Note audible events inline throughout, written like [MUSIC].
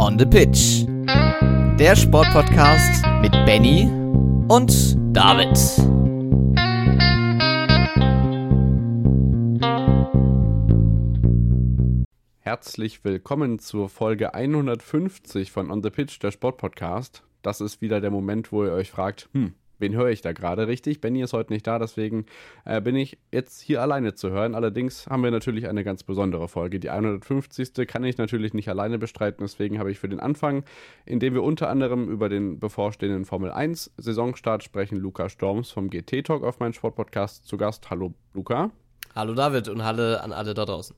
On the Pitch. Der Sportpodcast mit Benny und David. Herzlich willkommen zur Folge 150 von On the Pitch, der Sportpodcast. Das ist wieder der Moment, wo ihr euch fragt, hm, wen höre ich da gerade richtig? Benny ist heute nicht da, deswegen äh, bin ich jetzt hier alleine zu hören. Allerdings haben wir natürlich eine ganz besondere Folge. Die 150. kann ich natürlich nicht alleine bestreiten, deswegen habe ich für den Anfang, indem wir unter anderem über den bevorstehenden Formel 1 Saisonstart sprechen, Luca Storms vom GT Talk auf meinem Sportpodcast zu Gast. Hallo Luca. Hallo David und Hallo an alle da draußen.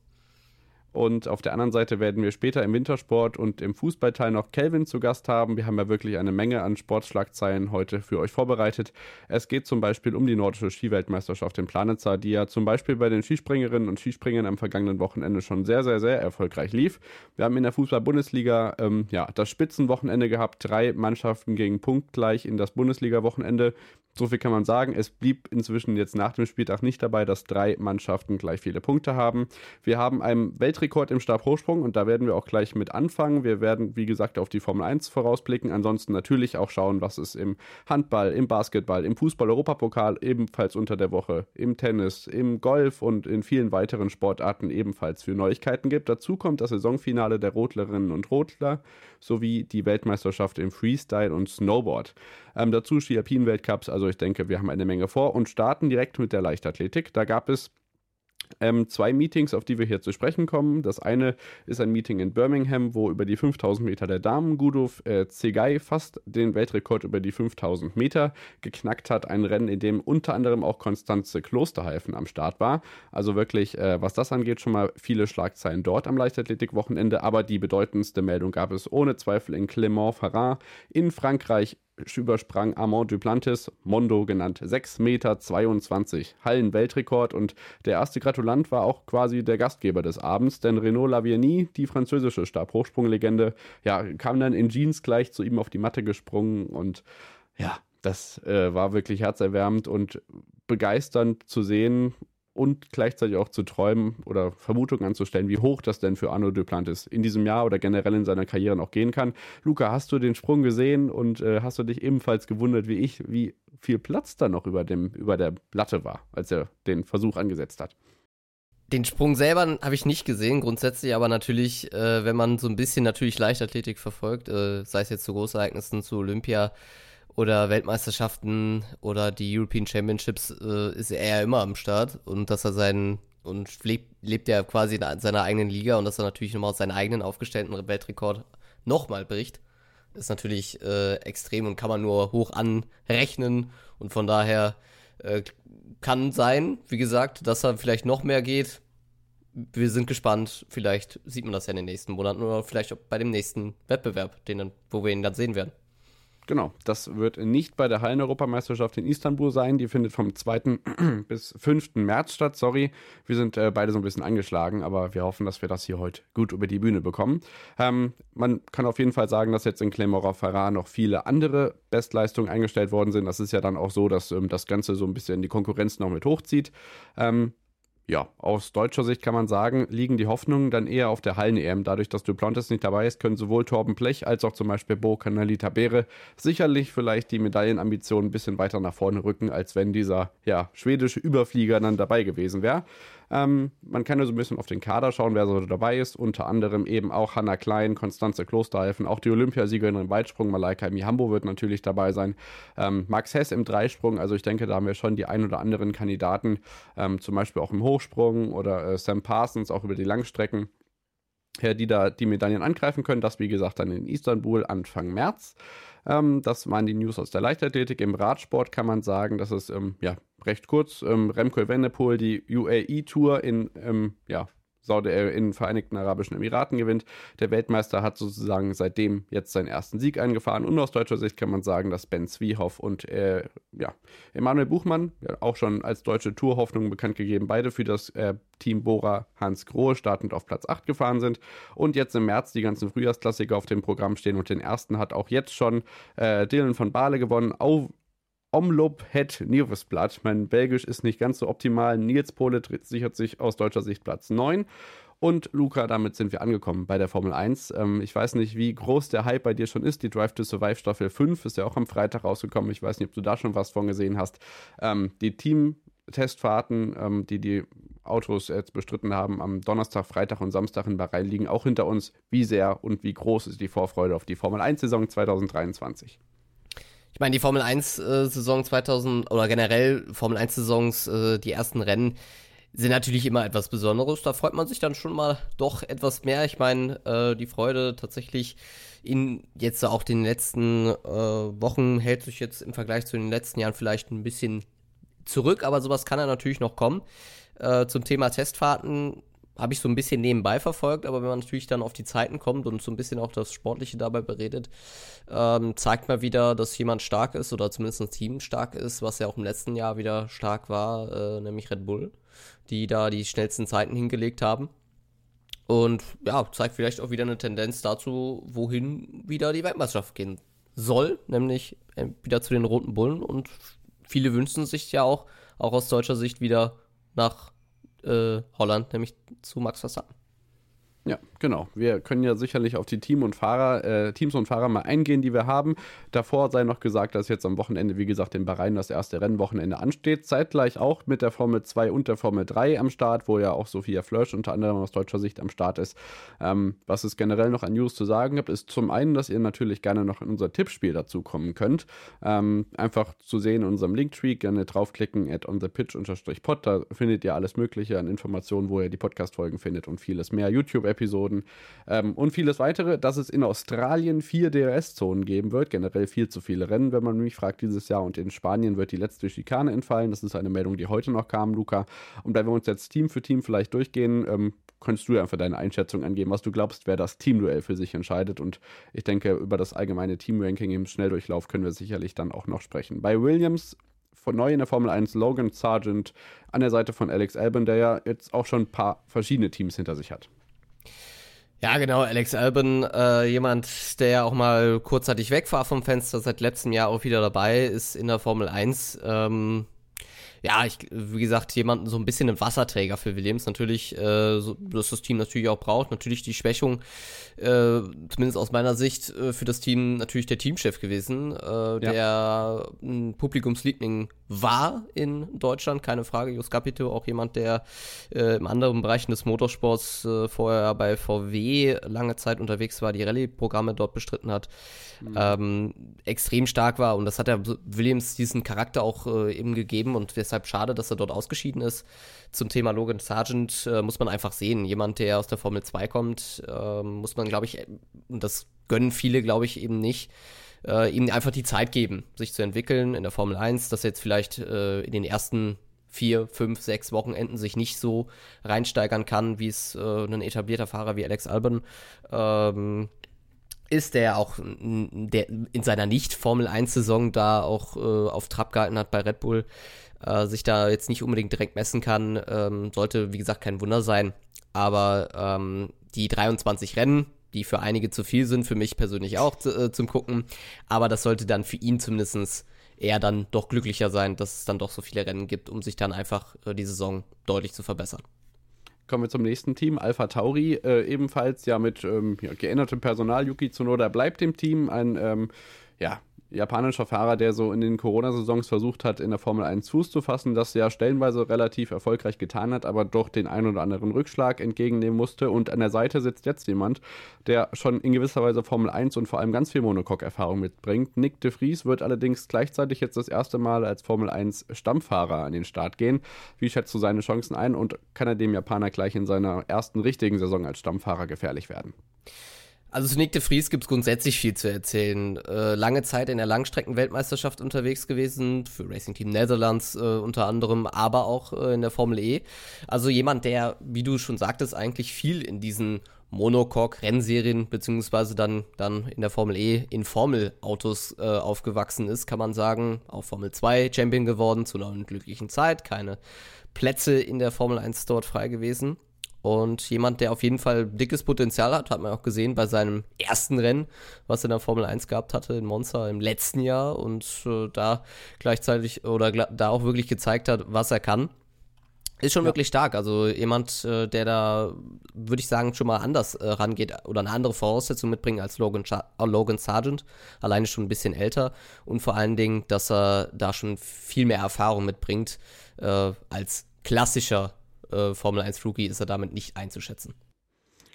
Und auf der anderen Seite werden wir später im Wintersport und im Fußballteil noch Kelvin zu Gast haben. Wir haben ja wirklich eine Menge an Sportschlagzeilen heute für euch vorbereitet. Es geht zum Beispiel um die nordische Skiweltmeisterschaft in Planitzer, die ja zum Beispiel bei den Skispringerinnen und Skispringern am vergangenen Wochenende schon sehr, sehr, sehr erfolgreich lief. Wir haben in der Fußball-Bundesliga ähm, ja, das Spitzenwochenende gehabt. Drei Mannschaften gegen punktgleich in das Bundesliga-Wochenende. So viel kann man sagen. Es blieb inzwischen jetzt nach dem Spieltag nicht dabei, dass drei Mannschaften gleich viele Punkte haben. Wir haben einen Weltrekord im Stabhochsprung und da werden wir auch gleich mit anfangen. Wir werden, wie gesagt, auf die Formel 1 vorausblicken. Ansonsten natürlich auch schauen, was es im Handball, im Basketball, im Fußball-Europapokal ebenfalls unter der Woche, im Tennis, im Golf und in vielen weiteren Sportarten ebenfalls für Neuigkeiten gibt. Dazu kommt das Saisonfinale der Rotlerinnen und Rotler sowie die Weltmeisterschaft im Freestyle und Snowboard. Ähm, dazu Ski Alpin Weltcups, also ich denke, wir haben eine Menge vor und starten direkt mit der Leichtathletik. Da gab es ähm, zwei Meetings, auf die wir hier zu sprechen kommen. Das eine ist ein Meeting in Birmingham, wo über die 5000 Meter der Damen Gudo äh, Zegay fast den Weltrekord über die 5000 Meter geknackt hat. Ein Rennen, in dem unter anderem auch Konstanze Klosterhalfen am Start war. Also wirklich, äh, was das angeht, schon mal viele Schlagzeilen dort am Leichtathletik-Wochenende. Aber die bedeutendste Meldung gab es ohne Zweifel in Clermont-Ferrand in Frankreich übersprang Armand Duplantis, Mondo genannt, 6,22 Meter, Hallenweltrekord und der erste Gratulant war auch quasi der Gastgeber des Abends, denn Renaud Lavienie, die französische Stabhochsprunglegende, ja, kam dann in Jeans gleich zu ihm auf die Matte gesprungen und ja, das äh, war wirklich herzerwärmend und begeisternd zu sehen und gleichzeitig auch zu träumen oder Vermutungen anzustellen, wie hoch das denn für Arno Duplantis in diesem Jahr oder generell in seiner Karriere noch gehen kann. Luca, hast du den Sprung gesehen und äh, hast du dich ebenfalls gewundert wie ich, wie viel Platz da noch über, dem, über der Platte war, als er den Versuch angesetzt hat? Den Sprung selber habe ich nicht gesehen, grundsätzlich, aber natürlich, äh, wenn man so ein bisschen natürlich Leichtathletik verfolgt, äh, sei es jetzt zu Großereignissen, zu Olympia, oder Weltmeisterschaften oder die European Championships äh, ist er ja immer am Start und dass er seinen und lebt, lebt ja quasi in seiner eigenen Liga und dass er natürlich nochmal seinen eigenen aufgestellten Weltrekord nochmal bricht, ist natürlich äh, extrem und kann man nur hoch anrechnen und von daher äh, kann sein, wie gesagt, dass er vielleicht noch mehr geht. Wir sind gespannt, vielleicht sieht man das ja in den nächsten Monaten oder vielleicht auch bei dem nächsten Wettbewerb, den wo wir ihn dann sehen werden. Genau, das wird nicht bei der Hallen-Europameisterschaft in Istanbul sein. Die findet vom 2. [CLEARS THROAT] bis 5. März statt. Sorry, wir sind äh, beide so ein bisschen angeschlagen, aber wir hoffen, dass wir das hier heute gut über die Bühne bekommen. Ähm, man kann auf jeden Fall sagen, dass jetzt in Clermont-Ferrand noch viele andere Bestleistungen eingestellt worden sind. Das ist ja dann auch so, dass ähm, das Ganze so ein bisschen die Konkurrenz noch mit hochzieht. Ähm, ja, aus deutscher Sicht kann man sagen, liegen die Hoffnungen dann eher auf der Hallen-EM. Dadurch, dass Duplantis nicht dabei ist, können sowohl Torben Blech als auch zum Beispiel Bo Canalita Bere sicherlich vielleicht die Medaillenambitionen ein bisschen weiter nach vorne rücken, als wenn dieser ja, schwedische Überflieger dann dabei gewesen wäre. Ähm, man kann ja so ein bisschen auf den Kader schauen, wer so dabei ist. Unter anderem eben auch Hanna Klein, Konstanze Klosterhalfen, auch die Olympiasiegerin im Weitsprung, Malaika Mihambo wird natürlich dabei sein. Ähm, Max Hess im Dreisprung, also ich denke, da haben wir schon die ein oder anderen Kandidaten, ähm, zum Beispiel auch im Hochsprung oder äh, Sam Parsons auch über die Langstrecken die da die Medaillen angreifen können. Das, wie gesagt, dann in Istanbul Anfang März. Ähm, das waren die News aus der Leichtathletik. Im Radsport kann man sagen, dass es ähm, ja, recht kurz. Ähm, Remco Evenepoel die UAE-Tour in ähm, ja, Saudi äh, in den Vereinigten Arabischen Emiraten gewinnt. Der Weltmeister hat sozusagen seitdem jetzt seinen ersten Sieg eingefahren. Und aus deutscher Sicht kann man sagen, dass Ben Zwiehoff und äh, ja, Emanuel Buchmann, ja, auch schon als deutsche Tourhoffnung bekannt gegeben, beide für das äh, Team Bora Hans Grohe startend auf Platz 8 gefahren sind. Und jetzt im März die ganzen Frühjahrsklassiker auf dem Programm stehen. Und den ersten hat auch jetzt schon äh, Dylan von Baale gewonnen. Au Omloop het Nieuwsblad. Mein Belgisch ist nicht ganz so optimal. Nils Pole sichert sich aus deutscher Sicht Platz 9. Und Luca, damit sind wir angekommen bei der Formel 1. Ähm, ich weiß nicht, wie groß der Hype bei dir schon ist. Die Drive to Survive Staffel 5 ist ja auch am Freitag rausgekommen. Ich weiß nicht, ob du da schon was von gesehen hast. Ähm, die Team-Testfahrten, ähm, die die Autos jetzt bestritten haben, am Donnerstag, Freitag und Samstag in Bahrain liegen auch hinter uns. Wie sehr und wie groß ist die Vorfreude auf die Formel 1-Saison 2023? Ich meine, die Formel 1-Saison äh, 2000 oder generell Formel 1-Saisons, äh, die ersten Rennen, sind natürlich immer etwas Besonderes. Da freut man sich dann schon mal doch etwas mehr. Ich meine, äh, die Freude tatsächlich in jetzt auch den letzten äh, Wochen hält sich jetzt im Vergleich zu den letzten Jahren vielleicht ein bisschen zurück, aber sowas kann ja natürlich noch kommen. Äh, zum Thema Testfahrten habe ich so ein bisschen nebenbei verfolgt, aber wenn man natürlich dann auf die Zeiten kommt und so ein bisschen auch das Sportliche dabei beredet, ähm, zeigt mal wieder, dass jemand stark ist oder zumindest ein Team stark ist, was ja auch im letzten Jahr wieder stark war, äh, nämlich Red Bull die da die schnellsten Zeiten hingelegt haben. Und ja, zeigt vielleicht auch wieder eine Tendenz dazu, wohin wieder die Weltmeisterschaft gehen soll, nämlich äh, wieder zu den Roten Bullen. Und viele wünschen sich ja auch, auch aus deutscher Sicht, wieder nach äh, Holland, nämlich zu Max Verstappen. Ja, genau. Wir können ja sicherlich auf die Team und Fahrer, äh, Teams und Fahrer mal eingehen, die wir haben. Davor sei noch gesagt, dass jetzt am Wochenende, wie gesagt, in Bahrain das erste Rennwochenende ansteht. Zeitgleich auch mit der Formel 2 und der Formel 3 am Start, wo ja auch Sophia Flörsch unter anderem aus deutscher Sicht am Start ist. Ähm, was es generell noch an News zu sagen gibt, ist zum einen, dass ihr natürlich gerne noch in unser Tippspiel dazu kommen könnt. Ähm, einfach zu sehen in unserem Linktree, gerne draufklicken, at onthepitch-pod. Da findet ihr alles Mögliche an Informationen, wo ihr die Podcast-Folgen findet und vieles mehr. YouTube Episoden ähm, und vieles weitere, dass es in Australien vier DRS-Zonen geben wird, generell viel zu viele Rennen, wenn man mich fragt, dieses Jahr. Und in Spanien wird die letzte Schikane entfallen. Das ist eine Meldung, die heute noch kam, Luca. Und da wir uns jetzt Team für Team vielleicht durchgehen, ähm, könntest du einfach deine Einschätzung angeben, was du glaubst, wer das Teamduell für sich entscheidet. Und ich denke, über das allgemeine Teamranking im Schnelldurchlauf können wir sicherlich dann auch noch sprechen. Bei Williams von neu in der Formel 1 Logan Sargent an der Seite von Alex Albon, der ja jetzt auch schon ein paar verschiedene Teams hinter sich hat. Ja, genau, Alex Albon, äh, jemand, der auch mal kurzzeitig weg war vom Fenster, seit letztem Jahr auch wieder dabei ist in der Formel 1. Ähm, ja, ich, wie gesagt, jemanden so ein bisschen ein Wasserträger für Williams. Natürlich, äh, so, dass das Team natürlich auch braucht. Natürlich die Schwächung, äh, zumindest aus meiner Sicht, äh, für das Team natürlich der Teamchef gewesen, äh, ja. der ein Publikumsliebling war in Deutschland, keine Frage. Jus Capito, auch jemand, der äh, im anderen Bereichen des Motorsports äh, vorher bei VW lange Zeit unterwegs war, die Rallye-Programme dort bestritten hat, mhm. ähm, extrem stark war und das hat er Williams diesen Charakter auch eben gegeben und deshalb schade, dass er dort ausgeschieden ist. Zum Thema Logan Sargent äh, muss man einfach sehen. Jemand, der aus der Formel 2 kommt, ähm, muss man, glaube ich, und das gönnen viele, glaube ich, eben nicht äh, ihm einfach die Zeit geben, sich zu entwickeln in der Formel 1, dass er jetzt vielleicht äh, in den ersten vier, fünf, sechs Wochenenden sich nicht so reinsteigern kann, wie es äh, ein etablierter Fahrer wie Alex Albon ähm, ist, der auch der in seiner Nicht-Formel-1-Saison da auch äh, auf Trab gehalten hat bei Red Bull, äh, sich da jetzt nicht unbedingt direkt messen kann, ähm, sollte, wie gesagt, kein Wunder sein. Aber ähm, die 23 Rennen, die für einige zu viel sind, für mich persönlich auch äh, zum Gucken. Aber das sollte dann für ihn zumindest eher dann doch glücklicher sein, dass es dann doch so viele Rennen gibt, um sich dann einfach äh, die Saison deutlich zu verbessern. Kommen wir zum nächsten Team, Alpha Tauri, äh, ebenfalls ja mit ähm, ja, geändertem Personal. Yuki Tsunoda bleibt im Team, ein ähm, ja, japanischer Fahrer, der so in den Corona-Saisons versucht hat, in der Formel 1 Fuß zu fassen, das ja stellenweise relativ erfolgreich getan hat, aber doch den ein oder anderen Rückschlag entgegennehmen musste. Und an der Seite sitzt jetzt jemand, der schon in gewisser Weise Formel 1 und vor allem ganz viel Monocoque-Erfahrung mitbringt. Nick de Vries wird allerdings gleichzeitig jetzt das erste Mal als Formel 1 Stammfahrer an den Start gehen. Wie schätzt du seine Chancen ein und kann er dem Japaner gleich in seiner ersten richtigen Saison als Stammfahrer gefährlich werden? Also zu Nick de Vries gibt es grundsätzlich viel zu erzählen. Äh, lange Zeit in der Langstreckenweltmeisterschaft unterwegs gewesen, für Racing Team Netherlands äh, unter anderem, aber auch äh, in der Formel E. Also jemand, der, wie du schon sagtest, eigentlich viel in diesen Monocoque-Rennserien, beziehungsweise dann, dann in der Formel E in Formelautos äh, aufgewachsen ist, kann man sagen. Auch Formel 2 Champion geworden zu einer glücklichen Zeit, keine Plätze in der Formel 1 dort frei gewesen. Und jemand, der auf jeden Fall dickes Potenzial hat, hat man auch gesehen bei seinem ersten Rennen, was er in der Formel 1 gehabt hatte in Monza im letzten Jahr und äh, da gleichzeitig oder da auch wirklich gezeigt hat, was er kann. Ist schon ja. wirklich stark. Also jemand, äh, der da, würde ich sagen, schon mal anders äh, rangeht oder eine andere Voraussetzung mitbringt als Logan, äh, Logan Sargent. Alleine schon ein bisschen älter. Und vor allen Dingen, dass er da schon viel mehr Erfahrung mitbringt. Äh, als klassischer äh, Formel 1 Rookie ist er damit nicht einzuschätzen.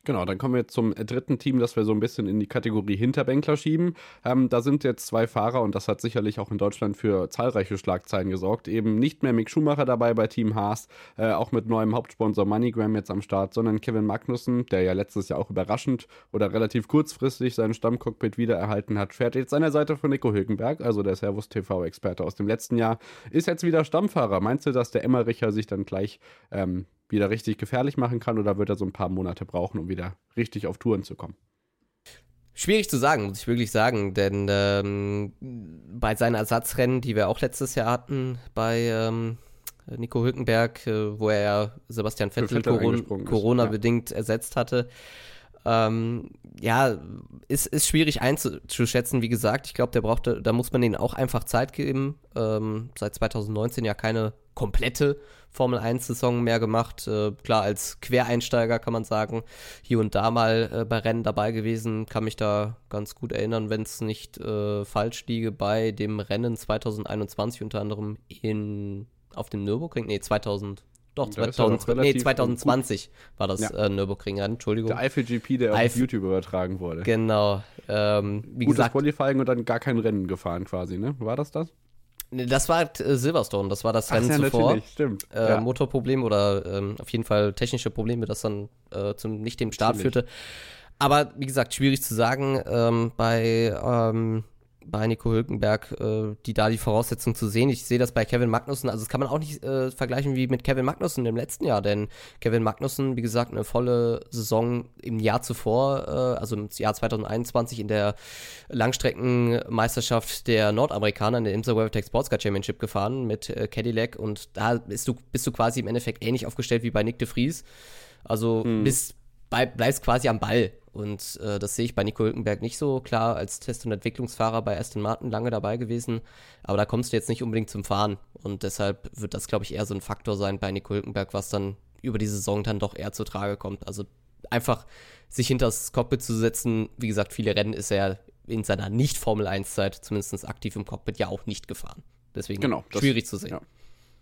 Genau, dann kommen wir zum dritten Team, das wir so ein bisschen in die Kategorie Hinterbänkler schieben. Ähm, da sind jetzt zwei Fahrer und das hat sicherlich auch in Deutschland für zahlreiche Schlagzeilen gesorgt. Eben nicht mehr Mick Schumacher dabei bei Team Haas, äh, auch mit neuem Hauptsponsor MoneyGram jetzt am Start, sondern Kevin Magnussen, der ja letztes Jahr auch überraschend oder relativ kurzfristig seinen Stammcockpit wiedererhalten hat, fährt jetzt an der Seite von Nico Hülkenberg, also der Servus TV-Experte aus dem letzten Jahr, ist jetzt wieder Stammfahrer. Meinst du, dass der Emmericher sich dann gleich ähm, wieder richtig gefährlich machen kann oder wird er so ein paar Monate brauchen, um wieder richtig auf Touren zu kommen? Schwierig zu sagen, muss ich wirklich sagen, denn ähm, bei seinen Ersatzrennen, die wir auch letztes Jahr hatten, bei ähm, Nico Hülkenberg, äh, wo er Sebastian Vettel, Vettel Corona-bedingt ja. ersetzt hatte, ähm, ja, ist, ist schwierig einzuschätzen, wie gesagt. Ich glaube, der brauchte, da muss man denen auch einfach Zeit geben. Ähm, seit 2019 ja keine komplette Formel 1-Saison mehr gemacht. Äh, klar, als Quereinsteiger kann man sagen, hier und da mal äh, bei Rennen dabei gewesen. Kann mich da ganz gut erinnern, wenn es nicht äh, falsch liege, bei dem Rennen 2021 unter anderem in, auf dem Nürburgring. Nee, 2000. Doch, 2000, nee, 2020 war das ja. äh, Nürburgring-Rennen, Entschuldigung. Der IFGP, der Eif auf YouTube übertragen wurde. Genau. Ähm, wie Gutes gesagt. Qualifying und dann gar kein Rennen gefahren quasi, ne? War das das? Das war äh, Silverstone, das war das Rennen ja, zuvor. Stimmt. Äh, ja. Motorproblem oder ähm, auf jeden Fall technische Probleme, das dann äh, zum nicht dem Start natürlich. führte. Aber wie gesagt, schwierig zu sagen. Ähm, bei ähm, bei Nico Hülkenberg, äh, die da die Voraussetzungen zu sehen. Ich sehe das bei Kevin Magnussen, also das kann man auch nicht äh, vergleichen wie mit Kevin Magnussen im letzten Jahr, denn Kevin Magnussen, wie gesagt, eine volle Saison im Jahr zuvor, äh, also im Jahr 2021 in der Langstreckenmeisterschaft der Nordamerikaner in der IMSA WeatherTech Sportscar Championship gefahren mit äh, Cadillac und da bist du, bist du quasi im Endeffekt ähnlich aufgestellt wie bei Nick de Vries. Also hm. bist, bleibst quasi am Ball und äh, das sehe ich bei Nico Hülkenberg nicht so. Klar, als Test- und Entwicklungsfahrer bei Aston Martin lange dabei gewesen, aber da kommst du jetzt nicht unbedingt zum Fahren. Und deshalb wird das, glaube ich, eher so ein Faktor sein bei Nico Hülkenberg, was dann über die Saison dann doch eher zu Trage kommt. Also einfach sich hinter das Cockpit zu setzen. Wie gesagt, viele Rennen ist er in seiner Nicht-Formel-1-Zeit, zumindest aktiv im Cockpit, ja auch nicht gefahren. Deswegen genau, schwierig das, zu sehen. Ja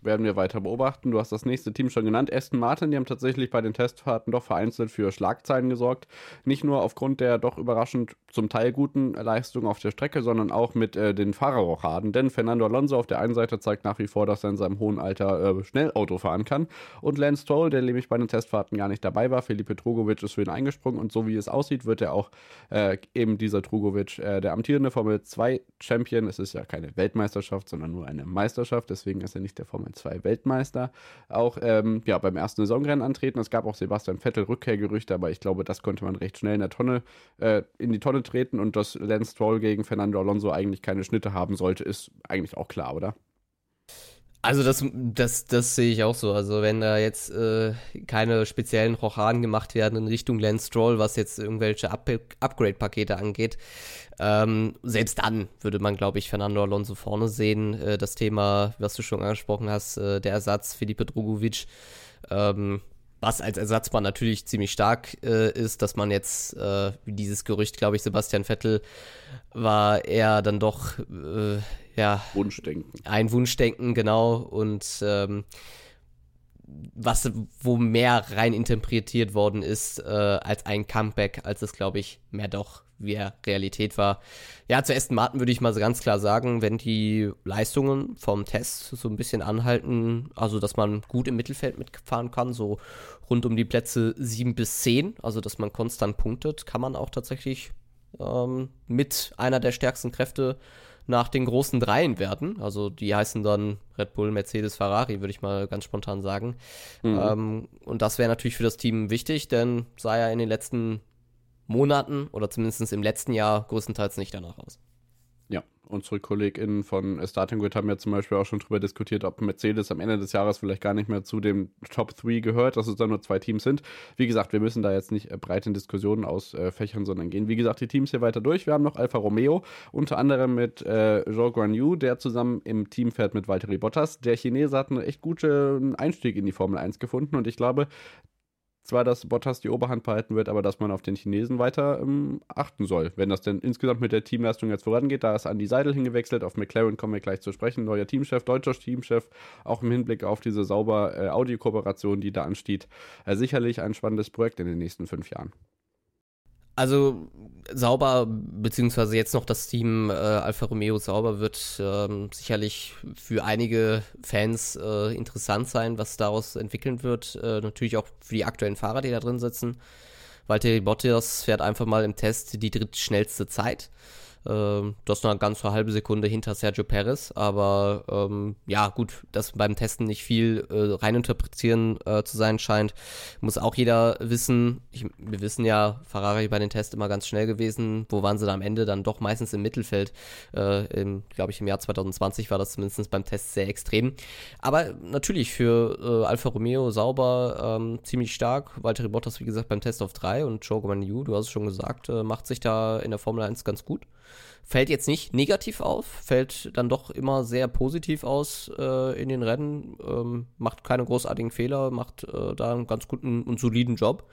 werden wir weiter beobachten. Du hast das nächste Team schon genannt, Aston Martin. Die haben tatsächlich bei den Testfahrten doch vereinzelt für Schlagzeilen gesorgt. Nicht nur aufgrund der doch überraschend zum Teil guten Leistungen auf der Strecke, sondern auch mit äh, den Fahrerrochaden. Denn Fernando Alonso auf der einen Seite zeigt nach wie vor, dass er in seinem hohen Alter äh, schnell Auto fahren kann. Und Lance Stroll, der nämlich bei den Testfahrten gar nicht dabei war, Felipe Drogovic ist für ihn eingesprungen. Und so wie es aussieht, wird er auch äh, eben dieser Drogovic, äh, der amtierende Formel 2 Champion. Es ist ja keine Weltmeisterschaft, sondern nur eine Meisterschaft. Deswegen ist er nicht der Formel zwei Weltmeister, auch ähm, ja, beim ersten Saisonrennen antreten. Es gab auch Sebastian Vettel Rückkehrgerüchte, aber ich glaube, das konnte man recht schnell in der Tonne, äh, in die Tonne treten und dass Lance Stroll gegen Fernando Alonso eigentlich keine Schnitte haben sollte, ist eigentlich auch klar, oder? Also das, das, das sehe ich auch so. Also wenn da jetzt äh, keine speziellen Rochaden gemacht werden in Richtung Lance Stroll, was jetzt irgendwelche Up Upgrade-Pakete angeht, ähm, selbst dann würde man, glaube ich, Fernando Alonso vorne sehen. Äh, das Thema, was du schon angesprochen hast, äh, der Ersatz Felipe Drogovic, ähm, was als Ersatzmann natürlich ziemlich stark äh, ist, dass man jetzt, äh, dieses Gerücht, glaube ich, Sebastian Vettel war eher dann doch, äh, ja. Wunschdenken. Ein Wunschdenken, genau. Und ähm, was, wo mehr rein interpretiert worden ist äh, als ein Comeback, als es, glaube ich, mehr doch wie Realität war. Ja, zu Aston Martin würde ich mal so ganz klar sagen, wenn die Leistungen vom Test so ein bisschen anhalten, also dass man gut im Mittelfeld mitfahren kann, so rund um die Plätze 7 bis 10, also dass man konstant punktet, kann man auch tatsächlich ähm, mit einer der stärksten Kräfte nach den großen Dreien werden. Also die heißen dann Red Bull, Mercedes, Ferrari, würde ich mal ganz spontan sagen. Mhm. Ähm, und das wäre natürlich für das Team wichtig, denn sah ja in den letzten Monaten oder zumindest im letzten Jahr größtenteils nicht danach aus. Unsere KollegInnen von Starting Grid haben ja zum Beispiel auch schon darüber diskutiert, ob Mercedes am Ende des Jahres vielleicht gar nicht mehr zu dem Top 3 gehört, dass es da nur zwei Teams sind. Wie gesagt, wir müssen da jetzt nicht äh, breit in Diskussionen ausfächern, äh, sondern gehen, wie gesagt, die Teams hier weiter durch. Wir haben noch Alfa Romeo, unter anderem mit äh, Zhou Guan Yu, der zusammen im Team fährt mit Valtteri Bottas. Der Chinese hat einen echt guten Einstieg in die Formel 1 gefunden und ich glaube, zwar, dass Bottas die Oberhand behalten wird, aber dass man auf den Chinesen weiter ähm, achten soll. Wenn das denn insgesamt mit der Teamleistung jetzt vorangeht, da ist Andy Seidel hingewechselt, auf McLaren kommen wir gleich zu sprechen, neuer Teamchef, deutscher Teamchef, auch im Hinblick auf diese sauber äh, Audio-Kooperation, die da ansteht. Äh, sicherlich ein spannendes Projekt in den nächsten fünf Jahren. Also sauber, beziehungsweise jetzt noch das Team äh, Alfa Romeo sauber wird ähm, sicherlich für einige Fans äh, interessant sein, was daraus entwickeln wird. Äh, natürlich auch für die aktuellen Fahrer, die da drin sitzen. Walter Bottas fährt einfach mal im Test die drittschnellste Zeit. Ähm, das ist eine ganze halbe Sekunde hinter Sergio Perez, aber ähm, ja, gut, dass beim Testen nicht viel äh, reininterpretieren äh, zu sein scheint, muss auch jeder wissen. Ich, wir wissen ja, Ferrari bei den Tests immer ganz schnell gewesen. Wo waren sie da am Ende? Dann doch meistens im Mittelfeld. Äh, Glaube ich, im Jahr 2020 war das zumindest beim Test sehr extrem. Aber natürlich für äh, Alfa Romeo sauber, ähm, ziemlich stark. Walter Bottas, wie gesagt, beim Test auf 3 und Joe Guan Yu, du hast es schon gesagt, äh, macht sich da in der Formel 1 ganz gut. Fällt jetzt nicht negativ auf, fällt dann doch immer sehr positiv aus äh, in den Rennen, ähm, macht keine großartigen Fehler, macht äh, da einen ganz guten und soliden Job.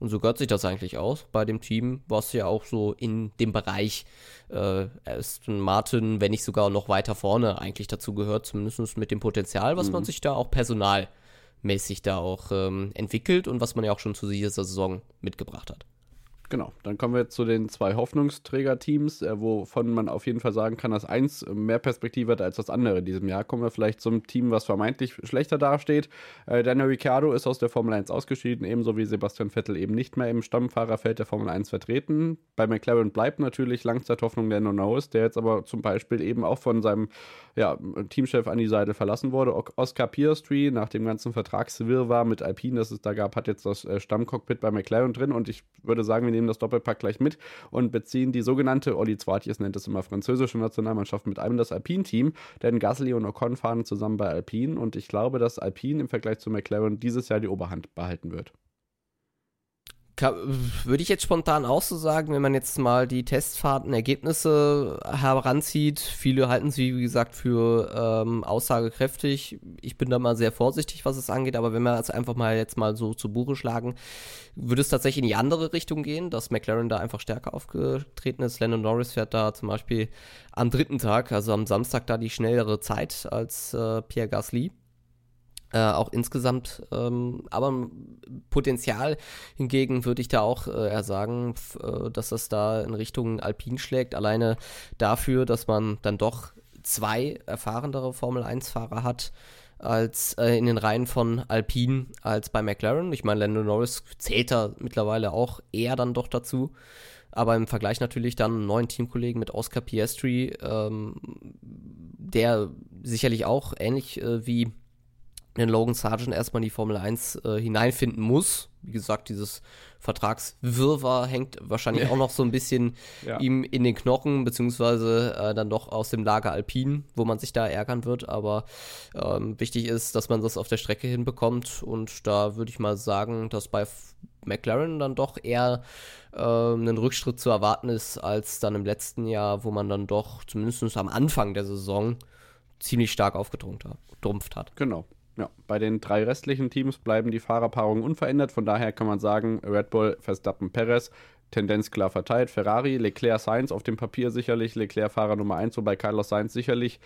Und so gehört sich das eigentlich aus bei dem Team, was ja auch so in dem Bereich äh, Aston Martin, wenn nicht sogar noch weiter vorne eigentlich dazu gehört, zumindest mit dem Potenzial, was mhm. man sich da auch personalmäßig da auch ähm, entwickelt und was man ja auch schon zu dieser Saison mitgebracht hat. Genau, dann kommen wir zu den zwei Hoffnungsträger-Teams, äh, wovon man auf jeden Fall sagen kann, dass eins mehr Perspektive hat als das andere in diesem Jahr. Kommen wir vielleicht zum Team, was vermeintlich schlechter dasteht. Äh, Daniel Ricciardo ist aus der Formel 1 ausgeschieden, ebenso wie Sebastian Vettel eben nicht mehr im Stammfahrerfeld der Formel 1 vertreten. Bei McLaren bleibt natürlich Langzeithoffnung der Norris, der jetzt aber zum Beispiel eben auch von seinem ja, Teamchef an die Seite verlassen wurde. Oscar Piastri, nach dem ganzen Vertragswirrwarr mit Alpine, das es da gab, hat jetzt das äh, Stammcockpit bei McLaren drin und ich würde sagen, wir nehmen das Doppelpack gleich mit und beziehen die sogenannte, Olli Zwartjes nennt es immer französische Nationalmannschaft mit einem das Alpine-Team, denn Gasly und Ocon fahren zusammen bei Alpine und ich glaube, dass Alpine im Vergleich zu McLaren dieses Jahr die Oberhand behalten wird würde ich jetzt spontan auch so sagen, wenn man jetzt mal die Testfahrten, Ergebnisse heranzieht. Viele halten sie, wie gesagt, für ähm, aussagekräftig. Ich bin da mal sehr vorsichtig, was es angeht, aber wenn wir das einfach mal jetzt mal so zu Buche schlagen, würde es tatsächlich in die andere Richtung gehen, dass McLaren da einfach stärker aufgetreten ist. Lennon Norris fährt da zum Beispiel am dritten Tag, also am Samstag, da die schnellere Zeit als äh, Pierre Gasly. Äh, auch insgesamt, ähm, aber Potenzial hingegen würde ich da auch äh, eher sagen, äh, dass das da in Richtung Alpin schlägt. Alleine dafür, dass man dann doch zwei erfahrenere Formel 1-Fahrer hat als äh, in den Reihen von Alpine als bei McLaren. Ich meine, Lando Norris zählt da mittlerweile auch eher dann doch dazu. Aber im Vergleich natürlich dann einen neuen Teamkollegen mit Oscar Piastri, ähm, der sicherlich auch ähnlich äh, wie den Logan Sargent erstmal in die Formel 1 äh, hineinfinden muss. Wie gesagt, dieses Vertragswirrwarr hängt wahrscheinlich auch noch so ein bisschen [LAUGHS] ja. ihm in den Knochen, beziehungsweise äh, dann doch aus dem Lager Alpin, wo man sich da ärgern wird. Aber ähm, wichtig ist, dass man das auf der Strecke hinbekommt. Und da würde ich mal sagen, dass bei McLaren dann doch eher äh, ein Rückschritt zu erwarten ist, als dann im letzten Jahr, wo man dann doch zumindest am Anfang der Saison ziemlich stark aufgetrumpft hat. Genau. Ja, bei den drei restlichen Teams bleiben die Fahrerpaarungen unverändert. Von daher kann man sagen, Red Bull, Verstappen, Perez, Tendenz klar verteilt. Ferrari, Leclerc, Sainz auf dem Papier sicherlich. Leclerc Fahrer Nummer 1, wobei Carlos Sainz sicherlich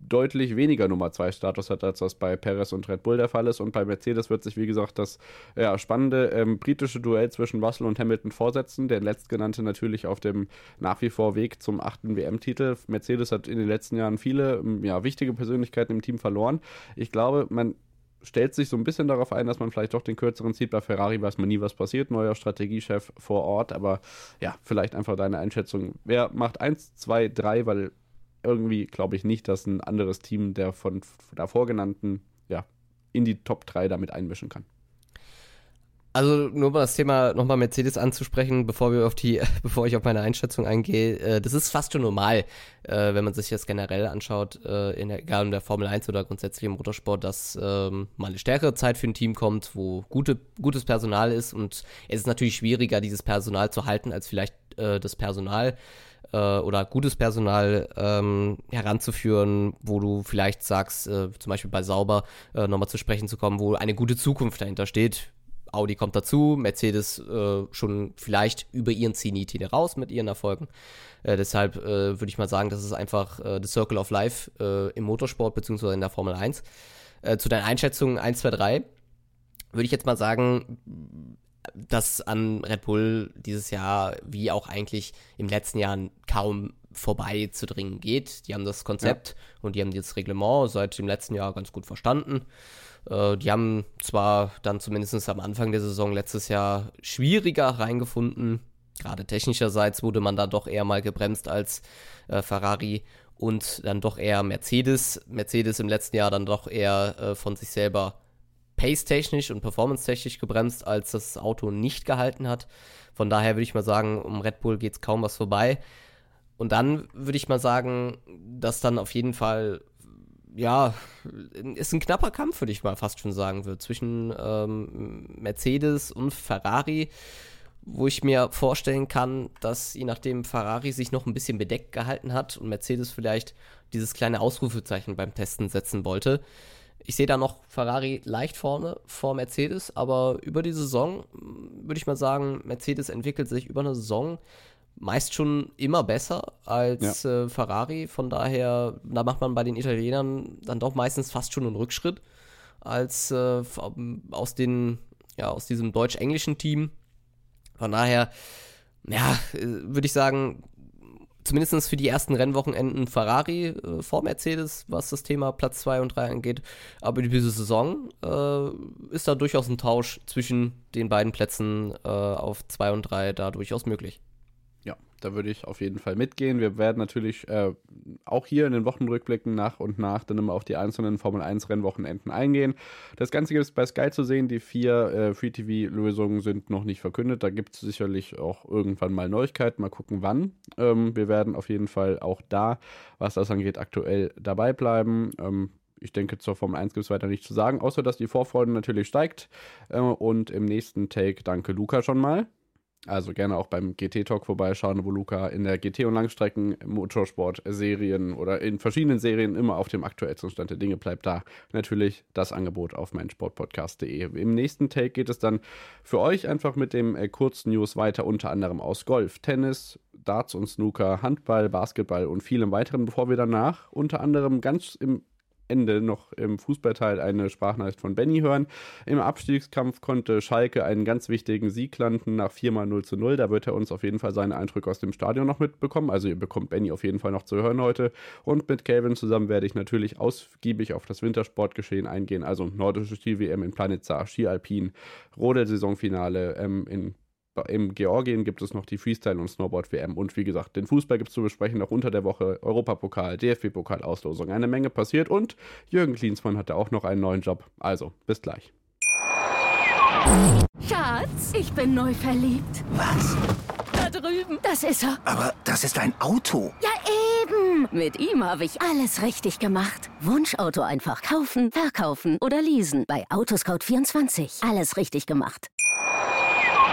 deutlich weniger Nummer 2 Status hat, als das bei Perez und Red Bull der Fall ist. Und bei Mercedes wird sich, wie gesagt, das ja, spannende ähm, britische Duell zwischen Russell und Hamilton vorsetzen. Der letztgenannte natürlich auf dem nach wie vor Weg zum achten WM-Titel. Mercedes hat in den letzten Jahren viele ähm, ja, wichtige Persönlichkeiten im Team verloren. Ich glaube, man stellt sich so ein bisschen darauf ein, dass man vielleicht doch den kürzeren zieht. Bei Ferrari weiß man nie, was passiert. Neuer Strategiechef vor Ort. Aber ja, vielleicht einfach deine Einschätzung. Wer macht 1, 2, 3, weil irgendwie glaube ich nicht, dass ein anderes Team der von davor genannten ja, in die Top 3 damit einmischen kann. Also nur mal das Thema nochmal Mercedes anzusprechen, bevor wir auf die, [LAUGHS] bevor ich auf meine Einschätzung eingehe. Äh, das ist fast schon normal, äh, wenn man sich das generell anschaut, äh, in der, egal in der Formel 1 oder grundsätzlich im Motorsport, dass ähm, mal eine stärkere Zeit für ein Team kommt, wo gute, gutes Personal ist und es ist natürlich schwieriger, dieses Personal zu halten, als vielleicht das Personal äh, oder gutes Personal ähm, heranzuführen, wo du vielleicht sagst, äh, zum Beispiel bei Sauber äh, nochmal zu sprechen zu kommen, wo eine gute Zukunft dahinter steht. Audi kommt dazu, Mercedes äh, schon vielleicht über ihren Zenit hinaus mit ihren Erfolgen. Äh, deshalb äh, würde ich mal sagen, das ist einfach äh, the Circle of Life äh, im Motorsport bzw. in der Formel 1. Äh, zu deinen Einschätzungen 1, 2, 3 würde ich jetzt mal sagen, dass an Red Bull dieses Jahr, wie auch eigentlich im letzten Jahr, kaum vorbeizudringen geht. Die haben das Konzept ja. und die haben das Reglement seit dem letzten Jahr ganz gut verstanden. Äh, die haben zwar dann zumindest am Anfang der Saison letztes Jahr schwieriger reingefunden. Gerade technischerseits wurde man da doch eher mal gebremst als äh, Ferrari und dann doch eher Mercedes. Mercedes im letzten Jahr dann doch eher äh, von sich selber pace-technisch und performance-technisch gebremst, als das Auto nicht gehalten hat. Von daher würde ich mal sagen, um Red Bull geht es kaum was vorbei. Und dann würde ich mal sagen, dass dann auf jeden Fall, ja, ist ein knapper Kampf, würde ich mal fast schon sagen, wird zwischen ähm, Mercedes und Ferrari, wo ich mir vorstellen kann, dass je nachdem Ferrari sich noch ein bisschen bedeckt gehalten hat und Mercedes vielleicht dieses kleine Ausrufezeichen beim Testen setzen wollte, ich sehe da noch Ferrari leicht vorne vor Mercedes, aber über die Saison hm, würde ich mal sagen, Mercedes entwickelt sich über eine Saison meist schon immer besser als ja. äh, Ferrari. Von daher, da macht man bei den Italienern dann doch meistens fast schon einen Rückschritt als äh, aus den ja aus diesem deutsch-englischen Team. Von daher, ja, äh, würde ich sagen, zumindest für die ersten Rennwochenenden Ferrari äh, vor Mercedes, was das Thema Platz 2 und 3 angeht. Aber diese Saison äh, ist da durchaus ein Tausch zwischen den beiden Plätzen äh, auf 2 und 3 da durchaus möglich. Da würde ich auf jeden Fall mitgehen. Wir werden natürlich äh, auch hier in den Wochenrückblicken nach und nach dann immer auf die einzelnen Formel 1 Rennwochenenden eingehen. Das Ganze gibt es bei Sky zu sehen. Die vier äh, Free TV-Lösungen sind noch nicht verkündet. Da gibt es sicherlich auch irgendwann mal Neuigkeiten. Mal gucken, wann. Ähm, wir werden auf jeden Fall auch da, was das angeht, aktuell dabei bleiben. Ähm, ich denke, zur Formel 1 gibt es weiter nichts zu sagen, außer dass die Vorfreude natürlich steigt. Äh, und im nächsten Take danke Luca schon mal. Also gerne auch beim GT-Talk vorbeischauen, wo Luca in der GT- und Langstrecken-Motorsport-Serien oder in verschiedenen Serien immer auf dem aktuellsten Stand der Dinge bleibt. Da natürlich das Angebot auf meinsportpodcast.de. Im nächsten Take geht es dann für euch einfach mit dem äh, Kurznews weiter, unter anderem aus Golf, Tennis, Darts und Snooker, Handball, Basketball und vielem weiteren, bevor wir danach unter anderem ganz im Ende noch im Fußballteil eine Sprachnachricht von Benny hören. Im Abstiegskampf konnte Schalke einen ganz wichtigen Sieg landen nach 4 mal 0 zu 0. Da wird er uns auf jeden Fall seine Eindrücke aus dem Stadion noch mitbekommen. Also ihr bekommt Benny auf jeden Fall noch zu hören heute. Und mit Calvin zusammen werde ich natürlich ausgiebig auf das Wintersportgeschehen eingehen. Also nordische Ski-WM in Planitza, Ski Alpin, Rodel-Saisonfinale ähm, in im Georgien gibt es noch die Freestyle- und Snowboard-WM und wie gesagt, den Fußball gibt es zu besprechen, noch unter der Woche Europapokal, DFB-Pokal-Auslosung. Eine Menge passiert und Jürgen Klinsmann hatte auch noch einen neuen Job. Also, bis gleich. Schatz, ich bin neu verliebt. Was? Da drüben. Das ist er. Aber das ist ein Auto. Ja, eben. Mit ihm habe ich alles richtig gemacht. Wunschauto einfach kaufen, verkaufen oder leasen. Bei Autoscout24. Alles richtig gemacht.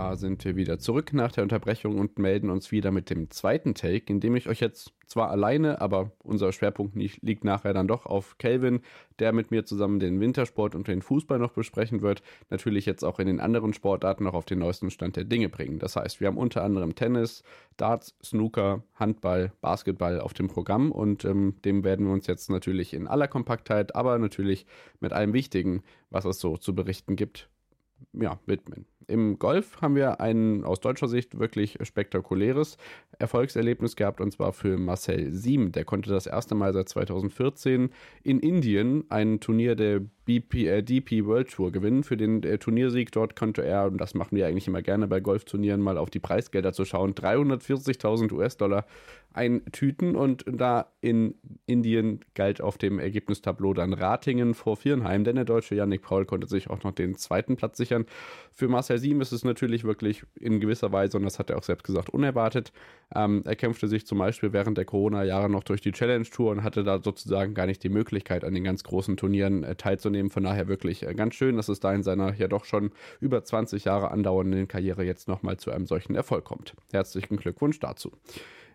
Da sind wir wieder zurück nach der Unterbrechung und melden uns wieder mit dem zweiten Take, in dem ich euch jetzt zwar alleine, aber unser Schwerpunkt liegt nachher dann doch auf Kelvin, der mit mir zusammen den Wintersport und den Fußball noch besprechen wird, natürlich jetzt auch in den anderen Sportarten noch auf den neuesten Stand der Dinge bringen. Das heißt, wir haben unter anderem Tennis, Darts, Snooker, Handball, Basketball auf dem Programm und ähm, dem werden wir uns jetzt natürlich in aller Kompaktheit, aber natürlich mit allem Wichtigen, was es so zu berichten gibt, ja, widmen. Im Golf haben wir ein aus deutscher Sicht wirklich spektakuläres Erfolgserlebnis gehabt und zwar für Marcel Siem. Der konnte das erste Mal seit 2014 in Indien ein Turnier der BP, äh, DP World Tour gewinnen. Für den äh, Turniersieg dort konnte er, und das machen wir eigentlich immer gerne bei Golfturnieren, mal auf die Preisgelder zu schauen, 340.000 US-Dollar eintüten und da in Indien galt auf dem Ergebnistableau dann Ratingen vor Viernheim, denn der deutsche Yannick Paul konnte sich auch noch den zweiten Platz sichern. Für Marcel Siem ist es natürlich wirklich in gewisser Weise, und das hat er auch selbst gesagt, unerwartet. Ähm, er kämpfte sich zum Beispiel während der Corona-Jahre noch durch die Challenge Tour und hatte da sozusagen gar nicht die Möglichkeit, an den ganz großen Turnieren äh, teilzunehmen. Von daher wirklich äh, ganz schön, dass es da in seiner ja doch schon über 20 Jahre andauernden Karriere jetzt nochmal zu einem solchen Erfolg kommt. Herzlichen Glückwunsch dazu.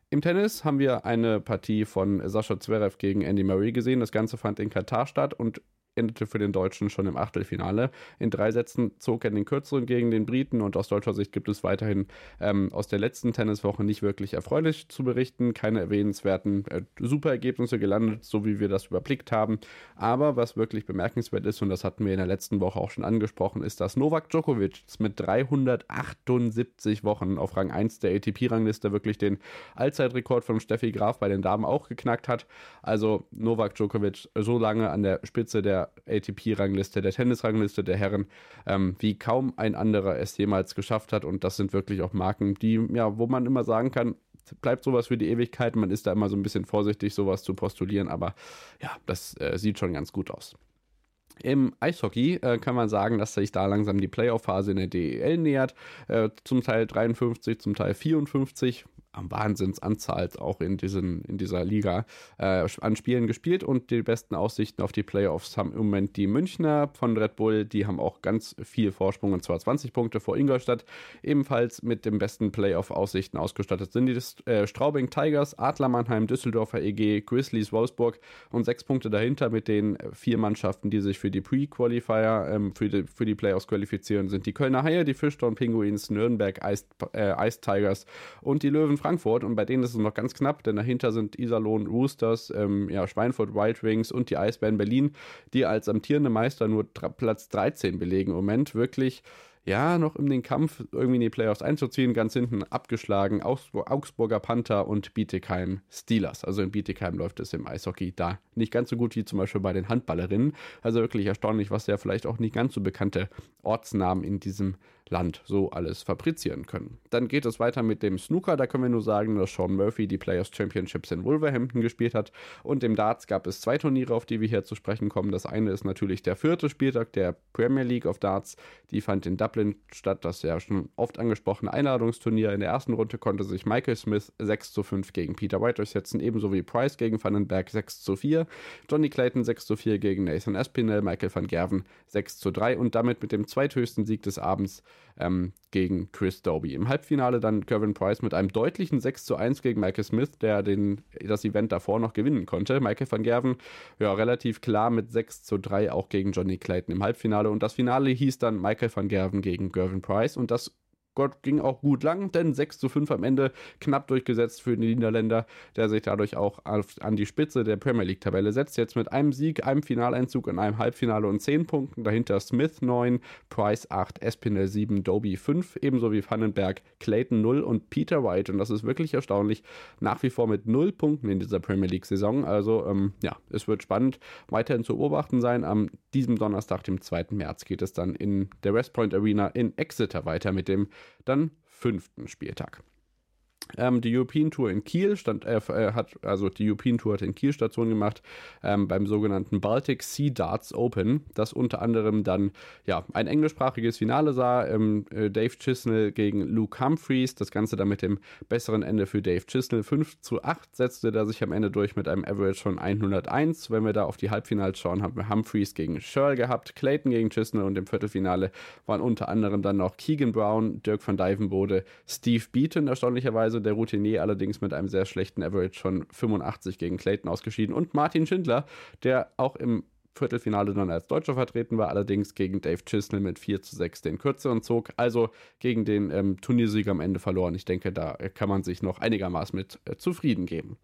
Im Tennis haben wir eine Partie von Sascha Zverev gegen Andy Murray gesehen. Das Ganze fand in Katar statt und endete für den Deutschen schon im Achtelfinale. In drei Sätzen zog er den kürzeren gegen den Briten und aus deutscher Sicht gibt es weiterhin ähm, aus der letzten Tenniswoche nicht wirklich erfreulich zu berichten. Keine erwähnenswerten äh, Superergebnisse gelandet, so wie wir das überblickt haben. Aber was wirklich bemerkenswert ist, und das hatten wir in der letzten Woche auch schon angesprochen, ist, dass Novak Djokovic mit 378 Wochen auf Rang 1 der ATP-Rangliste wirklich den Allzeitrekord von Steffi Graf bei den Damen auch geknackt hat. Also Novak Djokovic so lange an der Spitze der ATP-Rangliste, der Tennis-Rangliste der Herren, ähm, wie kaum ein anderer es jemals geschafft hat. Und das sind wirklich auch Marken, die, ja, wo man immer sagen kann, bleibt sowas für die Ewigkeit. Man ist da immer so ein bisschen vorsichtig, sowas zu postulieren, aber ja, das äh, sieht schon ganz gut aus. Im Eishockey äh, kann man sagen, dass sich da langsam die Playoff-Phase in der DEL nähert. Äh, zum Teil 53, zum Teil 54 Wahnsinnsanzahl auch in, diesen, in dieser Liga äh, an Spielen gespielt und die besten Aussichten auf die Playoffs haben im Moment die Münchner von Red Bull, die haben auch ganz viel Vorsprung und zwar 20 Punkte vor Ingolstadt. Ebenfalls mit den besten Playoff-Aussichten ausgestattet sind die äh, Straubing Tigers, Adler Mannheim, Düsseldorfer EG, Grizzlies Wolfsburg und sechs Punkte dahinter mit den vier Mannschaften, die sich für die Pre-Qualifier, ähm, für, die, für die Playoffs qualifizieren, sind die Kölner Haie, die Fischtorn Pinguins, Nürnberg Ice, äh, Tigers und die Löwen Frankfurt und bei denen ist es noch ganz knapp, denn dahinter sind Iserlohn Roosters, ähm, ja, Schweinfurt Wild Wings und die Eisbären Berlin, die als amtierende Meister nur Platz 13 belegen. Im Moment wirklich ja, noch in den Kampf irgendwie in die Playoffs einzuziehen. Ganz hinten abgeschlagen Augsburger Panther und Bietigheim Steelers. Also in Bietigheim läuft es im Eishockey da nicht ganz so gut wie zum Beispiel bei den Handballerinnen. Also wirklich erstaunlich, was ja vielleicht auch nicht ganz so bekannte Ortsnamen in diesem Land so alles fabrizieren können. Dann geht es weiter mit dem Snooker. Da können wir nur sagen, dass Sean Murphy die Players Championships in Wolverhampton gespielt hat. Und im Darts gab es zwei Turniere, auf die wir hier zu sprechen kommen. Das eine ist natürlich der vierte Spieltag der Premier League of Darts. Die fand in Dublin statt. Das ja schon oft angesprochene Einladungsturnier. In der ersten Runde konnte sich Michael Smith 6 zu 5 gegen Peter White durchsetzen, ebenso wie Price gegen Vandenberg 6 zu 4. Johnny Clayton 6 zu 4 gegen Nathan Espinel, Michael van Gerven 6 zu 3 und damit mit dem zweithöchsten Sieg des Abends ähm, gegen Chris Doby. Im Halbfinale dann Kevin Price mit einem deutlichen 6 zu 1 gegen Michael Smith, der den, das Event davor noch gewinnen konnte. Michael van Gerven, ja, relativ klar mit 6 zu 3 auch gegen Johnny Clayton im Halbfinale. Und das Finale hieß dann Michael van Gerven gegen Gervin Price. Und das Gott ging auch gut lang, denn 6 zu 5 am Ende knapp durchgesetzt für den Niederländer, der sich dadurch auch auf, an die Spitze der Premier League-Tabelle setzt. Jetzt mit einem Sieg, einem Finaleinzug in einem Halbfinale und 10 Punkten. Dahinter Smith 9, Price 8, Espinel 7, Doby 5, ebenso wie Vandenberg, Clayton 0 und Peter White. Und das ist wirklich erstaunlich. Nach wie vor mit 0 Punkten in dieser Premier League-Saison. Also, ähm, ja, es wird spannend weiterhin zu beobachten sein. Am diesem Donnerstag, dem 2. März, geht es dann in der West Point Arena in Exeter weiter mit dem dann fünften Spieltag. Ähm, die European Tour in Kiel stand, äh, äh, hat, also die European Tour hat in Kiel Station gemacht ähm, beim sogenannten Baltic Sea Darts Open, das unter anderem dann ja ein englischsprachiges Finale sah. Ähm, äh, Dave Chisnell gegen Luke Humphreys, das Ganze dann mit dem besseren Ende für Dave Chisnell. 5 zu 8 setzte er sich am Ende durch mit einem Average von 101. Wenn wir da auf die Halbfinals schauen, haben wir Humphreys gegen Searle gehabt, Clayton gegen Chisnell und im Viertelfinale waren unter anderem dann noch Keegan Brown, Dirk van Dijvenbode, Steve Beaton erstaunlicherweise der Routinier allerdings mit einem sehr schlechten Average von 85 gegen Clayton ausgeschieden. Und Martin Schindler, der auch im Viertelfinale dann als Deutscher vertreten war, allerdings gegen Dave Chisnell mit 4 zu 6 den kürzeren zog, also gegen den ähm, Turniersieger am Ende verloren. Ich denke, da kann man sich noch einigermaßen mit äh, zufrieden geben.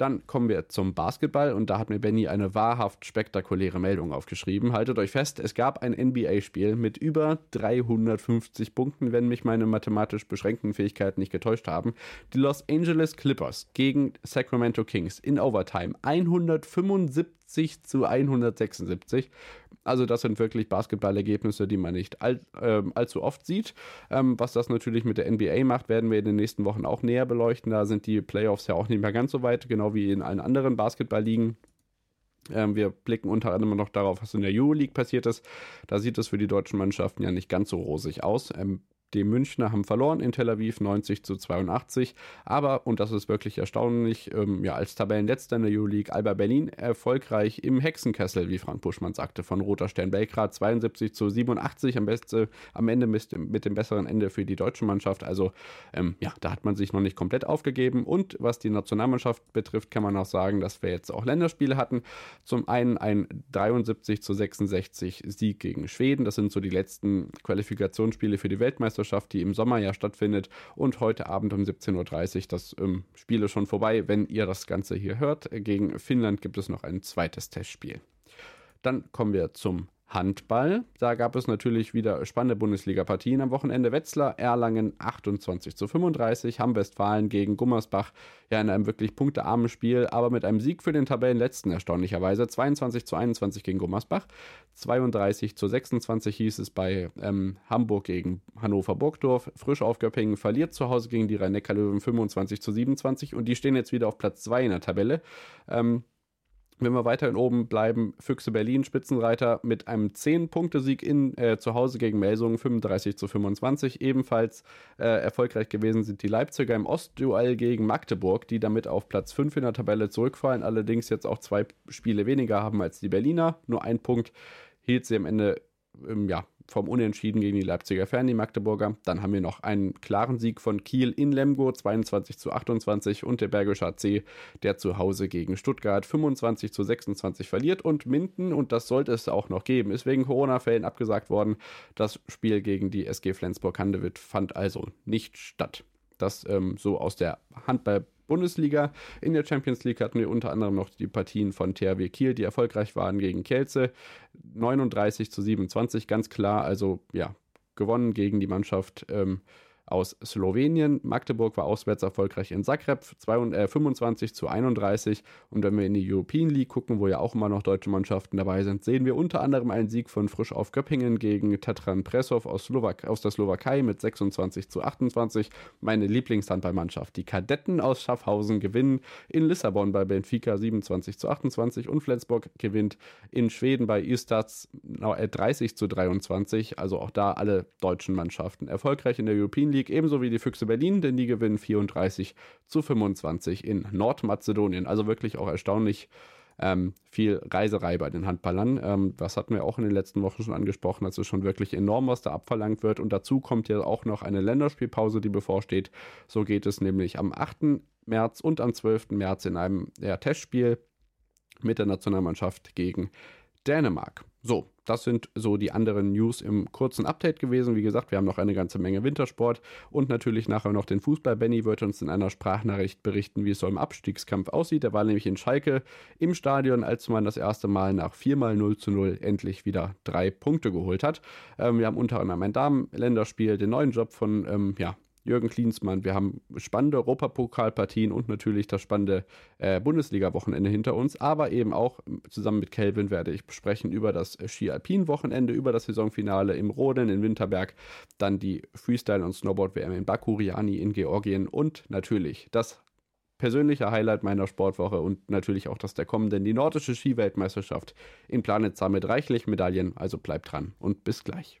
Dann kommen wir zum Basketball und da hat mir Benny eine wahrhaft spektakuläre Meldung aufgeschrieben. Haltet euch fest, es gab ein NBA-Spiel mit über 350 Punkten, wenn mich meine mathematisch beschränkten Fähigkeiten nicht getäuscht haben. Die Los Angeles Clippers gegen Sacramento Kings in Overtime 175 zu 176. Also das sind wirklich Basketballergebnisse, die man nicht all, äh, allzu oft sieht. Ähm, was das natürlich mit der NBA macht, werden wir in den nächsten Wochen auch näher beleuchten. Da sind die Playoffs ja auch nicht mehr ganz so weit, genau wie in allen anderen Basketballligen. Ähm, wir blicken unter anderem noch darauf, was in der Euroleague passiert ist. Da sieht es für die deutschen Mannschaften ja nicht ganz so rosig aus. Ähm, die Münchner haben verloren in Tel Aviv 90 zu 82. Aber, und das ist wirklich erstaunlich, ähm, ja, als Tabellenletzter in der Euroleague Alba Berlin erfolgreich im Hexenkessel, wie Frank Buschmann sagte, von Roter Stern Belgrad 72 zu 87. Am, beste, am Ende mit, mit dem besseren Ende für die deutsche Mannschaft. Also, ähm, ja, da hat man sich noch nicht komplett aufgegeben. Und was die Nationalmannschaft betrifft, kann man auch sagen, dass wir jetzt auch Länderspiele hatten. Zum einen ein 73 zu 66 Sieg gegen Schweden. Das sind so die letzten Qualifikationsspiele für die Weltmeisterschaft. Weltmeisterschaft, die im Sommer ja stattfindet. Und heute Abend um 17.30 Uhr, das ähm, Spiel ist schon vorbei, wenn ihr das Ganze hier hört. Gegen Finnland gibt es noch ein zweites Testspiel. Dann kommen wir zum Handball. Da gab es natürlich wieder spannende Bundesliga-Partien am Wochenende. Wetzlar, Erlangen 28 zu 35, Hamm-Westfalen gegen Gummersbach. Ja, in einem wirklich punktearmen Spiel, aber mit einem Sieg für den Tabellenletzten erstaunlicherweise. 22 zu 21 gegen Gummersbach. 32 zu 26 hieß es bei ähm, Hamburg gegen Hannover-Burgdorf. Frisch auf Göppingen verliert zu Hause gegen die Rhein-Neckar-Löwen 25 zu 27 und die stehen jetzt wieder auf Platz 2 in der Tabelle. Ähm, wenn wir weiterhin oben bleiben, Füchse Berlin, Spitzenreiter mit einem 10-Punkte-Sieg in äh, zu Hause gegen Melsungen, 35 zu 25. Ebenfalls äh, erfolgreich gewesen sind die Leipziger im Ostduell gegen Magdeburg, die damit auf Platz 5 in der Tabelle zurückfallen, allerdings jetzt auch zwei Spiele weniger haben als die Berliner. Nur ein Punkt hielt sie am Ende ähm, ja, vom Unentschieden gegen die Leipziger fern, die Magdeburger. Dann haben wir noch einen klaren Sieg von Kiel in Lemgo, 22 zu 28 und der Bergische AC, der zu Hause gegen Stuttgart 25 zu 26 verliert und Minden, und das sollte es auch noch geben, ist wegen Corona-Fällen abgesagt worden. Das Spiel gegen die SG Flensburg-Handewitt fand also nicht statt. Das ähm, so aus der Handball- Bundesliga. In der Champions League hatten wir unter anderem noch die Partien von THW Kiel, die erfolgreich waren gegen Kielce. 39 zu 27, ganz klar. Also ja, gewonnen gegen die Mannschaft ähm, aus Slowenien. Magdeburg war auswärts erfolgreich in Zagreb, 25 äh, zu 31. Und wenn wir in die European League gucken, wo ja auch immer noch deutsche Mannschaften dabei sind, sehen wir unter anderem einen Sieg von Frisch auf Göppingen gegen Tatran Presov aus, Slowak aus der Slowakei mit 26 zu 28. Meine Lieblingshandballmannschaft. Die Kadetten aus Schaffhausen gewinnen in Lissabon bei Benfica 27 zu 28 und Flensburg gewinnt in Schweden bei Istats 30 zu 23. Also auch da alle deutschen Mannschaften erfolgreich in der European League. League, ebenso wie die Füchse Berlin, denn die gewinnen 34 zu 25 in Nordmazedonien. Also wirklich auch erstaunlich ähm, viel Reiserei bei den Handballern. Ähm, das hatten wir auch in den letzten Wochen schon angesprochen. Also schon wirklich enorm, was da abverlangt wird. Und dazu kommt ja auch noch eine Länderspielpause, die bevorsteht. So geht es nämlich am 8. März und am 12. März in einem ja, Testspiel mit der Nationalmannschaft gegen Dänemark. So, das sind so die anderen News im kurzen Update gewesen. Wie gesagt, wir haben noch eine ganze Menge Wintersport und natürlich nachher noch den Fußball. Benny wird uns in einer Sprachnachricht berichten, wie es so im Abstiegskampf aussieht. Er war nämlich in Schalke im Stadion, als man das erste Mal nach 4 mal 0 zu 0 endlich wieder drei Punkte geholt hat. Ähm, wir haben unter anderem ein Damenländerspiel, den neuen Job von ähm, ja, Jürgen Klinsmann. Wir haben spannende Europapokalpartien und natürlich das spannende äh, Bundesliga-Wochenende hinter uns, aber eben auch zusammen mit Kelvin werde ich sprechen über das Ski-Alpin-Wochenende, über das Saisonfinale im Rodeln in Winterberg, dann die Freestyle- und Snowboard-WM in Bakuriani in Georgien und natürlich das persönliche Highlight meiner Sportwoche und natürlich auch das der kommenden, die nordische Skiweltmeisterschaft in Planitza mit reichlich Medaillen. Also bleibt dran und bis gleich.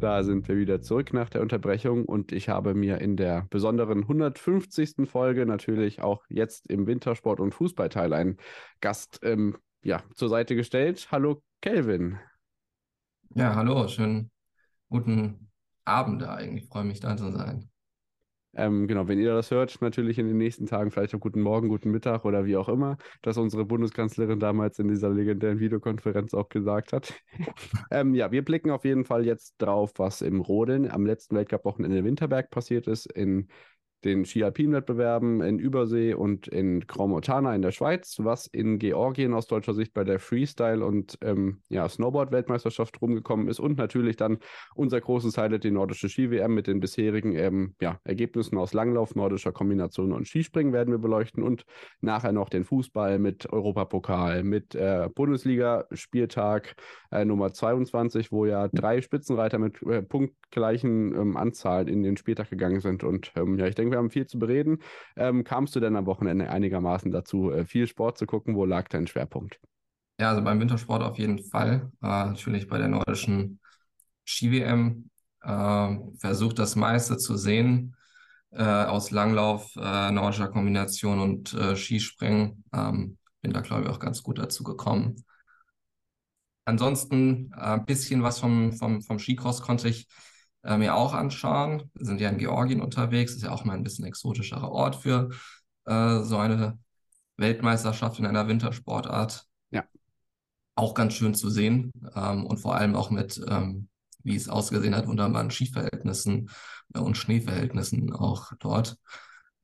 Da sind wir wieder zurück nach der Unterbrechung und ich habe mir in der besonderen 150. Folge natürlich auch jetzt im Wintersport- und Fußballteil einen Gast ähm, ja, zur Seite gestellt. Hallo Kelvin. Ja, hallo, schönen guten Abend eigentlich. freue mich da zu sein. Ähm, genau, wenn ihr das hört, natürlich in den nächsten Tagen, vielleicht auch guten Morgen, guten Mittag oder wie auch immer, dass unsere Bundeskanzlerin damals in dieser legendären Videokonferenz auch gesagt hat. [LAUGHS] ähm, ja, wir blicken auf jeden Fall jetzt drauf, was im Rodeln am letzten Weltcup-Wochenende in Winterberg passiert ist, in den Ski-Alpin-Wettbewerben in Übersee und in Crans-Montana in der Schweiz, was in Georgien aus deutscher Sicht bei der Freestyle- und ähm, ja, Snowboard-Weltmeisterschaft rumgekommen ist und natürlich dann unser großes Highlight, die nordische Ski-WM mit den bisherigen ähm, ja, Ergebnissen aus Langlauf, nordischer Kombination und Skispringen werden wir beleuchten und nachher noch den Fußball mit Europapokal, mit äh, Bundesliga-Spieltag äh, Nummer 22, wo ja drei Spitzenreiter mit äh, punktgleichen ähm, Anzahlen in den Spieltag gegangen sind und ähm, ja, ich denke, wir haben viel zu bereden. Ähm, kamst du denn am Wochenende einigermaßen dazu, äh, viel Sport zu gucken? Wo lag dein Schwerpunkt? Ja, also beim Wintersport auf jeden Fall. Äh, natürlich bei der nordischen Ski-WM. Äh, versucht das meiste zu sehen äh, aus Langlauf, äh, nordischer Kombination und äh, Skispringen. Ähm, bin da, glaube ich, auch ganz gut dazu gekommen. Ansonsten ein bisschen was vom, vom, vom Skicross konnte ich äh, mir auch anschauen. Wir sind ja in Georgien unterwegs, ist ja auch mal ein bisschen exotischerer Ort für äh, so eine Weltmeisterschaft in einer Wintersportart. Ja. Auch ganz schön zu sehen ähm, und vor allem auch mit, ähm, wie es ausgesehen hat, wunderbaren Skiverhältnissen äh, und Schneeverhältnissen auch dort.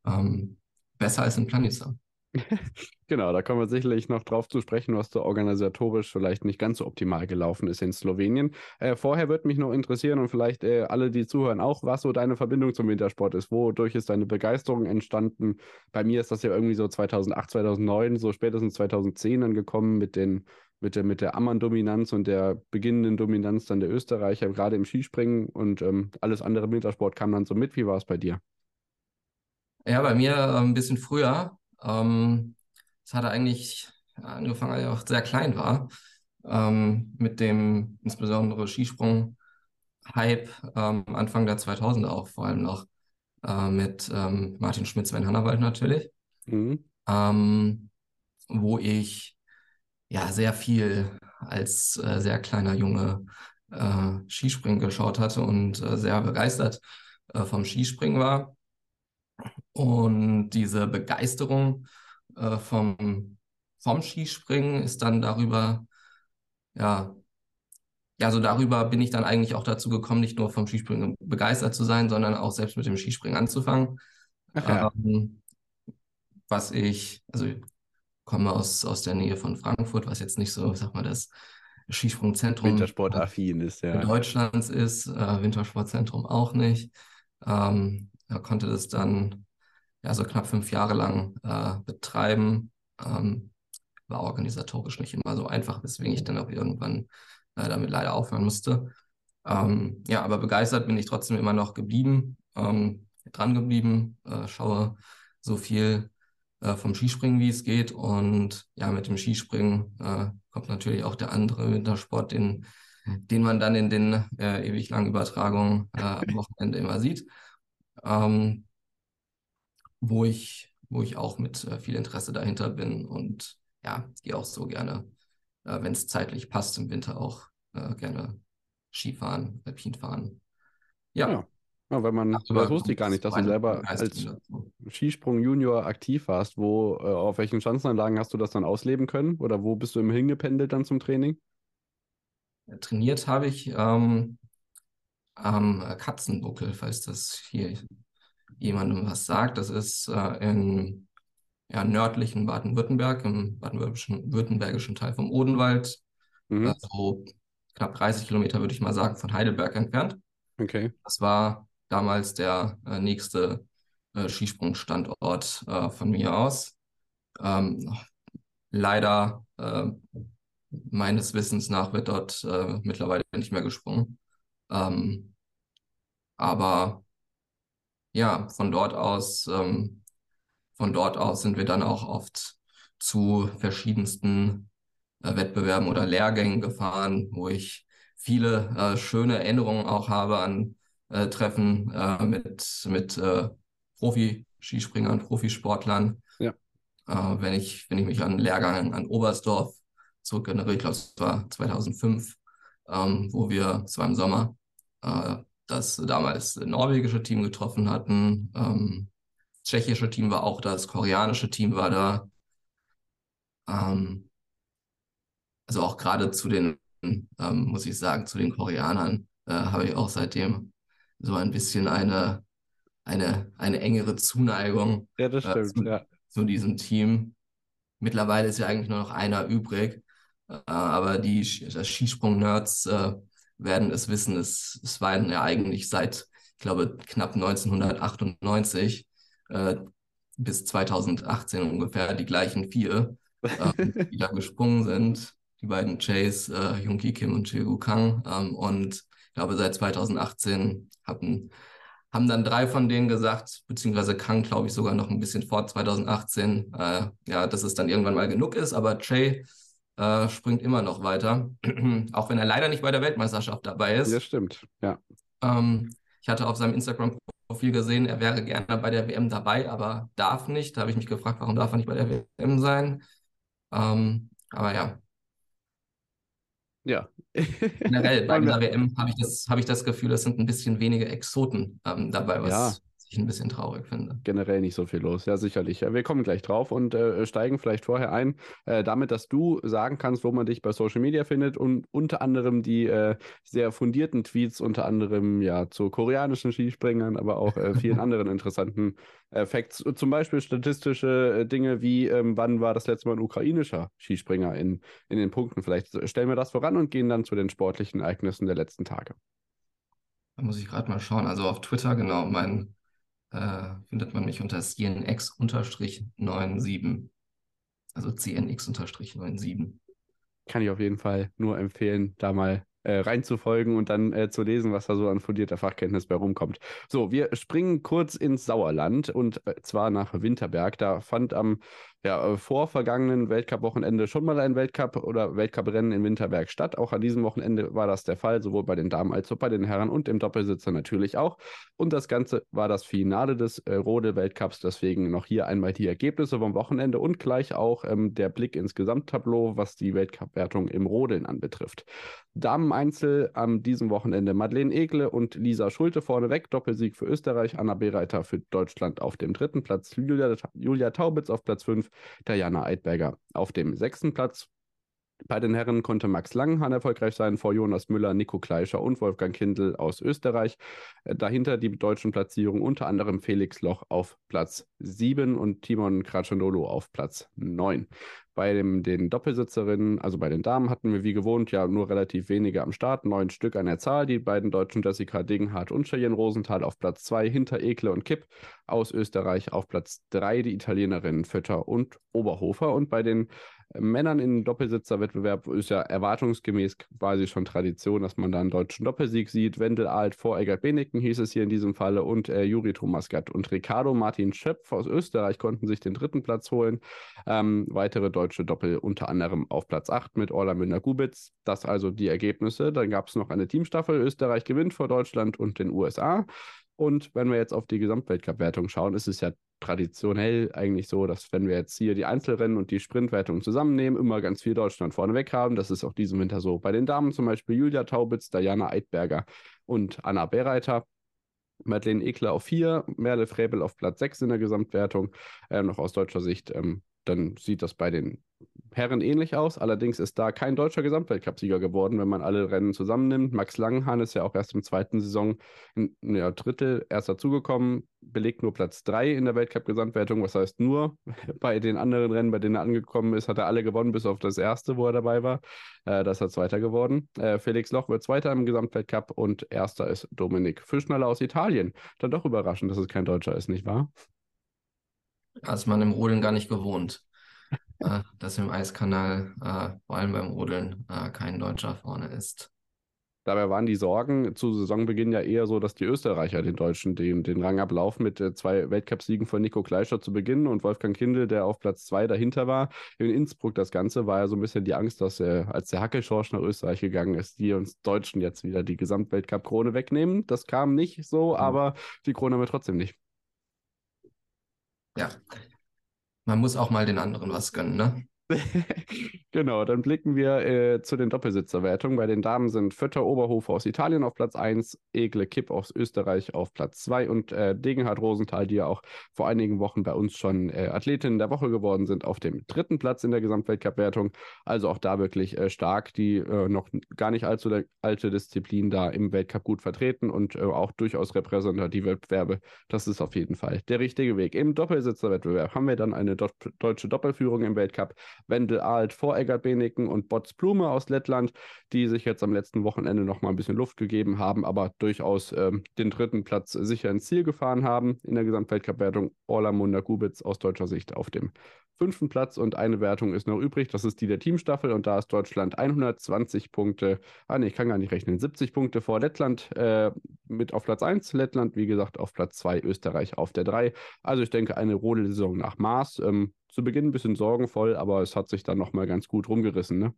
Ähm, besser als in Planitza. [LAUGHS] Genau, da kommen wir sicherlich noch drauf zu sprechen, was da organisatorisch vielleicht nicht ganz so optimal gelaufen ist in Slowenien. Äh, vorher würde mich noch interessieren und vielleicht äh, alle, die zuhören, auch, was so deine Verbindung zum Wintersport ist. Wodurch ist deine Begeisterung entstanden? Bei mir ist das ja irgendwie so 2008, 2009, so spätestens 2010 dann gekommen mit den mit der, mit der Ammann-Dominanz und der beginnenden Dominanz dann der Österreicher, gerade im Skispringen und ähm, alles andere im Wintersport kam dann so mit. Wie war es bei dir? Ja, bei mir äh, ein bisschen früher. Ähm, es hatte eigentlich angefangen, als ich auch sehr klein war, ähm, mit dem insbesondere Skisprung-Hype ähm, Anfang der 2000er auch vor allem noch äh, mit ähm, Martin Schmidt, Sven Hannawald natürlich, mhm. Ähm, wo ich ja sehr viel als äh, sehr kleiner Junge äh, Skispringen geschaut hatte und äh, sehr begeistert äh, vom Skispringen war. Und diese Begeisterung äh, vom, vom Skispringen ist dann darüber, ja, ja, so darüber bin ich dann eigentlich auch dazu gekommen, nicht nur vom Skispringen begeistert zu sein, sondern auch selbst mit dem Skispringen anzufangen. Ja. Ähm, was ich, also ich komme aus, aus der Nähe von Frankfurt, was jetzt nicht so, sag mal, das Skisprungzentrum Wintersportaffin ist, ja. Deutschlands ist, äh, Wintersportzentrum auch nicht. Ähm, da konnte das dann ja, so knapp fünf Jahre lang äh, betreiben. Ähm, war organisatorisch nicht immer so einfach, weswegen ich dann auch irgendwann äh, damit leider aufhören musste. Ähm, ja, aber begeistert bin ich trotzdem immer noch geblieben, ähm, dran geblieben, äh, schaue so viel äh, vom Skispringen, wie es geht. Und ja, mit dem Skispringen äh, kommt natürlich auch der andere Wintersport, den, den man dann in den äh, ewig langen Übertragungen äh, am Wochenende immer sieht. Ähm, wo ich, wo ich auch mit äh, viel Interesse dahinter bin und ja, gehe auch so gerne, äh, wenn es zeitlich passt, im Winter auch äh, gerne Skifahren, Alpin fahren. Ja. ja. Ja, weil man, also, das wusste ich gar nicht, dass du selber als Skisprung-Junior aktiv warst. Wo, äh, auf welchen Schanzenanlagen hast du das dann ausleben können? Oder wo bist du immer hingependelt dann zum Training? Trainiert habe ich ähm, am Katzenbuckel, falls das hier jemandem was sagt. Das ist äh, in ja, nördlichen Baden-Württemberg, im baden-württembergischen Teil vom Odenwald, mhm. äh, so knapp 30 Kilometer, würde ich mal sagen, von Heidelberg entfernt. Okay. Das war damals der äh, nächste äh, Skisprungstandort äh, von mir aus. Ähm, leider äh, meines Wissens nach wird dort äh, mittlerweile nicht mehr gesprungen. Ähm, aber ja, von dort aus, ähm, von dort aus sind wir dann auch oft zu verschiedensten äh, Wettbewerben oder Lehrgängen gefahren, wo ich viele äh, schöne Erinnerungen auch habe an äh, Treffen äh, mit, mit äh, Profi-Skispringern, Profisportlern. Ja. Äh, wenn, ich, wenn ich mich an Lehrgang an Oberstdorf zurückerinnere, ich glaube, es war 2005, ähm, wo wir, es war im Sommer, das damals norwegische Team getroffen hatten. Ähm, das tschechische Team war auch da, das koreanische Team war da. Ähm, also auch gerade zu den, ähm, muss ich sagen, zu den Koreanern äh, habe ich auch seitdem so ein bisschen eine, eine, eine engere Zuneigung ja, das stimmt, äh, zu, ja. zu diesem Team. Mittlerweile ist ja eigentlich nur noch einer übrig, äh, aber die Skisprung-Nerds äh, werden es wissen, es, es waren ja eigentlich seit, ich glaube, knapp 1998 äh, bis 2018 ungefähr die gleichen vier, äh, [LAUGHS] die da gesprungen sind. Die beiden Jays, äh, Junki Kim und Chegu Kang. Ähm, und ich glaube, seit 2018 hatten, haben dann drei von denen gesagt, beziehungsweise Kang, glaube ich, sogar noch ein bisschen vor 2018, äh, ja, dass es dann irgendwann mal genug ist. Aber Jay äh, springt immer noch weiter, [CLEARS THROAT] auch wenn er leider nicht bei der Weltmeisterschaft dabei ist. Das stimmt, ja. Ähm, ich hatte auf seinem Instagram-Profil gesehen, er wäre gerne bei der WM dabei, aber darf nicht. Da habe ich mich gefragt, warum darf er nicht bei der WM sein? Ähm, aber ja. Ja. Generell [LAUGHS] bei der WM habe ich, das, hab ich das Gefühl, es sind ein bisschen wenige Exoten ähm, dabei, was Ja. Ich ein bisschen traurig finde. generell nicht so viel los. Ja, sicherlich. Wir kommen gleich drauf und äh, steigen vielleicht vorher ein, äh, damit, dass du sagen kannst, wo man dich bei Social Media findet und unter anderem die äh, sehr fundierten Tweets, unter anderem ja zu koreanischen Skispringern, aber auch äh, vielen [LAUGHS] anderen interessanten äh, Facts. Zum Beispiel statistische äh, Dinge wie, ähm, wann war das letzte Mal ein ukrainischer Skispringer in, in den Punkten. Vielleicht stellen wir das voran und gehen dann zu den sportlichen Ereignissen der letzten Tage. Da muss ich gerade mal schauen. Also auf Twitter, genau, mein äh, findet man mich unter CNX-97. Also CNX-97. kann ich auf jeden Fall nur empfehlen, da mal äh, reinzufolgen und dann äh, zu lesen, was da so an fundierter Fachkenntnis bei rumkommt. So, wir springen kurz ins Sauerland und äh, zwar nach Winterberg. Da fand am ja, äh, vorvergangenen Weltcup-Wochenende schon mal ein Weltcup oder Weltcuprennen in Winterberg statt. Auch an diesem Wochenende war das der Fall, sowohl bei den Damen als auch bei den Herren und im Doppelsitzer natürlich auch. Und das Ganze war das Finale des äh, Rode-Weltcups. Deswegen noch hier einmal die Ergebnisse vom Wochenende und gleich auch ähm, der Blick ins Gesamttableau, was die Weltcup-Wertung im Rodeln anbetrifft. Damen-Einzel am diesem Wochenende Madeleine Egle und Lisa Schulte vorneweg. Doppelsieg für Österreich, Anna Bereiter für Deutschland auf dem dritten Platz, Julia, Julia Taubitz auf Platz 5, Diana Eidberger auf dem sechsten Platz. Bei den Herren konnte Max Langenhahn erfolgreich sein, vor Jonas Müller, Nico Kleischer und Wolfgang Kindl aus Österreich. Äh, Dahinter die deutschen Platzierungen, unter anderem Felix Loch auf Platz 7 und Timon Kratschandolo auf Platz 9. Bei dem, den Doppelsitzerinnen, also bei den Damen, hatten wir wie gewohnt ja nur relativ wenige am Start, neun Stück an der Zahl. Die beiden deutschen Jessica Degenhardt und Cheyenne Rosenthal auf Platz 2, hinter Ekle und Kipp aus Österreich auf Platz 3, die Italienerinnen Vötter und Oberhofer. Und bei den Männern im Doppelsitzerwettbewerb ist ja erwartungsgemäß quasi schon Tradition, dass man da einen deutschen Doppelsieg sieht. Wendel Alt vor Egert Beneken hieß es hier in diesem Falle und äh, Juri Thomas Gatt und Ricardo Martin Schöpf aus Österreich konnten sich den dritten Platz holen. Ähm, weitere deutsche Doppel unter anderem auf Platz 8 mit Orla Münder-Gubitz. Das also die Ergebnisse. Dann gab es noch eine Teamstaffel. Österreich gewinnt vor Deutschland und den USA. Und wenn wir jetzt auf die Gesamtweltcup-Wertung schauen, ist es ja traditionell eigentlich so, dass wenn wir jetzt hier die Einzelrennen und die Sprintwertung zusammennehmen, immer ganz viel Deutschland vorneweg haben. Das ist auch diesen Winter so. Bei den Damen zum Beispiel Julia Taubitz, Diana Eidberger und Anna Bereiter. Madeleine Ekler auf 4, Merle Frebel auf Platz 6 in der Gesamtwertung. Äh, noch aus deutscher Sicht, ähm, dann sieht das bei den Herren ähnlich aus. Allerdings ist da kein deutscher Gesamtweltcupsieger geworden, wenn man alle Rennen zusammennimmt. Max Langenhahn ist ja auch erst im zweiten Saison in ja, Drittel erst dazugekommen, belegt nur Platz 3 in der Weltcup-Gesamtwertung. Was heißt nur, [LAUGHS] bei den anderen Rennen, bei denen er angekommen ist, hat er alle gewonnen, bis auf das erste, wo er dabei war. Äh, ist er Zweiter geworden. Äh, Felix Loch wird Zweiter im Gesamtweltcup und Erster ist Dominik Fischnaller aus Italien. Dann doch überraschend, dass es kein Deutscher ist, nicht wahr? ist man im Rodeln gar nicht gewohnt, äh, dass im Eiskanal, äh, vor allem beim Rodeln, äh, kein Deutscher vorne ist. Dabei waren die Sorgen zu Saisonbeginn ja eher so, dass die Österreicher den Deutschen den, den Rang ablaufen mit äh, zwei Weltcupsiegen von Nico Kleischer zu Beginn und Wolfgang Kindl, der auf Platz zwei dahinter war. In Innsbruck das Ganze war ja so ein bisschen die Angst, dass äh, als der Hackelschorsch nach Österreich gegangen ist, die uns Deutschen jetzt wieder die Gesamtweltcup-Krone wegnehmen. Das kam nicht so, mhm. aber die Krone haben wir trotzdem nicht. Ja, man muss auch mal den anderen was gönnen, ne? [LAUGHS] genau, dann blicken wir äh, zu den Doppelsitzerwertungen. Bei den Damen sind Vötter Oberhofer aus Italien auf Platz 1, Egle Kipp aus Österreich auf Platz 2 und äh, Degenhard Rosenthal, die ja auch vor einigen Wochen bei uns schon äh, Athletin der Woche geworden sind, auf dem dritten Platz in der Gesamtweltcup-Wertung. Also auch da wirklich äh, stark, die äh, noch gar nicht allzu alte Disziplin da im Weltcup gut vertreten und äh, auch durchaus repräsentative Wettbewerbe. Das ist auf jeden Fall der richtige Weg. Im Doppelsitzerwettbewerb haben wir dann eine do deutsche Doppelführung im Weltcup. Wendel Alt vor Eggert Beneken und Bots Blume aus Lettland, die sich jetzt am letzten Wochenende noch mal ein bisschen Luft gegeben haben, aber durchaus ähm, den dritten Platz sicher ins Ziel gefahren haben in der Gesamtweltcup-Wertung. Orla Munda Gubitz aus deutscher Sicht auf dem fünften Platz und eine Wertung ist noch übrig. Das ist die der Teamstaffel und da ist Deutschland 120 Punkte, ah nee, ich kann gar nicht rechnen, 70 Punkte vor Lettland äh, mit auf Platz 1, Lettland wie gesagt auf Platz 2, Österreich auf der 3. Also ich denke eine Rodelsaison nach Maß. Ähm, zu Beginn ein bisschen sorgenvoll, aber es hat sich dann nochmal ganz gut rumgerissen, ne?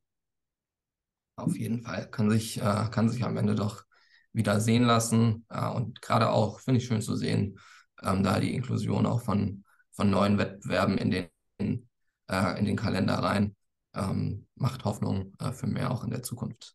Auf jeden Fall. Kann sich, äh, kann sich am Ende doch wieder sehen lassen. Äh, und gerade auch, finde ich schön zu sehen, ähm, da die Inklusion auch von, von neuen Wettbewerben in den in, äh, in den Kalender rein. Ähm, macht Hoffnung äh, für mehr auch in der Zukunft.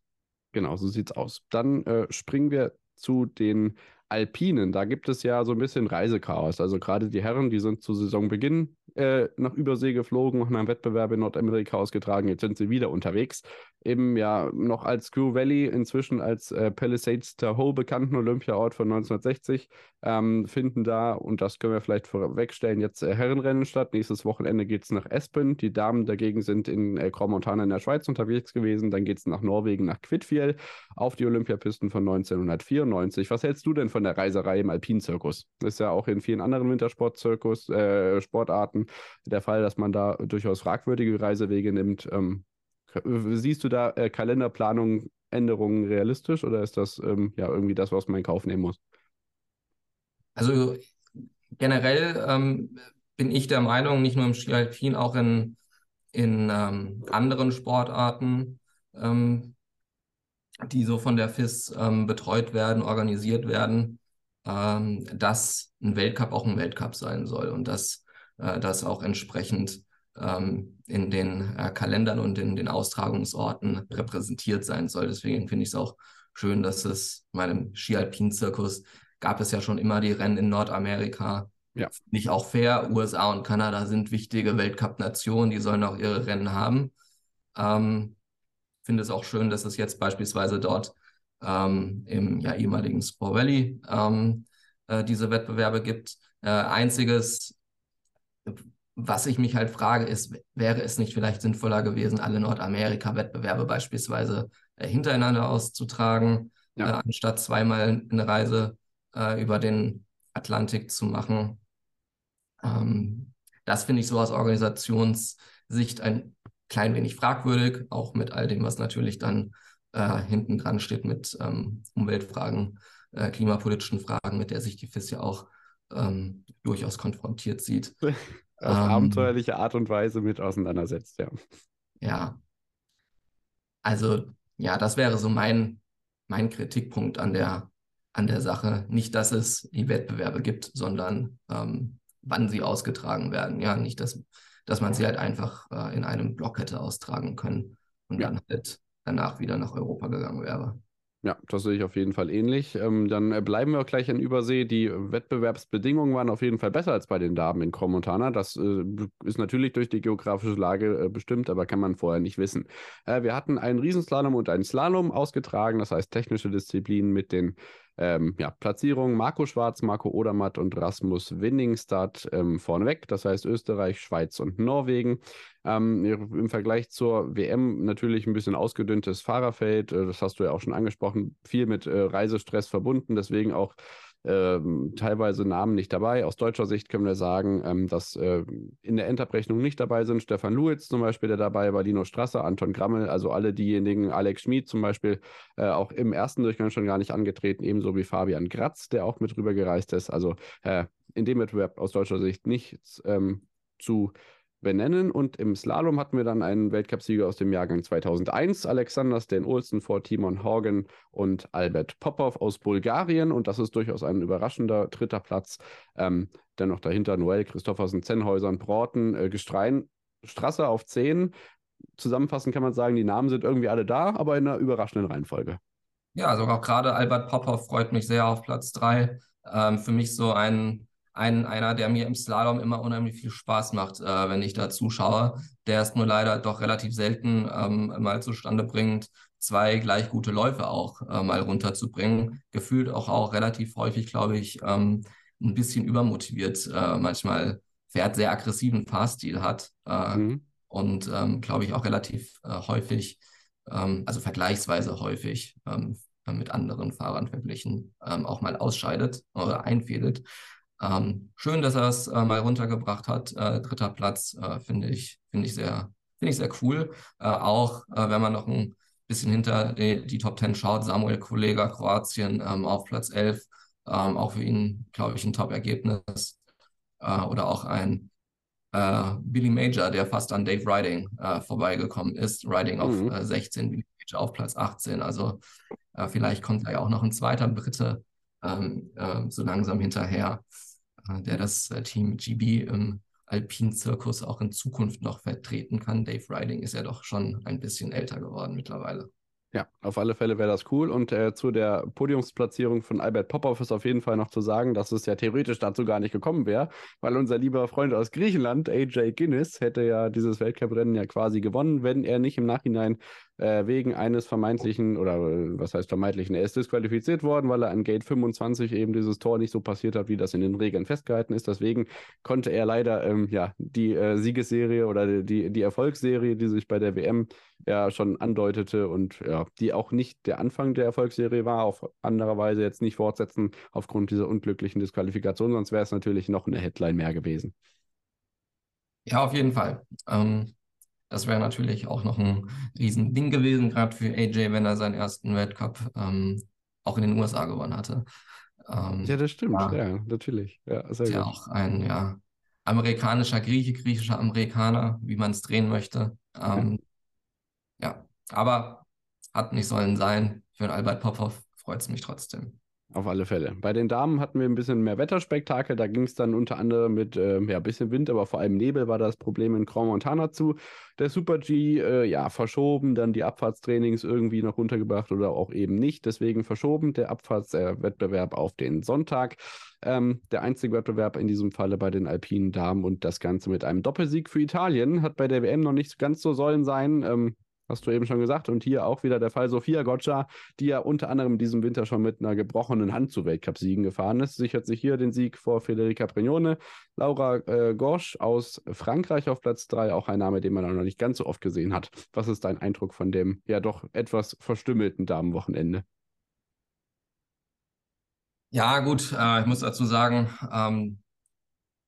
Genau, so sieht's aus. Dann äh, springen wir zu den Alpinen. Da gibt es ja so ein bisschen Reisechaos. Also gerade die Herren, die sind zu Saisonbeginn äh, nach Übersee geflogen, haben einen Wettbewerb in Nordamerika ausgetragen. Jetzt sind sie wieder unterwegs. Eben ja noch als Squirrel Valley, inzwischen als äh, Palisades Tahoe bekannten Olympiaort von 1960, ähm, finden da, und das können wir vielleicht vorwegstellen, jetzt äh, Herrenrennen statt. Nächstes Wochenende geht es nach Espen. Die Damen dagegen sind in äh, Montana in der Schweiz unterwegs gewesen. Dann geht es nach Norwegen, nach Quidfiel auf die Olympiapisten von 1994. Was hältst du denn von der Reiserei im Alpinzirkus? Ist ja auch in vielen anderen Wintersportzirkus, äh, Sportarten der Fall, dass man da durchaus fragwürdige Reisewege nimmt. Ähm, siehst du da äh, Kalenderplanung, Änderungen realistisch oder ist das ähm, ja irgendwie das, was man in Kauf nehmen muss? Also generell ähm, bin ich der Meinung, nicht nur im Ski Alpin, auch in, in ähm, anderen Sportarten, ähm, die so von der FIS ähm, betreut werden, organisiert werden, ähm, dass ein Weltcup auch ein Weltcup sein soll und dass äh, das auch entsprechend in den äh, Kalendern und in den Austragungsorten repräsentiert sein soll. Deswegen finde ich es auch schön, dass es in meinem Ski-Alpin-Zirkus gab es ja schon immer die Rennen in Nordamerika. Ja. Nicht auch fair. USA und Kanada sind wichtige Weltcup-Nationen, die sollen auch ihre Rennen haben. Ähm, finde es auch schön, dass es jetzt beispielsweise dort ähm, im ja, ehemaligen Squaw Valley ähm, äh, diese Wettbewerbe gibt. Äh, einziges, was ich mich halt frage, ist, wäre es nicht vielleicht sinnvoller gewesen, alle Nordamerika-Wettbewerbe beispielsweise äh, hintereinander auszutragen, ja. äh, anstatt zweimal eine Reise äh, über den Atlantik zu machen? Ähm, das finde ich so aus Organisationssicht ein klein wenig fragwürdig, auch mit all dem, was natürlich dann äh, hinten dran steht mit ähm, Umweltfragen, äh, klimapolitischen Fragen, mit der sich die FIS ja auch ähm, durchaus konfrontiert sieht. [LAUGHS] auf ähm, abenteuerliche Art und Weise mit auseinandersetzt, ja. Ja. Also, ja, das wäre so mein, mein Kritikpunkt an der, an der Sache. Nicht, dass es die Wettbewerbe gibt, sondern ähm, wann sie ausgetragen werden. Ja, nicht, dass, dass man sie halt einfach äh, in einem Block hätte austragen können und ja. dann halt danach wieder nach Europa gegangen wäre. Ja, das sehe ich auf jeden Fall ähnlich. Ähm, dann äh, bleiben wir auch gleich in Übersee. Die Wettbewerbsbedingungen waren auf jeden Fall besser als bei den Damen in Cromontana. Das äh, ist natürlich durch die geografische Lage äh, bestimmt, aber kann man vorher nicht wissen. Äh, wir hatten einen Riesenslalom und einen Slalom ausgetragen, das heißt technische Disziplinen mit den ähm, ja, Platzierungen Marco Schwarz, Marco Odermatt und Rasmus Winningstad ähm, vorneweg. Das heißt Österreich, Schweiz und Norwegen. Ähm, Im Vergleich zur WM natürlich ein bisschen ausgedünntes Fahrerfeld. Äh, das hast du ja auch schon angesprochen. Viel mit äh, Reisestress verbunden. Deswegen auch ähm, teilweise Namen nicht dabei. Aus deutscher Sicht können wir sagen, ähm, dass äh, in der Endabrechnung nicht dabei sind. Stefan Luitz zum Beispiel, der dabei war, Lino Strasser, Anton Grammel, also alle diejenigen, Alex Schmid zum Beispiel, äh, auch im ersten Durchgang schon gar nicht angetreten, ebenso wie Fabian Gratz, der auch mit rübergereist ist. Also äh, in dem Wettbewerb aus deutscher Sicht nichts ähm, zu benennen. Und im Slalom hatten wir dann einen Weltcupsieger aus dem Jahrgang 2001, Alexander Sten Olsen vor Timon Horgen und Albert Popov aus Bulgarien. Und das ist durchaus ein überraschender dritter Platz. Ähm, dennoch dahinter Noel, Christoffersen, Zenhäusern, Broughton, äh, Gestrein, Strasser auf 10. Zusammenfassend kann man sagen, die Namen sind irgendwie alle da, aber in einer überraschenden Reihenfolge. Ja, also auch gerade Albert Popov freut mich sehr auf Platz 3. Ähm, für mich so ein ein, einer, der mir im Slalom immer unheimlich viel Spaß macht, äh, wenn ich da zuschaue. Der ist nur leider doch relativ selten ähm, mal zustande bringt, zwei gleich gute Läufe auch äh, mal runterzubringen. Gefühlt auch, auch relativ häufig, glaube ich, ähm, ein bisschen übermotiviert. Äh, manchmal fährt, sehr aggressiven Fahrstil hat äh, mhm. und, ähm, glaube ich, auch relativ äh, häufig, ähm, also vergleichsweise häufig ähm, mit anderen Fahrern verglichen, ähm, auch mal ausscheidet oder einfädelt. Ähm, schön, dass er es äh, mal runtergebracht hat. Äh, dritter Platz äh, finde ich, finde ich sehr, finde ich sehr cool. Äh, auch äh, wenn man noch ein bisschen hinter die, die Top 10 schaut, Samuel Kollega, Kroatien ähm, auf Platz 11. Ähm, auch für ihn, glaube ich, ein Top-Ergebnis. Äh, oder auch ein Billy Major, der fast an Dave Riding vorbeigekommen ist. Riding auf mhm. 16, Billy Major auf Platz 18. Also vielleicht kommt da ja auch noch ein zweiter Brite ähm, so langsam hinterher. Äh, der das äh, Team GB im Alpin-Zirkus auch in Zukunft noch vertreten kann. Dave Riding ist ja doch schon ein bisschen älter geworden mittlerweile. Ja, auf alle Fälle wäre das cool. Und äh, zu der Podiumsplatzierung von Albert Popov ist auf jeden Fall noch zu sagen, dass es ja theoretisch dazu gar nicht gekommen wäre, weil unser lieber Freund aus Griechenland, AJ Guinness, hätte ja dieses Weltcuprennen ja quasi gewonnen, wenn er nicht im Nachhinein äh, wegen eines vermeintlichen, oder äh, was heißt vermeintlichen, er ist disqualifiziert worden, weil er an Gate 25 eben dieses Tor nicht so passiert hat, wie das in den Regeln festgehalten ist. Deswegen konnte er leider ähm, ja, die äh, Siegesserie oder die, die Erfolgsserie, die sich bei der WM ja schon andeutete und ja, die auch nicht der Anfang der Erfolgsserie war, auf andere Weise jetzt nicht fortsetzen aufgrund dieser unglücklichen Disqualifikation, sonst wäre es natürlich noch eine Headline mehr gewesen. Ja, auf jeden Fall. Ähm, das wäre natürlich auch noch ein Riesending gewesen, gerade für AJ, wenn er seinen ersten Weltcup ähm, auch in den USA gewonnen hatte. Ähm, ja, das stimmt, ja, ja natürlich. Ja, ist ja auch ein ja, amerikanischer Grieche, griechischer Amerikaner, wie man es drehen möchte. Ähm, ja. ja, aber hat nicht sollen sein. Für Albert Popov freut es mich trotzdem. Auf alle Fälle. Bei den Damen hatten wir ein bisschen mehr Wetterspektakel. Da ging es dann unter anderem mit äh, ja, bisschen Wind, aber vor allem Nebel war das Problem in Grand Montana zu. Der Super G, äh, ja, verschoben, dann die Abfahrtstrainings irgendwie noch runtergebracht oder auch eben nicht. Deswegen verschoben der Abfahrtswettbewerb auf den Sonntag. Ähm, der einzige Wettbewerb in diesem Falle bei den alpinen Damen und das Ganze mit einem Doppelsieg für Italien. Hat bei der WM noch nicht ganz so sollen sein. Ähm, hast du eben schon gesagt. Und hier auch wieder der Fall Sofia Goccia, die ja unter anderem diesem Winter schon mit einer gebrochenen Hand zu Weltcupsiegen gefahren ist, sichert sich hier den Sieg vor Federica Brignone. Laura äh, Gorsch aus Frankreich auf Platz 3, auch ein Name, den man noch nicht ganz so oft gesehen hat. Was ist dein Eindruck von dem ja doch etwas verstümmelten Damenwochenende? Ja, gut, äh, ich muss dazu sagen, ähm,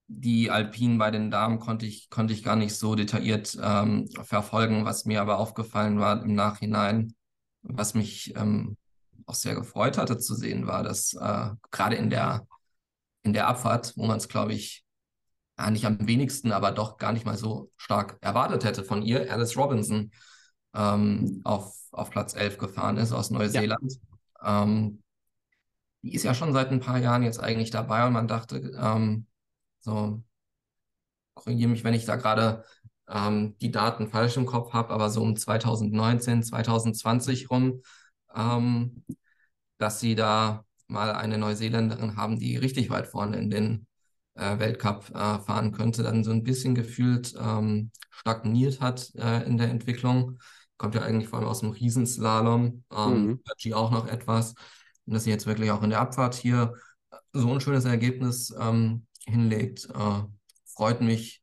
die Alpinen bei den Damen konnte ich, konnte ich gar nicht so detailliert ähm, verfolgen. Was mir aber aufgefallen war im Nachhinein, was mich ähm, auch sehr gefreut hatte zu sehen, war, dass äh, gerade in der, in der Abfahrt, wo man es, glaube ich, ja, nicht am wenigsten, aber doch gar nicht mal so stark erwartet hätte von ihr, Alice Robinson ähm, auf, auf Platz 11 gefahren ist aus Neuseeland. Ja. Ähm, die ist ja schon seit ein paar Jahren jetzt eigentlich dabei und man dachte, ähm, so, korrigiere mich, wenn ich da gerade ähm, die Daten falsch im Kopf habe, aber so um 2019, 2020 rum, ähm, dass sie da mal eine Neuseeländerin haben, die richtig weit vorne in den äh, Weltcup äh, fahren könnte, dann so ein bisschen gefühlt ähm, stagniert hat äh, in der Entwicklung. Kommt ja eigentlich vor allem aus dem Riesenslalom, ähm, mhm. auch noch etwas. Und dass sie jetzt wirklich auch in der Abfahrt hier so ein schönes Ergebnis ähm, hinlegt. Äh, freut mich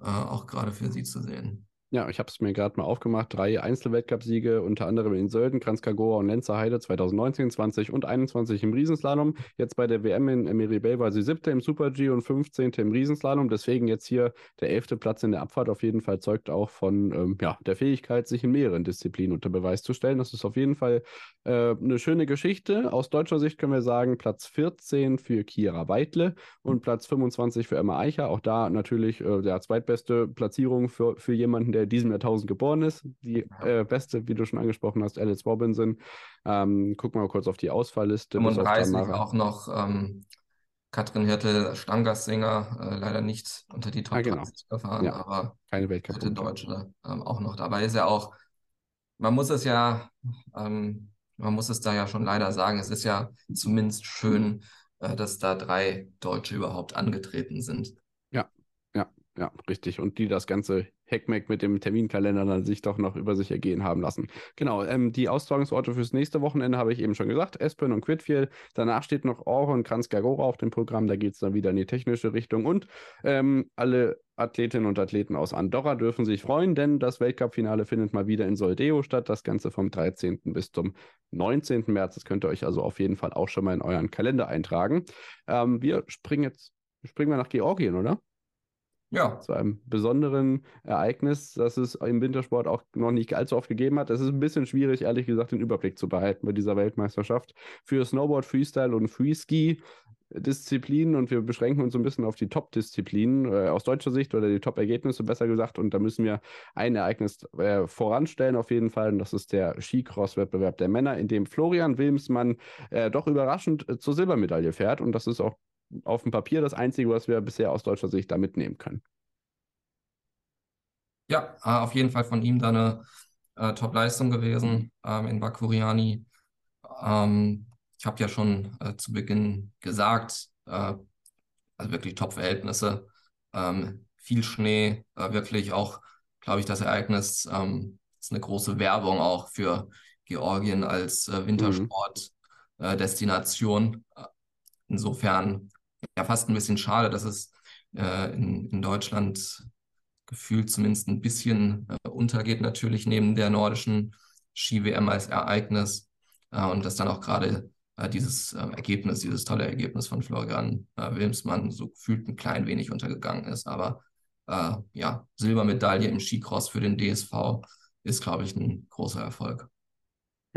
äh, auch gerade für Sie zu sehen. Ja, ich habe es mir gerade mal aufgemacht. Drei Einzelweltcupsiege, unter anderem in Sölden, Kranzkagora und Lenzer Heide 2019, 20 und 21 im Riesenslalom. Jetzt bei der WM in Miribel war sie siebte im Super-G und 15. im Riesenslalom. Deswegen jetzt hier der elfte Platz in der Abfahrt auf jeden Fall zeugt auch von ähm, ja, der Fähigkeit, sich in mehreren Disziplinen unter Beweis zu stellen. Das ist auf jeden Fall äh, eine schöne Geschichte. Aus deutscher Sicht können wir sagen, Platz 14 für Kira Weidle und Platz 25 für Emma Eicher. Auch da natürlich äh, der zweitbeste Platzierung für, für jemanden, der der diesem Jahrtausend geboren ist. Die äh, beste, wie du schon angesprochen hast, Alice Robinson. Ähm, gucken wir mal kurz auf die Ausfallliste. 35 auch noch ähm, Katrin Hirtel, Stammgastsänger, äh, leider nicht unter die Top ah, genau. gefahren, ja, aber keine Weltcup Deutsche ähm, auch noch dabei. Ist ja auch, man muss es ja, ähm, man muss es da ja schon leider sagen, es ist ja zumindest schön, äh, dass da drei Deutsche überhaupt angetreten sind. Ja, ja, ja, richtig. Und die das Ganze Heckmeck mit dem Terminkalender dann sich doch noch über sich ergehen haben lassen. Genau, ähm, die Austragungsorte fürs nächste Wochenende habe ich eben schon gesagt, Espen und Quidfield. Danach steht noch Oro und Kranzgagora auf dem Programm, da geht es dann wieder in die technische Richtung und ähm, alle Athletinnen und Athleten aus Andorra dürfen sich freuen, denn das Weltcup-Finale findet mal wieder in Soldeo statt. Das Ganze vom 13. bis zum 19. März. Das könnt ihr euch also auf jeden Fall auch schon mal in euren Kalender eintragen. Ähm, wir springen jetzt, springen wir nach Georgien, oder? Ja. Zu einem besonderen Ereignis, das es im Wintersport auch noch nicht allzu oft gegeben hat. Es ist ein bisschen schwierig, ehrlich gesagt, den Überblick zu behalten bei dieser Weltmeisterschaft. Für Snowboard, Freestyle und Freeski Disziplinen und wir beschränken uns ein bisschen auf die Top-Disziplinen äh, aus deutscher Sicht oder die Top-Ergebnisse besser gesagt. Und da müssen wir ein Ereignis äh, voranstellen auf jeden Fall. Und das ist der Skicross-Wettbewerb der Männer, in dem Florian Wilmsmann äh, doch überraschend äh, zur Silbermedaille fährt. Und das ist auch auf dem Papier das Einzige, was wir bisher aus deutscher Sicht da mitnehmen können. Ja, äh, auf jeden Fall von ihm da eine äh, Top-Leistung gewesen ähm, in Bakuriani. Ähm, ich habe ja schon äh, zu Beginn gesagt, äh, also wirklich Top-Verhältnisse, ähm, viel Schnee, äh, wirklich auch, glaube ich, das Ereignis ähm, ist eine große Werbung auch für Georgien als äh, Wintersport-Destination. Mhm. Insofern ja fast ein bisschen schade, dass es äh, in, in Deutschland gefühlt zumindest ein bisschen äh, untergeht, natürlich neben der nordischen Ski-WM als Ereignis äh, und dass dann auch gerade äh, dieses äh, Ergebnis, dieses tolle Ergebnis von Florian äh, Wilmsmann so gefühlt ein klein wenig untergegangen ist. Aber ja, Silbermedaille im Skicross für den DSV ist, glaube ich, ein großer Erfolg.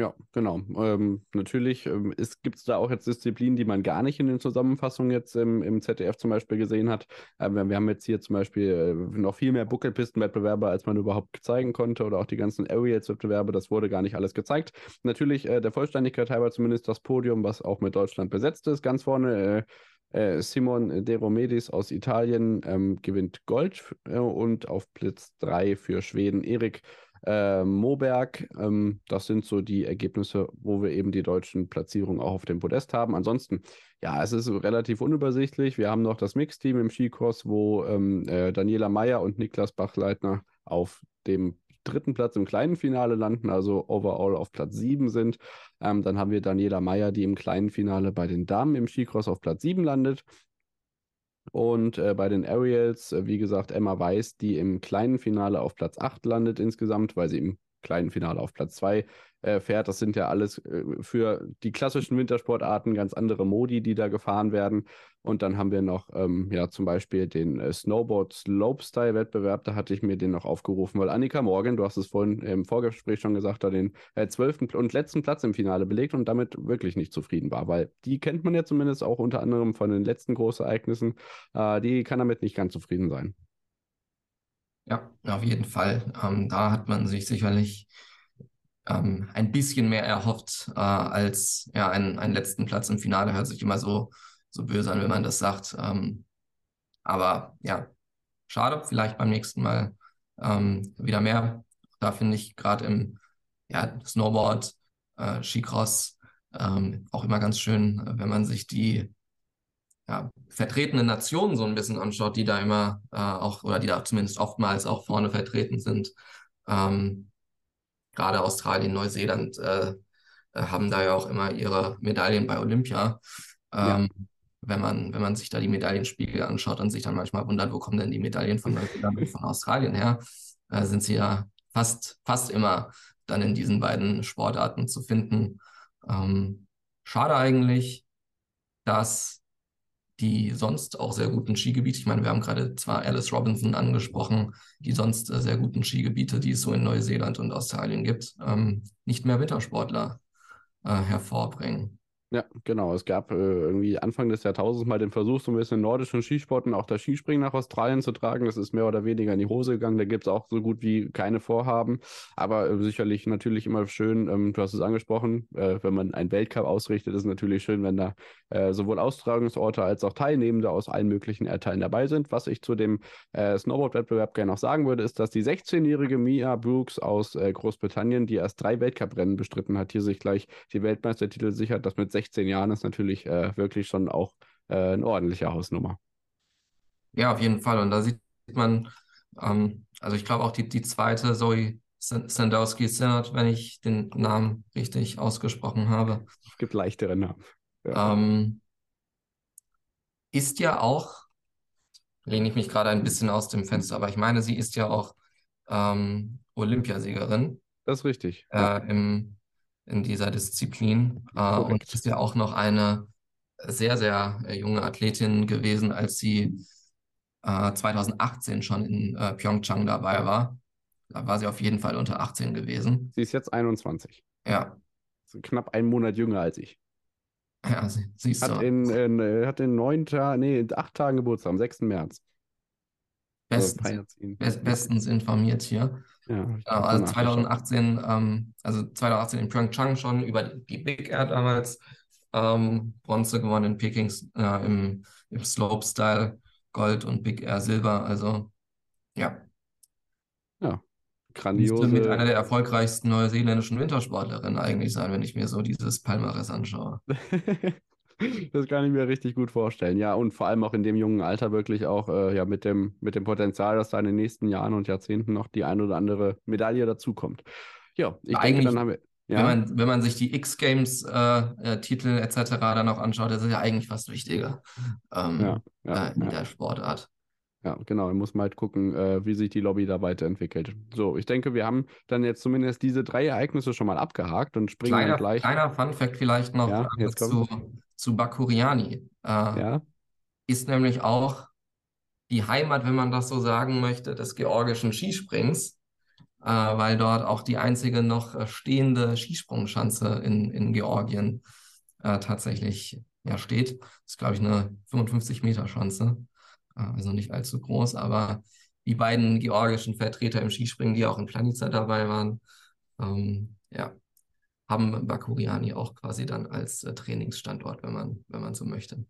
Ja, genau. Ähm, natürlich ähm, gibt es da auch jetzt Disziplinen, die man gar nicht in den Zusammenfassungen jetzt im, im ZDF zum Beispiel gesehen hat. Ähm, wir haben jetzt hier zum Beispiel äh, noch viel mehr Buckelpistenwettbewerbe, als man überhaupt zeigen konnte oder auch die ganzen Aerials-Wettbewerbe, das wurde gar nicht alles gezeigt. Natürlich äh, der Vollständigkeit halber zumindest das Podium, was auch mit Deutschland besetzt ist. Ganz vorne äh, äh Simon De Romedis aus Italien ähm, gewinnt Gold äh, und auf Platz 3 für Schweden Erik äh, Moberg. Ähm, das sind so die Ergebnisse, wo wir eben die deutschen Platzierungen auch auf dem Podest haben. Ansonsten, ja, es ist relativ unübersichtlich. Wir haben noch das Mixteam im Skikurs, wo ähm, äh, Daniela Meyer und Niklas Bachleitner auf dem dritten Platz im kleinen Finale landen, also overall auf Platz 7 sind. Ähm, dann haben wir Daniela Meyer, die im kleinen Finale bei den Damen im Skicross auf Platz 7 landet. Und äh, bei den Ariels, äh, wie gesagt, Emma Weiß, die im kleinen Finale auf Platz 8 landet insgesamt, weil sie im kleinen Finale auf Platz 2 äh, fährt. Das sind ja alles äh, für die klassischen Wintersportarten ganz andere Modi, die da gefahren werden. Und dann haben wir noch ähm, ja zum Beispiel den äh, Snowboard Slopestyle Wettbewerb. Da hatte ich mir den noch aufgerufen, weil Annika Morgan, du hast es vorhin im Vorgespräch schon gesagt, da den äh, zwölften und letzten Platz im Finale belegt und damit wirklich nicht zufrieden war, weil die kennt man ja zumindest auch unter anderem von den letzten Großereignissen. Äh, die kann damit nicht ganz zufrieden sein. Ja, auf jeden Fall. Ähm, da hat man sich sicherlich ähm, ein bisschen mehr erhofft äh, als ja, einen, einen letzten Platz im Finale. Hört sich immer so, so böse an, wenn man das sagt. Ähm, aber ja, schade, vielleicht beim nächsten Mal ähm, wieder mehr. Da finde ich gerade im ja, Snowboard, äh, Skicross ähm, auch immer ganz schön, wenn man sich die ja, vertretenen Nationen so ein bisschen anschaut, die da immer äh, auch, oder die da zumindest oftmals auch vorne vertreten sind. Ähm, gerade Australien, Neuseeland äh, äh, haben da ja auch immer ihre Medaillen bei Olympia. Ähm, ja. Wenn man, wenn man sich da die Medaillenspiegel anschaut und sich dann manchmal wundert, wo kommen denn die Medaillen von Neuseeland und von Australien her? äh, sind sie ja fast, fast immer dann in diesen beiden Sportarten zu finden. Ähm, schade eigentlich, dass die sonst auch sehr guten Skigebiete, ich meine, wir haben gerade zwar Alice Robinson angesprochen, die sonst äh, sehr guten Skigebiete, die es so in Neuseeland und Australien gibt, ähm, nicht mehr Wintersportler äh, hervorbringen. Ja, genau. Es gab äh, irgendwie Anfang des Jahrtausends mal den Versuch, so ein bisschen nordischen Skisport und auch das Skispringen nach Australien zu tragen. Das ist mehr oder weniger in die Hose gegangen. Da gibt es auch so gut wie keine Vorhaben. Aber äh, sicherlich natürlich immer schön, ähm, du hast es angesprochen, äh, wenn man einen Weltcup ausrichtet, ist es natürlich schön, wenn da äh, sowohl Austragungsorte als auch Teilnehmende aus allen möglichen Erdteilen dabei sind. Was ich zu dem äh, Snowboard-Wettbewerb gerne noch sagen würde, ist, dass die 16-jährige Mia Brooks aus äh, Großbritannien, die erst drei Weltcuprennen bestritten hat, hier sich gleich die Weltmeistertitel sichert, das mit 16 Jahren ist natürlich äh, wirklich schon auch äh, eine ordentliche Hausnummer. Ja, auf jeden Fall. Und da sieht man, ähm, also ich glaube auch die, die zweite, Zoe Sandowski Sinnert, wenn ich den Namen richtig ausgesprochen habe. Es gibt leichtere Namen. Ja. Ähm, ist ja auch, lehne ich mich gerade ein bisschen aus dem Fenster, aber ich meine, sie ist ja auch ähm, Olympiasiegerin. Das ist richtig. Äh, im, in dieser Disziplin. Äh, und ist ja auch noch eine sehr, sehr äh, junge Athletin gewesen, als sie äh, 2018 schon in äh, Pyeongchang dabei war. Da war sie auf jeden Fall unter 18 gewesen. Sie ist jetzt 21. Ja. Also knapp einen Monat jünger als ich. Ja, sie, siehst hat du. In, in, äh, hat in neun Tagen, nee, in acht Tagen Geburtstag, am 6. März. Bestens, also best, bestens informiert hier. Ja, also 2018, ähm, also 2018 in Pyeongchang schon über die Big Air damals ähm, Bronze gewonnen in Peking äh, im, im Slopestyle, Gold und Big Air Silber. Also ja. Ja, grandiose. Müsste mit einer der erfolgreichsten neuseeländischen Wintersportlerinnen eigentlich sein, wenn ich mir so dieses Palmares anschaue. [LAUGHS] Das kann ich mir richtig gut vorstellen. Ja, und vor allem auch in dem jungen Alter wirklich auch äh, ja, mit, dem, mit dem Potenzial, dass da in den nächsten Jahren und Jahrzehnten noch die ein oder andere Medaille dazukommt. Ja, ich Eigentlich, denke, dann haben wir. Ja. Wenn, man, wenn man sich die X-Games-Titel äh, äh, etc. dann auch anschaut, das ist ja eigentlich fast wichtiger ähm, ja, ja, äh, in der Sportart. Ja, genau. Da muss man halt gucken, äh, wie sich die Lobby da weiterentwickelt. So, ich denke, wir haben dann jetzt zumindest diese drei Ereignisse schon mal abgehakt und springen kleiner, dann gleich. Kleiner Fun-Fact vielleicht noch Ja, äh, zu, zu Bakuriani. Äh, Ja, Ist nämlich auch die Heimat, wenn man das so sagen möchte, des georgischen Skisprings, äh, weil dort auch die einzige noch äh, stehende Skisprungschanze in, in Georgien äh, tatsächlich ja, steht. Das ist, glaube ich, eine 55-Meter-Schanze. Also nicht allzu groß, aber die beiden georgischen Vertreter im Skispringen, die auch in Planica dabei waren, ähm, ja, haben Bakuriani auch quasi dann als äh, Trainingsstandort, wenn man, wenn man so möchte.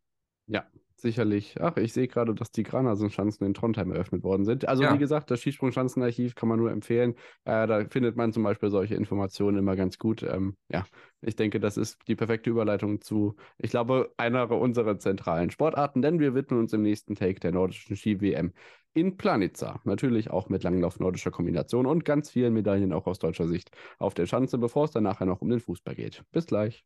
ja, sicherlich. Ach, ich sehe gerade, dass die Granasen-Schanzen in Trondheim eröffnet worden sind. Also, Ja. wie gesagt, das Skisprung-Schanzenarchiv kann man nur empfehlen. Äh, da findet man zum Beispiel solche Informationen immer ganz gut. Ähm, ja, ich denke, das ist die perfekte Überleitung zu, ich glaube, einer unserer zentralen Sportarten, denn wir widmen uns im nächsten Take der nordischen Ski-WM in Planica. Natürlich auch mit Langlauf nordischer Kombination und ganz vielen Medaillen auch aus deutscher Sicht auf der Schanze, bevor es dann nachher noch um den Fußball geht. Bis gleich.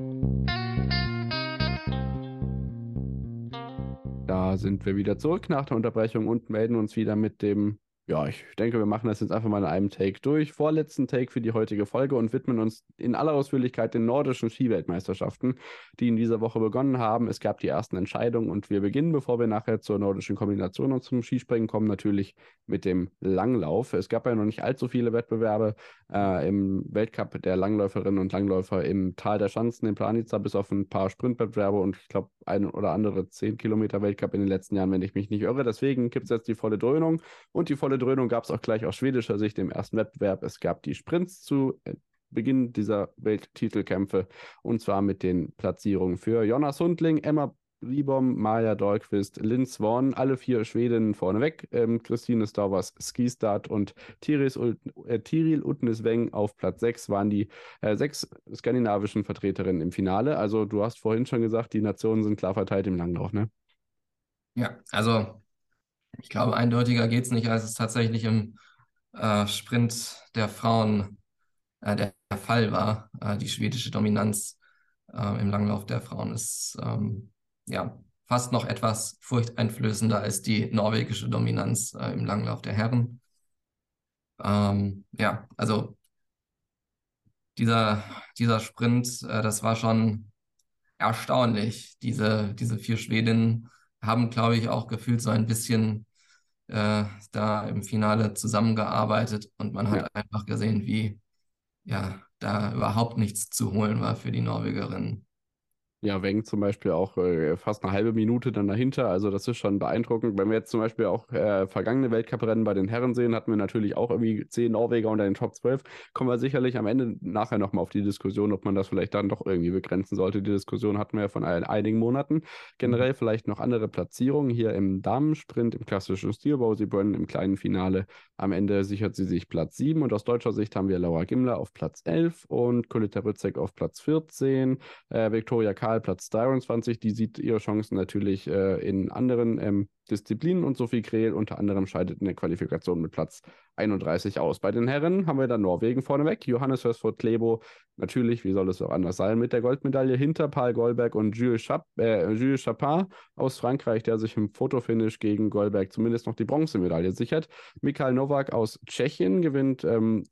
Sind wir wieder zurück nach der Unterbrechung und melden uns wieder mit dem, ja, ich denke, wir machen das jetzt einfach mal in einem Take durch. Vorletzten Take für die heutige Folge und widmen uns in aller Ausführlichkeit den nordischen Skiweltmeisterschaften, die in dieser Woche begonnen haben. Es gab die ersten Entscheidungen und wir beginnen, bevor wir nachher zur nordischen Kombination und zum Skispringen kommen, natürlich mit dem Langlauf. Es gab ja noch nicht allzu viele Wettbewerbe äh, im Weltcup der Langläuferinnen und Langläufer im Tal der Schanzen in Planica, bis auf ein paar Sprintwettbewerbe und ich glaube ein oder andere 10 Kilometer Weltcup in den letzten Jahren, wenn ich mich nicht irre. Deswegen gibt es jetzt die volle Dröhnung und die volle Dröhnung gab es auch gleich aus schwedischer Sicht im ersten Wettbewerb. Es gab die Sprints zu äh, Beginn dieser Welttitelkämpfe und zwar mit den Platzierungen für Jonas Hundling, Emma Ribom, Maja Dahlqvist, Lynn Swan, alle vier Schwedinnen vorneweg. Ähm, Christine Stavers Skistad und Tiris, äh, Tiril Utnesweng auf Platz 6 waren die äh, sechs skandinavischen Vertreterinnen im Finale. Also du hast vorhin schon gesagt, die Nationen sind klar verteilt im Langlauf, ne? Ja, also ich glaube, eindeutiger geht es nicht, als es tatsächlich im äh, Sprint der Frauen äh, der Fall war. Äh, die schwedische Dominanz äh, im Langlauf der Frauen ist ähm, ja fast noch etwas furchteinflößender als die norwegische Dominanz äh, im Langlauf der Herren. Ähm, ja, also dieser, dieser Sprint, äh, das war schon erstaunlich. Diese, diese vier Schwedinnen haben, glaube ich, auch gefühlt so ein bisschen äh, da im Finale zusammengearbeitet und man hat ja. einfach gesehen, wie ja da überhaupt nichts zu holen war für die Norwegerinnen. Ja, Weng zum Beispiel auch äh, fast eine halbe Minute dann dahinter. Also das ist schon beeindruckend. Wenn wir jetzt zum Beispiel auch äh, vergangene Weltcuprennen bei den Herren sehen, hatten wir natürlich auch irgendwie zehn Norweger unter den Top 12. Kommen wir sicherlich am Ende nachher nochmal auf die Diskussion, ob man das vielleicht dann doch irgendwie begrenzen sollte. Die Diskussion hatten wir ja von einigen Monaten. Generell vielleicht noch andere Platzierungen hier im Damensprint, im klassischen Stil. Rosie Brennan im kleinen Finale. Am Ende sichert sie sich Platz 7 und aus deutscher Sicht haben wir Laura Gimler auf Platz 11 und Coletta Rützek auf Platz 14. Äh, Viktoria Karl Platz 23, die sieht ihre Chancen natürlich äh, in anderen ähm, Disziplinen und Sophie Krehl unter anderem scheidet in der Qualifikation mit Platz 31 aus. Bei den Herren haben wir dann Norwegen vorneweg, Johannes Hörsford Klebo, natürlich, wie soll es auch anders sein, mit der Goldmedaille hinter Paul Goldberg und Jules, Chap äh, Jules Chapin aus Frankreich, der sich im Fotofinish gegen Goldberg zumindest noch die Bronzemedaille sichert. Mikhail Nowak aus Tschechien gewinnt ähm,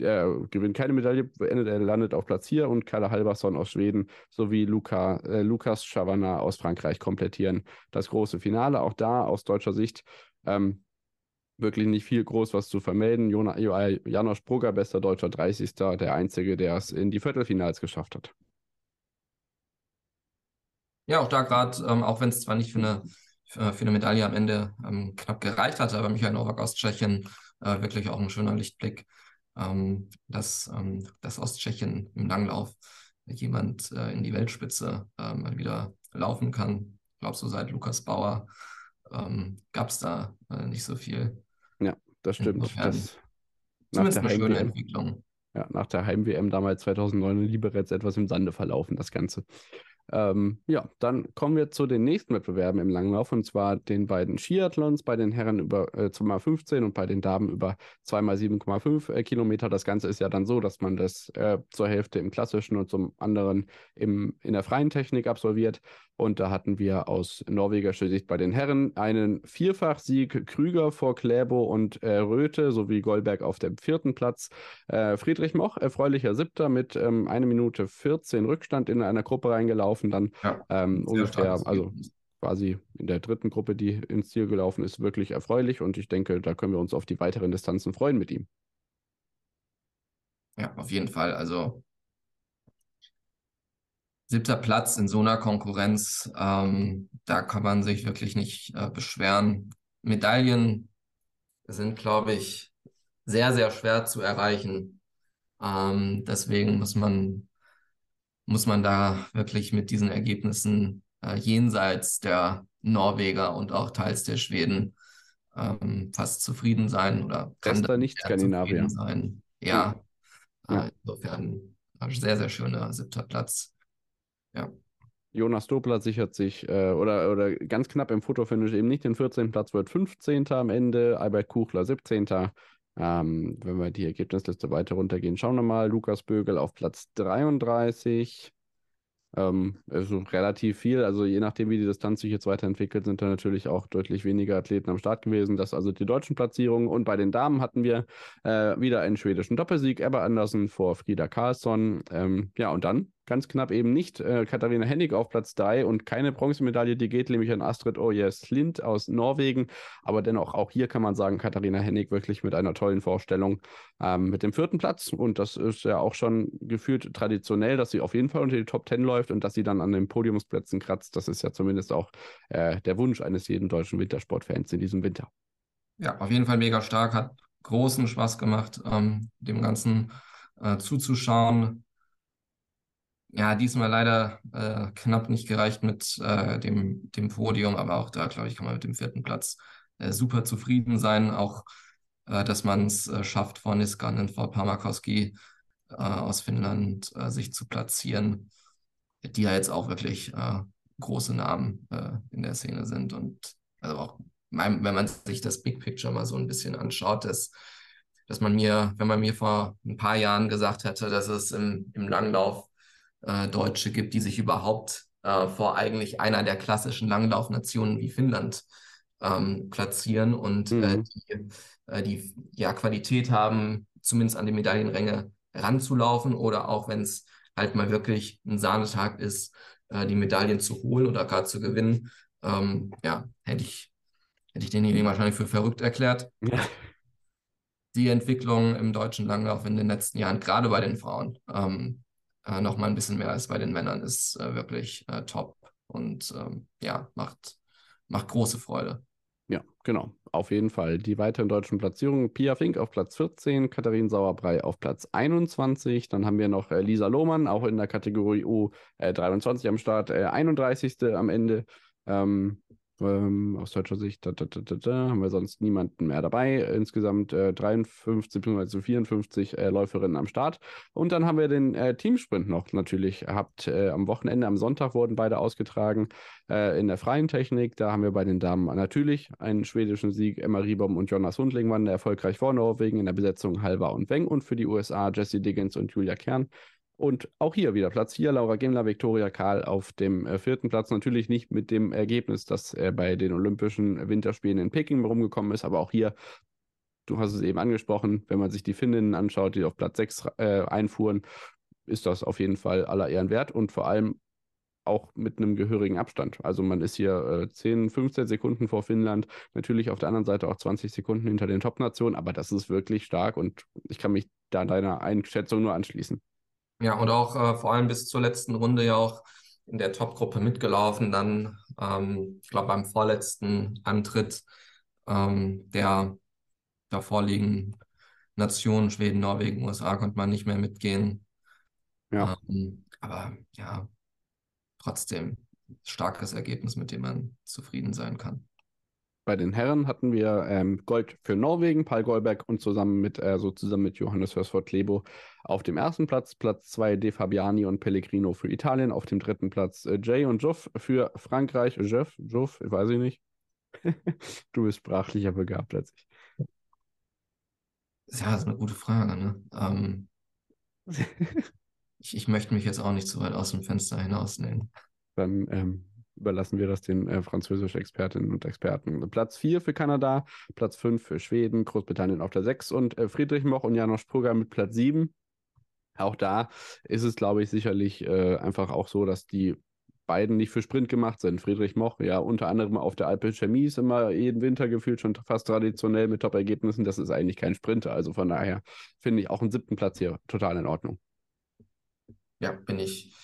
er gewinnt keine Medaille, beendet, er landet auf Platz 4 und Kalle Halbersson aus Schweden sowie Luca, äh, Lukas Schavanna aus Frankreich komplettieren das große Finale. Auch da aus deutscher Sicht ähm, wirklich nicht viel groß was zu vermelden. Jona, Janosch Brugger, bester deutscher 30. Der einzige, der es in die Viertelfinals geschafft hat. Ja, auch da gerade, ähm, auch wenn es zwar nicht für eine, für, für eine Medaille am Ende ähm, knapp gereicht hatte, aber Michael Nowak aus Tschechien äh, wirklich auch ein schöner Lichtblick ähm, dass, ähm, dass aus Tschechien im Langlauf jemand äh, in die Weltspitze äh, mal wieder laufen kann. Ich glaube, so seit Lukas Bauer ähm, gab es da äh, nicht so viel. Ja, das stimmt. Das, zumindest eine schöne Entwicklung. Ja, nach der Heim-WM damals 2009 in Liberec etwas im Sande verlaufen, das Ganze. Ähm, ja, dann kommen wir zu den nächsten Wettbewerben im Langlauf und zwar den beiden Skiathlons, bei den Herren über äh, 2x15 und bei den Damen über 2x7,5 äh, Kilometer. Das Ganze ist ja dann so, dass man das äh, zur Hälfte im klassischen und zum anderen im, in der freien Technik absolviert. Und da hatten wir aus norwegischer Sicht bei den Herren einen Vierfachsieg Krüger vor Kläbo und äh, Röthe sowie Goldberg auf dem vierten Platz. Äh, Friedrich Moch, erfreulicher Siebter mit ähm, 1 Minute 14 Rückstand in einer Gruppe reingelaufen. Dann ja, ähm, ungefähr, also quasi in der dritten Gruppe, die ins Ziel gelaufen ist, wirklich erfreulich. Und ich denke, da können wir uns auf die weiteren Distanzen freuen mit ihm. Ja, auf jeden Fall. Also siebter Platz in so einer Konkurrenz, ähm, da kann man sich wirklich nicht äh, beschweren. Medaillen sind, glaube ich, sehr, sehr schwer zu erreichen. Ähm, deswegen muss man, muss man da wirklich mit diesen Ergebnissen äh, jenseits der Norweger und auch teils der Schweden ähm, fast zufrieden sein oder kann da nicht Skandinavier sein. Ja, ja. Äh, insofern äh, sehr, sehr schöner siebter Platz. Ja. Jonas Dobler sichert sich äh, oder, oder ganz knapp im Fotofinish eben nicht den 14. Platz, wird 15. am Ende, Albert Kuchler 17. Ähm, wenn wir die Ergebnisliste weiter runtergehen, schauen wir mal. Lukas Bögel auf Platz 33. Ähm, also relativ viel. Also je nachdem, wie die Distanz sich jetzt weiterentwickelt, sind da natürlich auch deutlich weniger Athleten am Start gewesen. Das also die deutschen Platzierungen. Und bei den Damen hatten wir äh, wieder einen schwedischen Doppelsieg. Ebba Andersen vor Frieda Karlsson. Ähm, ja, und dann ganz knapp eben nicht äh, Katharina Hennig auf Platz 3 und keine Bronzemedaille, die geht nämlich an Astrid Ojes Lind aus Norwegen. Aber dennoch, auch hier kann man sagen, Katharina Hennig wirklich mit einer tollen Vorstellung ähm, mit dem vierten Platz. Und das ist ja auch schon gefühlt traditionell, dass sie auf jeden Fall unter die Top 10 läuft und dass sie dann an den Podiumsplätzen kratzt. Das ist ja zumindest auch äh, der Wunsch eines jeden deutschen Wintersportfans in diesem Winter. Ja, auf jeden Fall mega stark, hat großen Spaß gemacht, ähm, dem Ganzen äh, zuzuschauen ja, diesmal leider äh, knapp nicht gereicht mit äh, dem, dem Podium, aber auch da, glaube ich, kann man mit dem vierten Platz äh, super zufrieden sein. Auch, äh, dass man es äh, schafft, vor Niskanen und vor Pamakowski äh, aus Finnland sich zu platzieren, die ja jetzt auch wirklich große Namen in der Szene sind. Und also auch, wenn man sich das Big Picture mal so ein bisschen anschaut, dass dass man mir, wenn man mir vor ein paar Jahren gesagt hätte, dass es im, im Langlauf äh, Deutsche gibt, die sich überhaupt äh, vor eigentlich einer der klassischen Langlaufnationen wie Finnland ähm, platzieren und äh, mhm. die, äh, die ja Qualität haben, zumindest an die Medaillenränge ranzulaufen oder auch wenn es halt mal wirklich ein Sahnetag ist, äh, die Medaillen zu holen oder gar zu gewinnen, ähm, ja, hätte ich, hätte ich denjenigen wahrscheinlich für verrückt erklärt. Ja. Die Entwicklung im deutschen Langlauf in den letzten Jahren, gerade bei den Frauen, ähm, äh, noch mal ein bisschen mehr als bei den Männern ist äh, wirklich äh, top und ähm, ja, macht, macht große Freude. Ja, genau. Auf jeden Fall. Die weiteren deutschen Platzierungen: Pia Fink auf Platz 14, Katharin Sauerbrei auf Platz 21. Dann haben wir noch äh, Lisa Lohmann, auch in der Kategorie U23 äh, am Start, äh, 31. am Ende. Ähm, ähm, aus deutscher Sicht da, da, da, haben wir sonst niemanden mehr dabei. Insgesamt äh, 53 bzw. 54 äh, Läuferinnen am Start. Und dann haben wir den äh, Teamsprint noch natürlich gehabt. Äh, am Wochenende, am Sonntag wurden beide ausgetragen äh, in der freien Technik. Da haben wir bei den Damen natürlich einen schwedischen Sieg. Emma Riebom und Jonas Hundling waren erfolgreich vor Norwegen in der Besetzung Halva und Weng und für die USA Jesse Diggins und Julia Kern. Und auch hier wieder Platz 4, Laura Gimler, Viktoria Karl auf dem äh, vierten Platz. Natürlich nicht mit dem Ergebnis, dass er bei den Olympischen Winterspielen in Peking rumgekommen ist, aber auch hier, du hast es eben angesprochen, wenn man sich die Finninnen anschaut, die auf Platz 6 äh, einfuhren, ist das auf jeden Fall aller Ehren wert und vor allem auch mit einem gehörigen Abstand. Also man ist hier äh, 10, 15 Sekunden vor Finnland, natürlich auf der anderen Seite auch 20 Sekunden hinter den Top-Nationen, aber das ist wirklich stark und ich kann mich da deiner Einschätzung nur anschließen. Ja, und auch äh, vor allem bis zur letzten Runde ja auch in der Top-Gruppe mitgelaufen. Dann, ähm, ich glaube, beim vorletzten Antritt ähm, der davorliegenden Nationen, Schweden, Norwegen, USA, konnte man nicht mehr mitgehen. Ja. Ähm, aber ja, trotzdem starkes Ergebnis, mit dem man zufrieden sein kann. Bei den Herren hatten wir ähm, Gold für Norwegen, Paul Goldberg und zusammen mit, äh, so zusammen mit Johannes Hörsford Lebo auf dem ersten Platz. Platz zwei De Fabiani und Pellegrino für Italien. Auf dem dritten Platz äh, Jay und Joff für Frankreich. Jeff, Joff, weiß ich nicht. [LAUGHS] du bist sprachlicher begabt als ich. Ja, das ist eine gute Frage. Ne? Ähm, [LAUGHS] ich, ich möchte mich jetzt auch nicht zu weit aus dem Fenster hinausnehmen. Dann ähm, überlassen wir das den äh, französischen Expertinnen und Experten. Platz 4 für Kanada, Platz 5 für Schweden, Großbritannien auf der 6 und äh, Friedrich Moch und Janosch Prugger mit Platz 7. Auch da ist es, glaube ich, sicherlich äh, einfach auch so, dass die beiden nicht für Sprint gemacht sind. Friedrich Moch, ja, unter anderem auf der Alpe Chemie ist immer jeden Winter gefühlt schon fast traditionell mit Top-Ergebnissen. Das ist eigentlich kein Sprinter. Also von daher finde ich auch einen siebten Platz hier total in Ordnung. Ja, bin ich,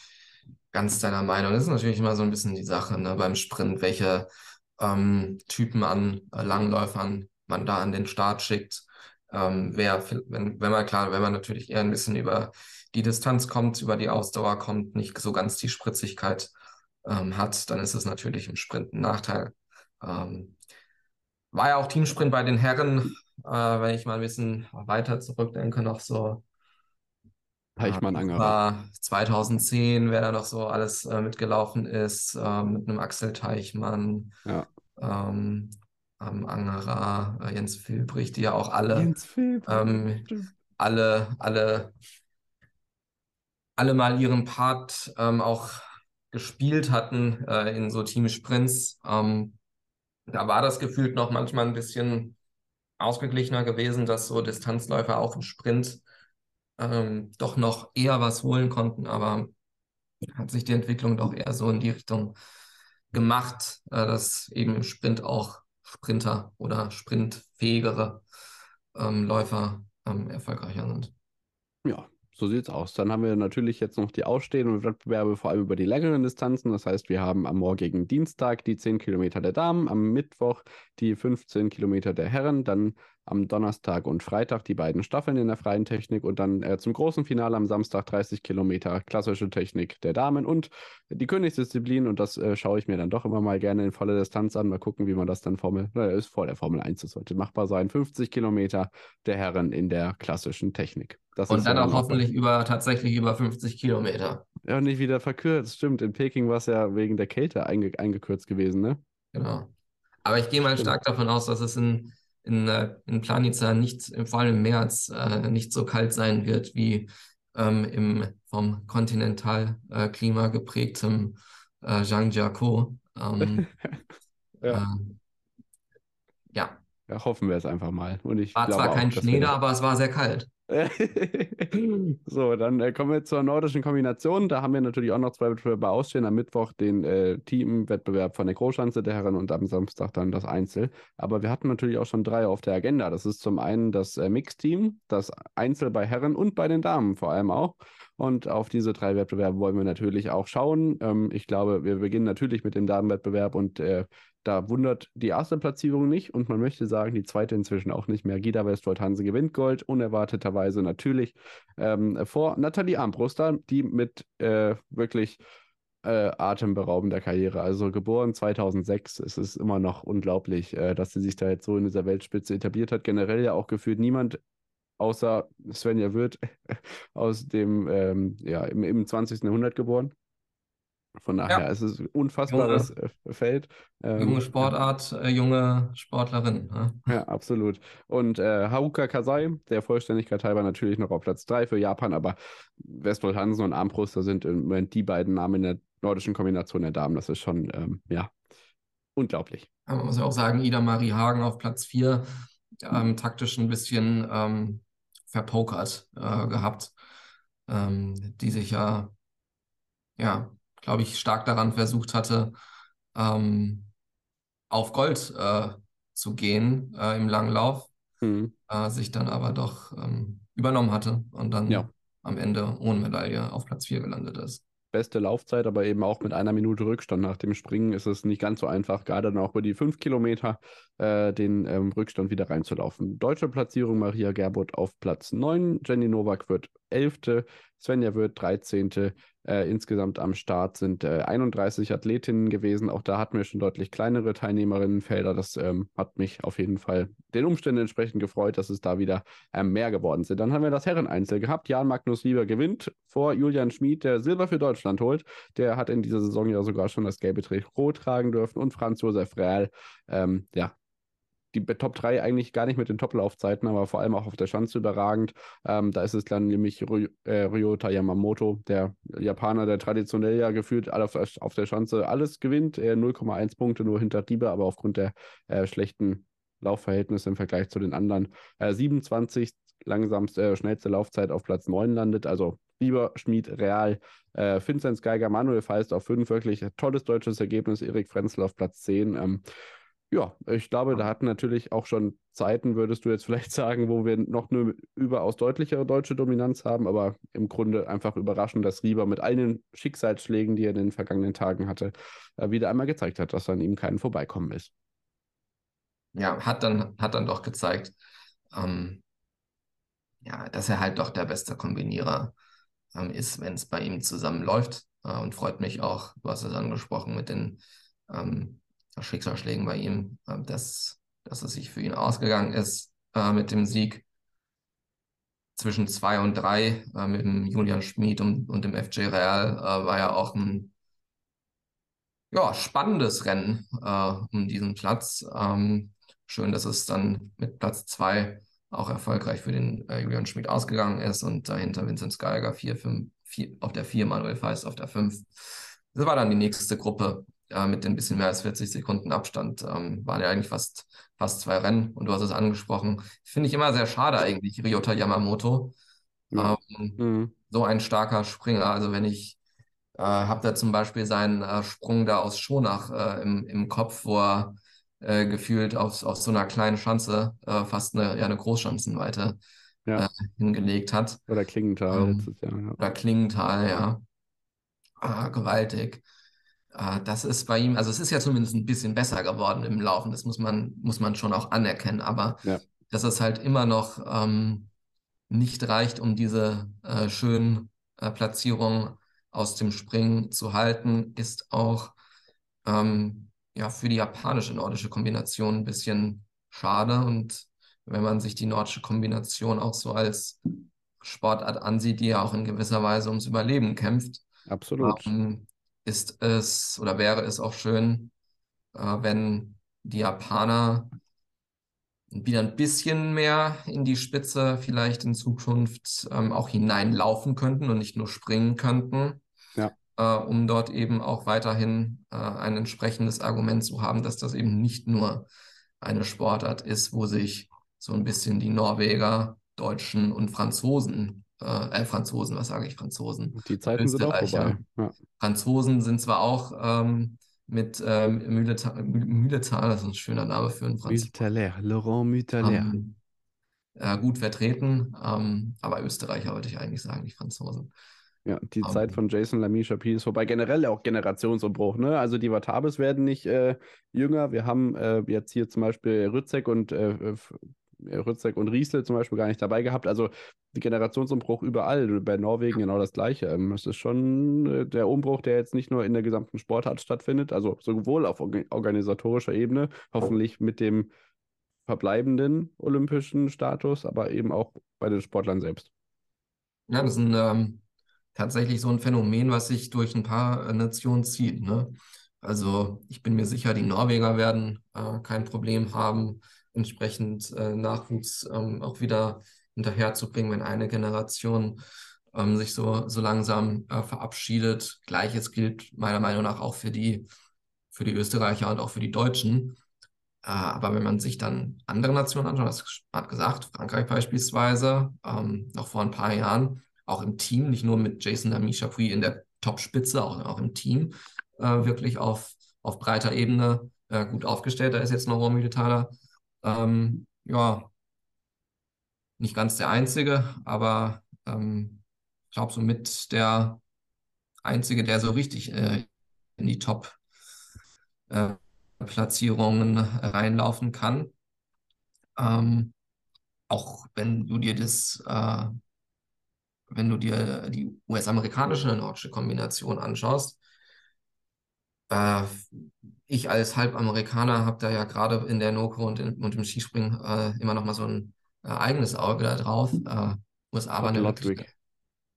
ganz deiner Meinung. Das ist natürlich immer so ein bisschen die Sache ne, beim Sprint, welche ähm, Typen an äh, Langläufern man da an den Start schickt. Ähm, wer, wenn, wenn man klar, wenn man natürlich eher ein bisschen über die Distanz kommt, über die Ausdauer kommt, nicht so ganz die Spritzigkeit ähm, hat, dann ist es natürlich im Sprint ein Nachteil. Ähm, war ja auch Teamsprint bei den Herren, äh, wenn ich mal ein bisschen weiter zurückdenke, noch so Teichmann Angerer. 2010, wer da noch so alles äh, mitgelaufen ist, äh, mit einem Axel Teichmann, ja. ähm, ähm, Angerer, äh, Jens Filbrich, die ja auch alle, ähm, alle, alle, alle mal ihren Part ähm, auch gespielt hatten äh, in so Teamsprints. Ähm, da war das gefühlt noch manchmal ein bisschen ausgeglichener gewesen, dass so Distanzläufer auch im Sprint ähm, doch noch eher was holen konnten, aber hat sich die Entwicklung doch eher so in die Richtung gemacht, äh, dass eben im Sprint auch Sprinter oder sprintfähigere ähm, Läufer ähm, erfolgreicher sind. Ja, so sieht's aus. Dann haben wir natürlich jetzt noch die ausstehenden Wettbewerbe, vor allem über die längeren Distanzen. Das heißt, wir haben am morgigen Dienstag die 10 Kilometer der Damen, am Mittwoch die 15 Kilometer der Herren, dann am Donnerstag und Freitag die beiden Staffeln in der freien Technik und dann äh, zum großen Finale am Samstag 30 Kilometer klassische Technik der Damen und die Königsdisziplin und das äh, schaue ich mir dann doch immer mal gerne in voller Distanz an. Mal gucken, wie man das dann Formel, äh, ist vor der Formel 1, das sollte machbar sein. 50 Kilometer der Herren in der klassischen Technik. Das und dann auch hoffentlich über tatsächlich über 50 Kilometer. Ja, nicht wieder verkürzt, stimmt. In Peking war es ja wegen der Kälte einge eingekürzt gewesen, ne? Genau. Aber ich gehe mal stark davon aus, dass es in in, äh, in Planica nicht, vor allem im März, äh, nicht so kalt sein wird wie ähm, im vom Kontinentalklima äh, geprägtem äh, Zhangjiakou. Ähm, [LAUGHS] ja. Äh, ja. ja. Hoffen wir es einfach mal. Und ich war zwar kein Schnee da, aber es war sehr kalt. [LAUGHS] so, dann äh, kommen wir zur nordischen Kombination. Da haben wir natürlich auch noch zwei Wettbewerbe ausstehen. Am Mittwoch den äh, Teamwettbewerb von der Großschanze der Herren und am Samstag dann das Einzel. Aber wir hatten natürlich auch schon drei auf der Agenda. Das ist zum einen das äh, Mixteam, das Einzel bei Herren und bei den Damen vor allem auch. Und auf diese drei Wettbewerbe wollen wir natürlich auch schauen. Ähm, ich glaube, wir beginnen natürlich mit dem Damenwettbewerb und äh, da wundert die erste Platzierung nicht und man möchte sagen, die zweite inzwischen auch nicht mehr. Gida Westwold Hanse gewinnt Gold, unerwarteterweise natürlich ähm, vor Nathalie Armbruster, die mit äh, wirklich äh, atemberaubender Karriere, also geboren 2006, es ist immer noch unglaublich, äh, dass sie sich da jetzt so in dieser Weltspitze etabliert hat. Generell ja auch gefühlt niemand außer Svenja Wirth [LAUGHS] aus dem, ähm, ja, im, im 20. Jahrhundert geboren. Von daher ja. ist es ein unfassbares junge, äh, Feld. Ähm, junge Sportart, äh, junge Sportlerin. Ne? Ja, absolut. Und äh, Haruka Kasai, der Vollständigkeit halber natürlich noch auf Platz 3 für Japan, aber Westwold Hansen und Armbruster sind im Moment die beiden Namen in der nordischen Kombination der Damen. Das ist schon, ähm, ja, unglaublich. Aber man muss ja auch sagen, Ida Marie Hagen auf Platz 4, ähm, taktisch ein bisschen ähm, verpokert äh, gehabt, ähm, die sich ja, ja, glaube ich, stark daran versucht hatte, ähm, auf Gold äh, zu gehen äh, im Langlauf, mhm. Äh, sich dann aber doch ähm, übernommen hatte und dann ja. am Ende ohne Medaille auf Platz 4 gelandet ist beste Laufzeit, aber eben auch mit einer Minute Rückstand nach dem Springen ist es nicht ganz so einfach, gerade dann auch über die fünf Kilometer äh, den ähm, Rückstand wieder reinzulaufen. Deutsche Platzierung Maria Gerbert auf Platz 9, Jenny Nowak wird 11., Svenja wird 13., äh, insgesamt am Start sind äh, 31 Athletinnen gewesen. Auch da hatten wir schon deutlich kleinere Teilnehmerinnenfelder. Das ähm, hat mich auf jeden Fall den Umständen entsprechend gefreut, dass es da wieder ähm, mehr geworden sind. Dann haben wir das Herreneinzel gehabt. Jan Magnus Lieber gewinnt vor Julian Schmid, der Silber für Deutschland holt. Der hat in dieser Saison ja sogar schon das gelbe Trikot tragen dürfen. Und Franz Josef Real, ähm, ja, die Top 3 eigentlich gar nicht mit den Top-Laufzeiten, aber vor allem auch auf der Schanze überragend. Ähm, da ist es dann nämlich Ry äh, Ryota Yamamoto, der Japaner, der traditionell ja gefühlt auf, auf der Schanze alles gewinnt. Er 0,1 Punkte nur hinter Diebe, aber aufgrund der äh, schlechten Laufverhältnisse im Vergleich zu den anderen. Äh, 27 langsamste, äh, schnellste Laufzeit auf Platz 9 landet. Also Lieber Schmied Real, äh, Vinzenz Geiger, Manuel Feist auf 5, wirklich tolles deutsches Ergebnis. Erik Frenzel auf Platz 10. Ähm, ja, ich glaube, da hatten natürlich auch schon Zeiten, würdest du jetzt vielleicht [LAUGHS] sagen, wo wir noch eine überaus deutlichere deutsche Dominanz haben, aber im Grunde einfach überraschend, dass Rieber mit all den Schicksalsschlägen, die er in den vergangenen Tagen hatte, äh, wieder einmal gezeigt hat, dass an ihm kein Vorbeikommen ist. Ja, hat dann, hat dann doch gezeigt, ähm, ja, dass er halt doch der beste Kombinierer ähm, ist, wenn es bei ihm zusammenläuft. Äh, und freut mich auch, du hast es angesprochen, mit den ähm, Schicksalsschlägen bei ihm, äh, dass, dass es sich für ihn ausgegangen ist äh, mit dem Sieg zwischen zwei und drei äh, mit dem Julian Schmid und, und dem FJ Real äh, war ja auch ein ja, spannendes Rennen äh, um diesen Platz. Ähm, schön, dass es dann mit Platz zwei auch erfolgreich für den äh, Julian Schmid ausgegangen ist und dahinter Vincent Geiger vier, fünf, vier, auf der 4, Manuel Feist auf der 5. Das war dann die nächste Gruppe äh, mit ein bisschen mehr als 40 Sekunden Abstand. Ähm, waren ja eigentlich fast, fast zwei Rennen und du hast es angesprochen. Finde ich immer sehr schade eigentlich, Ryota Yamamoto. Ja. Ähm, mhm. So ein starker Springer. Also wenn ich äh, habe da zum Beispiel seinen äh, Sprung da aus Schonach äh, im, im Kopf, wo er äh, gefühlt auf, auf so einer kleinen Schanze, äh, fast eine, ja, eine Großschanzenweite, Ja. äh, hingelegt hat. Oder Klingenthal Ähm, letztes Jahr. Ja. Oder Klingenthal, ja. Ah, gewaltig. Ah, das ist bei ihm, also es ist ja zumindest ein bisschen besser geworden im Laufen, das muss man, muss man schon auch anerkennen, aber Ja. dass es halt immer noch ähm, nicht reicht, um diese äh, schönen äh, Platzierungen aus dem Springen zu halten, ist auch ähm, ja, für die japanische nordische Kombination ein bisschen schade. Und wenn man sich die nordische Kombination auch so als Sportart ansieht, die ja auch in gewisser Weise ums Überleben kämpft, Absolut. ähm, ist es oder wäre es auch schön, äh, wenn die Japaner wieder ein bisschen mehr in die Spitze vielleicht in Zukunft ähm, auch hineinlaufen könnten und nicht nur springen könnten, Ja. äh, um dort eben auch weiterhin äh, ein entsprechendes Argument zu haben, dass das eben nicht nur eine Sportart ist, wo sich so ein bisschen die Norweger, Deutschen und Franzosen, äh, äh Franzosen, was sage ich, Franzosen, Die Zeiten sind auch Österreicher. vorbei. Ja. Franzosen sind zwar auch ähm, mit ähm, Mühletal, Mühletal, das ist ein schöner Name für einen Franzosen, Mütterler, Laurent Mütterler. ähm, äh, gut vertreten, ähm, aber Österreicher wollte ich eigentlich sagen, nicht Franzosen. Ja, die Ähm, Zeit von Jason Lamy Chapi ist vorbei. Generell auch Generationsumbruch, ne? Also die Watabes werden nicht äh, jünger. Wir haben äh, jetzt hier zum Beispiel Rützek und äh, Rützek und Riesle zum Beispiel gar nicht dabei gehabt. Also die Generationsumbruch überall. Bei Norwegen genau das Gleiche. Ähm, Es ist schon äh, der Umbruch, der jetzt nicht nur in der gesamten Sportart stattfindet, also sowohl auf orga- organisatorischer Ebene, hoffentlich mit dem verbleibenden olympischen Status, aber eben auch bei den Sportlern selbst. Ja, das ist ein, ähm, tatsächlich so ein Phänomen, was sich durch ein paar äh, Nationen zieht. Ne? Also ich bin mir sicher, die Norweger werden äh, kein Problem haben, entsprechend äh, Nachwuchs ähm, auch wieder hinterherzubringen, wenn eine Generation ähm, sich so, so langsam äh, verabschiedet. Gleiches gilt meiner Meinung nach auch für die, für die Österreicher und auch für die Deutschen. Äh, aber wenn man sich dann andere Nationen anschaut, das hat gesagt, Frankreich beispielsweise, ähm, noch vor ein paar Jahren, auch im Team, nicht nur mit Jason Lamy Chapuis in der Top-Spitze, auch, auch im Team, äh, wirklich auf, auf breiter Ebene äh, gut aufgestellt. Da ist jetzt noch Romy Mühletaler, ähm, ja, nicht ganz der Einzige, aber ähm, ich glaube, somit der Einzige, der so richtig äh, in die Top äh, reinlaufen kann. Ähm, auch wenn du dir das, äh, wenn du dir die US-amerikanische nordische Kombination anschaust, äh, ich als Halbamerikaner habe da ja gerade in der Noko und, in, und im Skispringen äh, immer noch mal so ein äh, eigenes Auge da drauf. Äh, USA aber eine, Ludwig.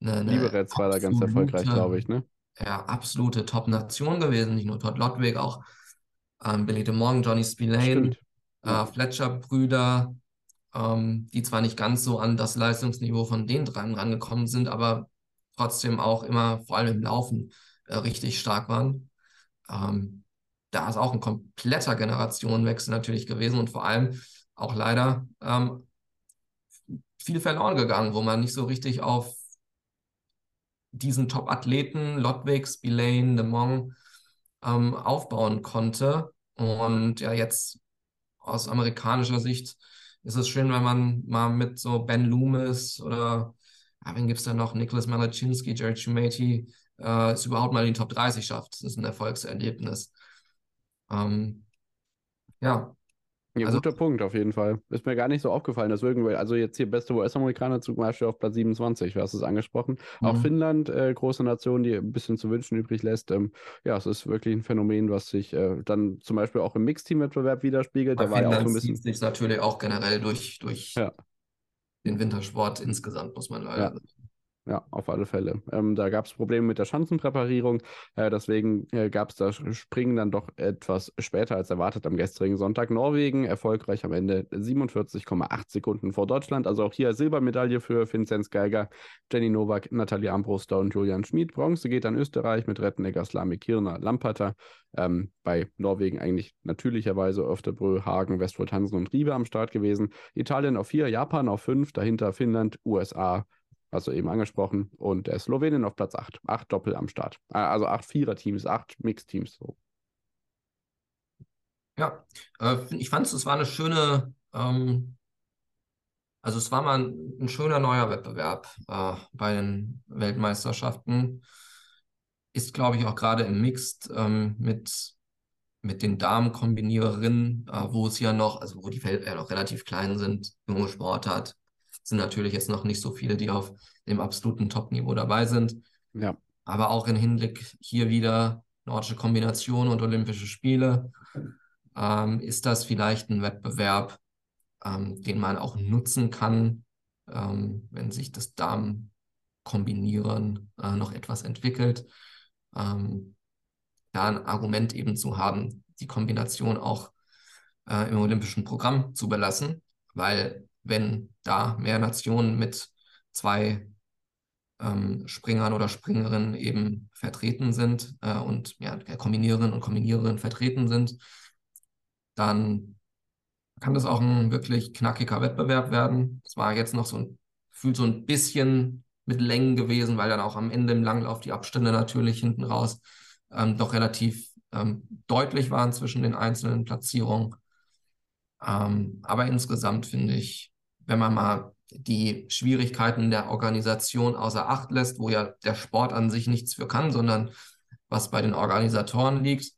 eine, eine Liberec war da ganz erfolgreich, glaube ich, ne? ja, absolute Top-Nation gewesen. Nicht nur Todd Lodwig, auch ähm, Billy DeMong, Johnny Spillane, äh, Fletcher-Brüder, ähm, die zwar nicht ganz so an das Leistungsniveau von den dreien rangekommen sind, aber trotzdem auch immer, vor allem im Laufen, äh, richtig stark waren. Ähm, da ist auch ein kompletter Generationenwechsel natürlich gewesen und vor allem auch leider ähm, viel verloren gegangen, wo man nicht so richtig auf diesen Top-Athleten, Lodwig, Spillane, DeMong, ähm, aufbauen konnte. Und ja, jetzt aus amerikanischer Sicht ist es schön, wenn man mal mit so Ben Loomis oder ja, wen gibt es da noch? Nicholas Malachinsky, Jared Schumati, äh, es überhaupt mal in die Top 30 schafft. Das ist ein Erfolgserlebnis. Ähm, ja, Ja, Also- guter Punkt auf jeden Fall. Ist mir gar nicht so aufgefallen, dass irgendwo, also jetzt hier beste US-Amerikaner zum Beispiel auf Platz 27, du hast es angesprochen. Auch Mhm. Finnland, äh, große Nation, die ein bisschen zu wünschen übrig lässt. Ähm, ja, es ist wirklich ein Phänomen, was sich äh, dann zum Beispiel auch im Mixteam-Wettbewerb widerspiegelt. bei Der war ja auch so ein bisschen. sich natürlich auch generell durch, durch Ja. den Wintersport insgesamt, muss man leider Ja. sagen. Ja, auf alle Fälle. Ähm, da gab es Probleme mit der Schanzenpräparierung. Äh, deswegen äh, gab es das Springen dann doch etwas später als erwartet am gestrigen Sonntag. Norwegen erfolgreich am Ende 47,8 Sekunden vor Deutschland. Also auch hier Silbermedaille für Vinzenz Geiger, Jenny Nowak, Nathalie Ambruster und Julian Schmid. Bronze geht an Österreich mit Rettenegger, Slami, Kirner, Lamperter. Ähm, bei Norwegen eigentlich natürlicherweise Öfterbrö, Hagen, Westfold Hansen und Riebe am Start gewesen. Italien auf vier, Japan auf fünf, dahinter Finnland, USA, hast du eben angesprochen, und äh, Slowenien auf Platz 8. Acht Doppel am Start. Also acht Vierer-Teams, acht Mixteams. So. Ja, äh, ich fand es, es war eine schöne, ähm, Also es war mal ein, ein schöner neuer Wettbewerb äh, bei den Weltmeisterschaften. Ist, glaube ich, auch gerade im Mixed ähm, mit, mit den Damenkombiniererinnen, äh, wo es ja noch, also wo die Felder ja noch relativ klein sind, junge Sportart, sind natürlich jetzt noch nicht so viele, die auf dem absoluten Top-Niveau dabei sind. Ja. Aber auch im Hinblick hier wieder nordische Kombination und Olympische Spiele ähm, ist das vielleicht ein Wettbewerb, ähm, den man auch nutzen kann, ähm, wenn sich das Damen-Kombinieren äh, noch etwas entwickelt. Ähm, da ein Argument eben zu haben, die Kombination auch äh, im olympischen Programm zu belassen, weil wenn da mehr Nationen mit zwei ähm, Springern oder Springerinnen eben vertreten sind äh, und ja, Kombiniererinnen und Kombiniererinnen vertreten sind, dann kann das auch ein wirklich knackiger Wettbewerb werden. Es war jetzt noch so ein, fühlt so ein bisschen mit Längen gewesen, weil dann auch am Ende im Langlauf die Abstände natürlich hinten raus ähm, doch relativ ähm, deutlich waren zwischen den einzelnen Platzierungen. Ähm, aber insgesamt finde ich, wenn man mal die Schwierigkeiten der Organisation außer Acht lässt, wo ja der Sport an sich nichts für kann, sondern was bei den Organisatoren liegt,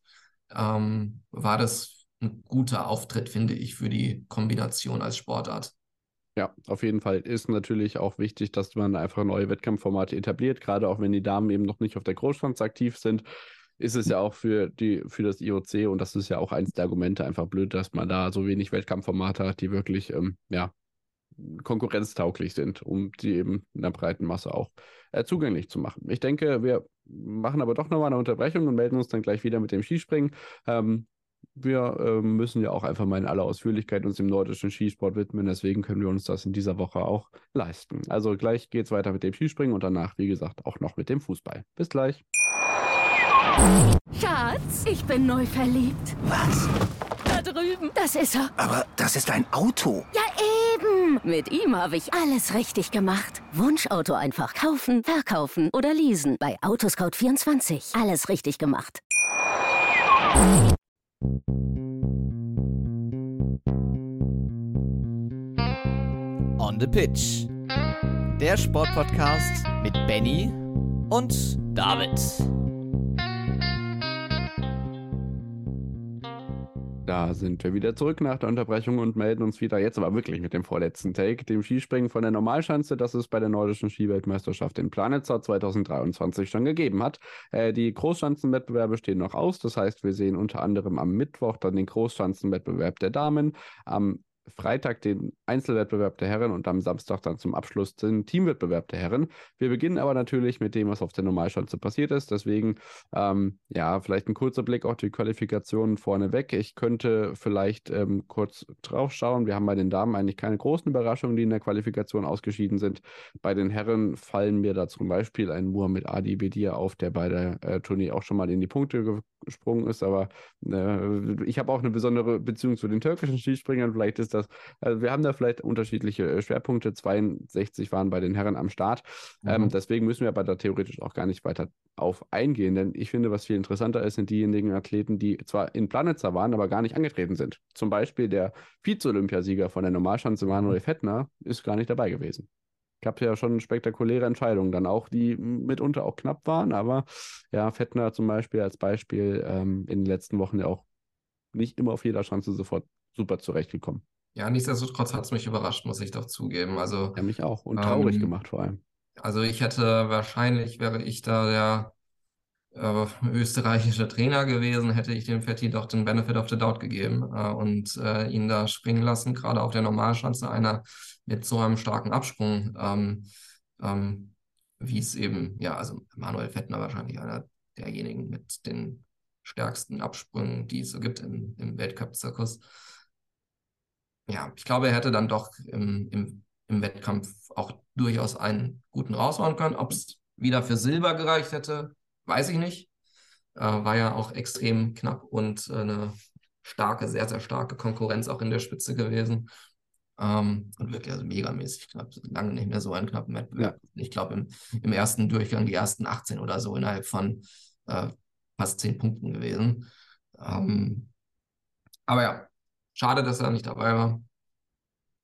ähm, war das ein guter Auftritt, finde ich, für die Kombination als Sportart. Ja, auf jeden Fall ist natürlich auch wichtig, dass man einfach neue Wettkampfformate etabliert, gerade auch wenn die Damen eben noch nicht auf der Großschanze aktiv sind. Ist es ja auch für, die, für das IOC und das ist ja auch eins der Argumente einfach blöd, dass man da so wenig Wettkampfformate hat, die wirklich ähm, ja, konkurrenztauglich sind, um die eben in der breiten Masse auch äh, zugänglich zu machen. Ich denke, wir machen aber doch nochmal eine Unterbrechung und melden uns dann gleich wieder mit dem Skispringen. Ähm, wir äh, müssen ja auch einfach mal in aller Ausführlichkeit uns dem nordischen Skisport widmen. Deswegen können wir uns das in dieser Woche auch leisten. Also gleich geht es weiter mit dem Skispringen und danach, wie gesagt, auch noch mit dem Fußball. Bis gleich. Schatz, ich bin neu verliebt. Was? Da drüben. Das ist er. Aber das ist ein Auto. Ja, eben. Mit ihm habe ich alles richtig gemacht. Wunschauto einfach kaufen, verkaufen oder leasen. Bei Autoscout24. Alles richtig gemacht. On the Pitch. Der Sportpodcast mit Benny und David. Da sind wir wieder zurück nach der Unterbrechung und melden uns wieder jetzt aber wirklich mit dem vorletzten Take, dem Skispringen von der Normalschanze, das es bei der Nordischen Skiweltmeisterschaft in Planitzer 2023 schon gegeben hat. Äh, die Großschanzenwettbewerbe stehen noch aus, das heißt, wir sehen unter anderem am Mittwoch dann den Großschanzenwettbewerb der Damen, am Freitag den Einzelwettbewerb der Herren und am Samstag dann zum Abschluss den Teamwettbewerb der Herren. Wir beginnen aber natürlich mit dem, was auf der Normalschanze passiert ist. Deswegen, ähm, ja, vielleicht ein kurzer Blick auf die Qualifikationen vorneweg. Ich könnte vielleicht ähm, kurz drauf schauen. Wir haben bei den Damen eigentlich keine großen Überraschungen, die in der Qualifikation ausgeschieden sind. Bei den Herren fallen mir da zum Beispiel ein Muhammad Adi Bedir auf, der bei der äh, Tournee auch schon mal in die Punkte gesprungen ist. Aber äh, ich habe auch eine besondere Beziehung zu den türkischen Skispringern. Vielleicht ist das, also wir haben da vielleicht unterschiedliche äh, Schwerpunkte. 62 waren bei den Herren am Start. Mhm. Ähm, deswegen müssen wir aber da theoretisch auch gar nicht weiter auf eingehen, denn ich finde, was viel interessanter ist, sind diejenigen Athleten, die zwar in Planitzer waren, aber gar nicht angetreten sind. Zum Beispiel der Vize-Olympiasieger von der Normalschanze, Manuel Fettner, ist gar nicht dabei gewesen gab ja schon spektakuläre Entscheidungen dann auch, die mitunter auch knapp waren, aber ja, Fettner zum Beispiel als Beispiel ähm, in den letzten Wochen ja auch nicht immer auf jeder Chance sofort super zurechtgekommen. Ja, nichtsdestotrotz hat es mich überrascht, muss ich doch zugeben. Also, ja, mich auch und traurig ähm, gemacht vor allem. Also ich hätte wahrscheinlich, wäre ich da der äh, österreichische Trainer gewesen, hätte ich dem Fetti doch den Benefit of the Doubt gegeben äh, und äh, ihn da springen lassen, gerade auf der Normalschanze einer mit so einem starken Absprung, ähm, ähm, wie es eben, ja, also Manuel Fettner wahrscheinlich einer derjenigen mit den stärksten Absprüngen, die es so gibt im, im Weltcup-Zirkus. Ja, ich glaube, er hätte dann doch im, im, im Wettkampf auch durchaus einen guten raushauen können. Ob es wieder für Silber gereicht hätte, weiß ich nicht. Äh, war ja auch extrem knapp und äh, eine starke, sehr, sehr starke Konkurrenz auch in der Spitze gewesen. Ähm, und wirklich also megamäßig knapp. Lange nicht mehr so einen knappen Wettbewerb. Ja. Ich glaube, im, im ersten Durchgang die ersten 18 oder so innerhalb von äh, fast 10 Punkten gewesen. Ähm, aber ja, schade, dass er nicht dabei war.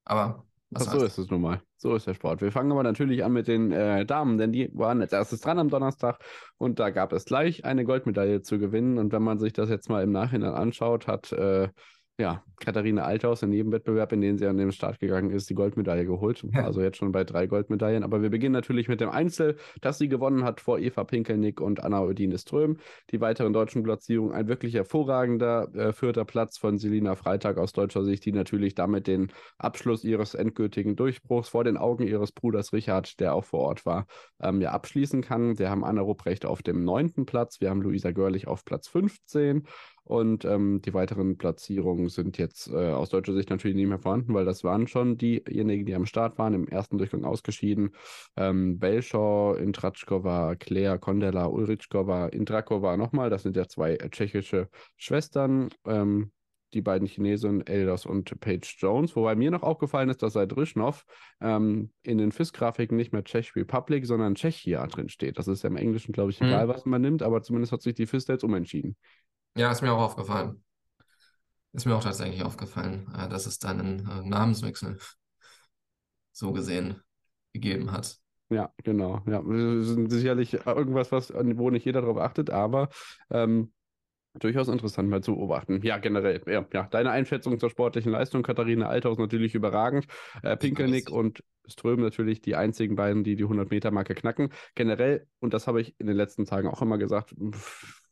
Aber Was Ach, so ist es nun mal. So ist der Sport. Wir fangen aber natürlich an mit den äh, Damen, denn die waren als erstes dran am Donnerstag und da gab es gleich eine Goldmedaille zu gewinnen. Und wenn man sich das jetzt mal im Nachhinein anschaut, hat äh, ja, Katharina Althaus in jedem Wettbewerb, in den sie an den Start gegangen ist, die Goldmedaille geholt. Ja. Also jetzt schon bei drei Goldmedaillen. Aber wir beginnen natürlich mit dem Einzel, das sie gewonnen hat vor Eva Pinkelnick und Anna Odine Ström. Die weiteren deutschen Platzierungen, ein wirklich hervorragender äh, vierter Platz von Selina Freitag aus deutscher Sicht, die natürlich damit den Abschluss ihres endgültigen Durchbruchs vor den Augen ihres Bruders Richard, der auch vor Ort war, ähm, ja abschließen kann. Wir haben Anna Rupprecht auf dem neunten Platz, wir haben Luisa Görlich auf Platz 15 und ähm, die weiteren Platzierungen sind jetzt äh, aus deutscher Sicht natürlich nicht mehr vorhanden, weil das waren schon diejenigen, die am Start waren, im ersten Durchgang ausgeschieden. Ähm, Belshaw, Intratschkova, Claire, Kondela, Ulrichkova, Intrakova nochmal. Das sind ja zwei äh, tschechische Schwestern. Ähm, die beiden Chinesen, Elders und Paige Jones. Wobei mir noch aufgefallen ist, dass seit Rischnov ähm, in den FIS-Grafiken nicht mehr Czech Republic, sondern Tschechia drin steht. Das ist ja im Englischen, glaube ich, Hm. egal, was man nimmt, aber zumindest hat sich die FIS jetzt umentschieden. Ja, ist mir auch aufgefallen. Ist mir auch tatsächlich aufgefallen, äh, dass es dann einen äh, Namenswechsel [LAUGHS] so gesehen gegeben hat. Ja, genau. Ja, das ist sicherlich irgendwas, was, wo nicht jeder darauf achtet, aber ähm, durchaus interessant mal zu beobachten. Ja, generell. Ja, ja, deine Einschätzung zur sportlichen Leistung, Katharina Althaus natürlich überragend. Äh, Pinkelnick und Ström natürlich die einzigen beiden, die die 100-Meter-Marke knacken. Generell, und das habe ich in den letzten Tagen auch immer gesagt, pff,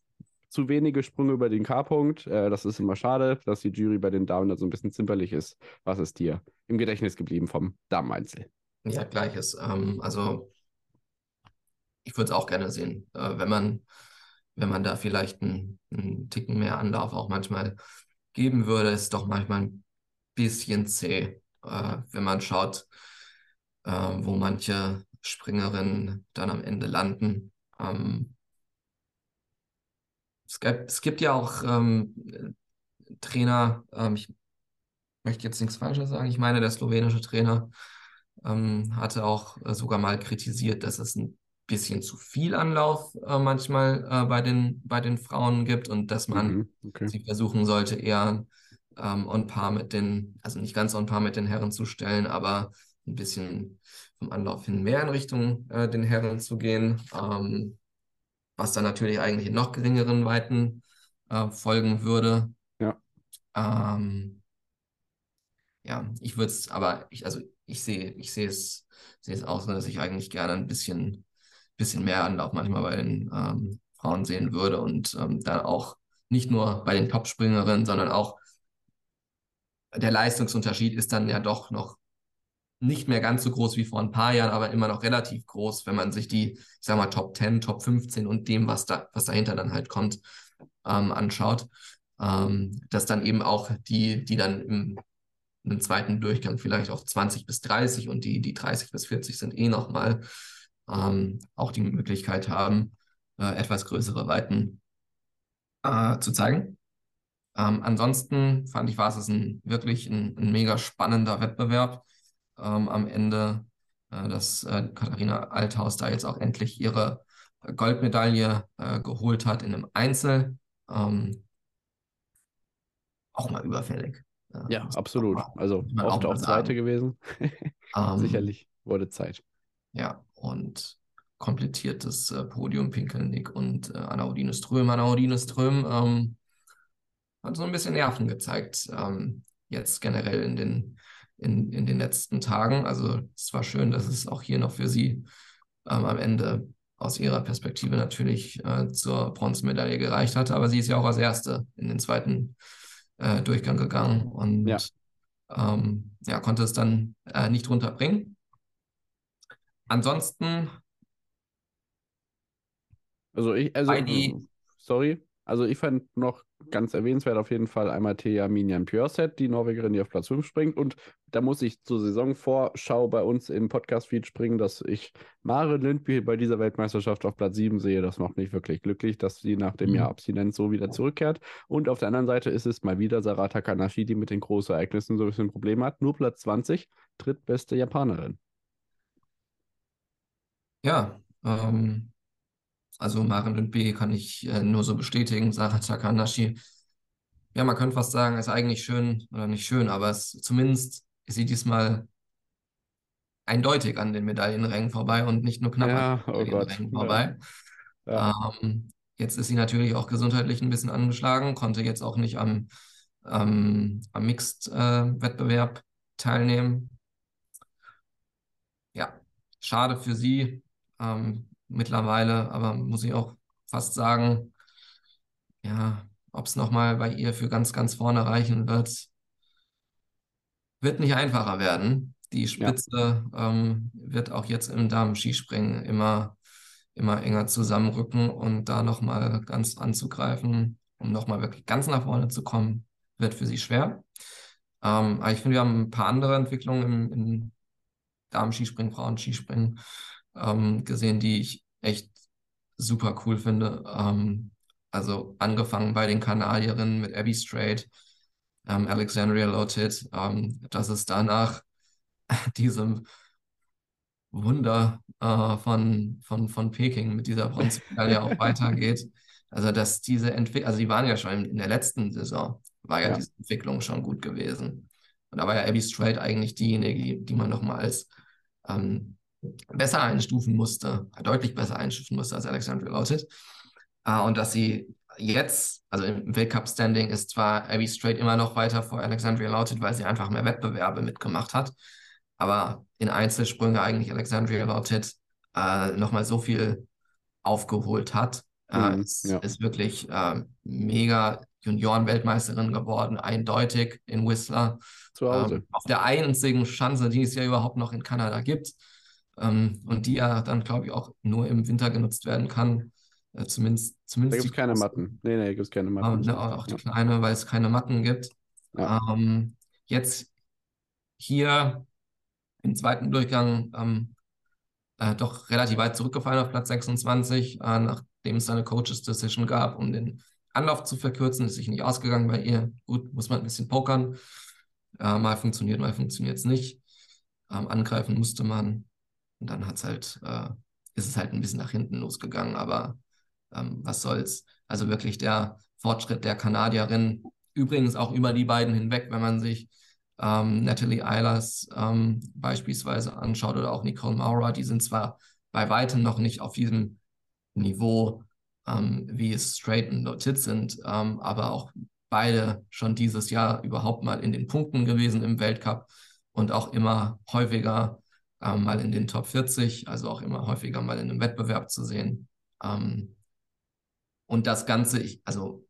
zu wenige Sprünge über den K-Punkt. Äh, das ist immer schade, dass die Jury bei den Damen da so ein bisschen zimperlich ist. Was ist dir im Gedächtnis geblieben vom Dameneinzel? Ja, gleiches. Ähm, also ich würde es auch gerne sehen, äh, wenn man, wenn man da vielleicht einen, einen Ticken mehr Anlauf auch manchmal geben würde, ist doch manchmal ein bisschen zäh, äh, wenn man schaut, äh, wo manche Springerinnen dann am Ende landen. Ähm, es gibt, es gibt ja auch ähm, Trainer, ähm, ich möchte jetzt nichts Falsches sagen, ich meine, der slowenische Trainer ähm, hatte auch äh, sogar mal kritisiert, dass es ein bisschen zu viel Anlauf äh, manchmal äh, bei den, bei den Frauen gibt und dass man Mhm, okay. sie versuchen sollte, eher ähm, on par mit den, also nicht ganz on par mit den Herren zu stellen, aber ein bisschen vom Anlauf hin mehr in Richtung äh, den Herren zu gehen, ähm, was dann natürlich eigentlich in noch geringeren Weiten äh, folgen würde. Ja. Ähm, ja, ich würde es, aber ich, also ich sehe, ich sehe es, sehe es auch so, dass ich eigentlich gerne ein bisschen, bisschen mehr Anlauf manchmal bei den ähm, Frauen sehen würde und ähm, dann auch nicht nur bei den Topspringerinnen, sondern auch der Leistungsunterschied ist dann ja doch noch nicht mehr ganz so groß wie vor ein paar Jahren, aber immer noch relativ groß, wenn man sich die, ich sag mal, Top 10, Top 15 und dem, was da, was dahinter dann halt kommt, ähm, anschaut. Ähm, dass dann eben auch die, die dann im, im zweiten Durchgang vielleicht auf 20 bis 30 und die, die 30 bis 40 sind eh nochmal ähm, auch die Möglichkeit haben, äh, etwas größere Weiten äh, zu zeigen. Ähm, ansonsten fand ich, war es ein, wirklich ein, ein mega spannender Wettbewerb ähm, am Ende, äh, dass äh, Katharina Althaus da jetzt auch endlich ihre Goldmedaille äh, geholt hat in einem Einzel. Ähm, auch mal überfällig. Äh, Ja, absolut. auch Also auch Zweite sagen. gewesen. [LAUGHS] Ähm, Sicherlich wurde Zeit. Ja, und komplettiertes äh, Podium Pinkelnick und äh, Anna Odine Ström. Anna Odine Ström ähm, hat so ein bisschen Nerven gezeigt, ähm, jetzt generell in den, in, in den letzten Tagen. Also es war schön, dass es auch hier noch für sie ähm, am Ende aus ihrer Perspektive natürlich äh, zur Bronzemedaille gereicht hatte, aber sie ist ja auch als Erste in den zweiten äh, Durchgang gegangen und Ja. ähm, ja, konnte es dann äh, nicht runterbringen. Ansonsten, Also ich, also, sorry. Also ich fand noch ganz erwähnenswert auf jeden Fall einmal Thea Minjan Pjörset, die Norwegerin, die auf Platz 5 springt. Und da muss ich zur Saisonvorschau bei uns im Podcast-Feed springen, dass ich Mare Lindby bei dieser Weltmeisterschaft auf Platz 7 sehe. Das macht mich wirklich glücklich, dass sie nach dem Mhm. Jahr Abstinenz so wieder zurückkehrt. Und auf der anderen Seite ist es mal wieder Sarah Takanashi, die mit den großen Ereignissen so ein bisschen Probleme hat. Nur Platz 20, drittbeste Japanerin. ja, ähm, also Maren und B kann ich äh, nur so bestätigen. Sarah Takanashi, ja, man könnte fast sagen, ist eigentlich schön oder nicht schön, aber es, zumindest ist sie diesmal eindeutig an den Medaillenrängen vorbei und nicht nur knapp Ja, an den oh. Medaillenrängen vorbei. Ja. Ähm, jetzt ist sie natürlich auch gesundheitlich ein bisschen angeschlagen, konnte jetzt auch nicht am, ähm, am Mixed-Wettbewerb teilnehmen. Ja, schade für sie ähm, mittlerweile, aber muss ich auch fast sagen, ja, ob es nochmal bei ihr für ganz, ganz vorne reichen wird, wird nicht einfacher werden. Die Spitze ähm, wird auch jetzt im Damen-Skispringen immer, immer enger zusammenrücken und da nochmal ganz anzugreifen, um nochmal wirklich ganz nach vorne zu kommen, wird für sie schwer. Ähm, aber ich finde, wir haben ein paar andere Entwicklungen im, im Damen-Skispringen, Frauen-Skispringen ähm, gesehen, die ich echt super cool finde. Ähm, also angefangen bei den Kanadierinnen mit Abby Strait, ähm, Alexandria Lotit, ähm, dass es danach [LAUGHS] diesem Wunder äh, von, von, von Peking mit dieser Bronzemedaille auch weitergeht. Also, dass diese Entwicklung, also die waren ja schon in der letzten Saison, war ja, Ja. diese Entwicklung schon gut gewesen. Und da war ja Abby Strait eigentlich diejenige, die, die man nochmal als ähm, besser einstufen musste, deutlich besser einstufen musste als Alexandria Lotit. Äh, und dass sie jetzt, also im Weltcup-Standing ist zwar Abby Strait immer noch weiter vor Alexandria Lautet, weil sie einfach mehr Wettbewerbe mitgemacht hat, aber in Einzelsprünge eigentlich Alexandria Lautet äh, nochmal so viel aufgeholt hat. Äh, Mhm, ist, ja. ist wirklich äh, mega Junioren-Weltmeisterin geworden, eindeutig in Whistler. Zu Hause. Ähm, auf der einzigen Chance, die es ja überhaupt noch in Kanada gibt. Ähm, und die ja dann, glaube ich, auch nur im Winter genutzt werden kann. Äh, zumindest, da zumindest gibt es keine. Matten. Nee, nee, gibt es keine Ähm, Matten. ne, auch die kleine, weil es keine Matten gibt. Ja. Ähm, jetzt hier im zweiten Durchgang ähm, äh, doch relativ weit zurückgefallen auf Platz 26, äh, nachdem es eine Coaches Decision gab, um den Anlauf zu verkürzen. Ist sich nicht ausgegangen bei ihr. Gut, muss man ein bisschen pokern. Äh, mal funktioniert, mal funktioniert es nicht. Ähm, angreifen musste man. Und dann hat's halt, äh, ist es halt ein bisschen nach hinten losgegangen, aber ähm, was soll's. Also wirklich der Fortschritt der Kanadierin, übrigens auch über die beiden hinweg, wenn man sich ähm, Natalie Eilers ähm, beispielsweise anschaut oder auch Nicole Maurer, die sind zwar bei weitem noch nicht auf diesem Niveau, ähm, wie es Straight und Lotit sind, ähm, aber auch beide schon dieses Jahr überhaupt mal in den Punkten gewesen im Weltcup und auch immer häufiger ähm, mal in den Top 40, also auch immer häufiger mal in einem Wettbewerb zu sehen. Ähm, und das Ganze, ich, also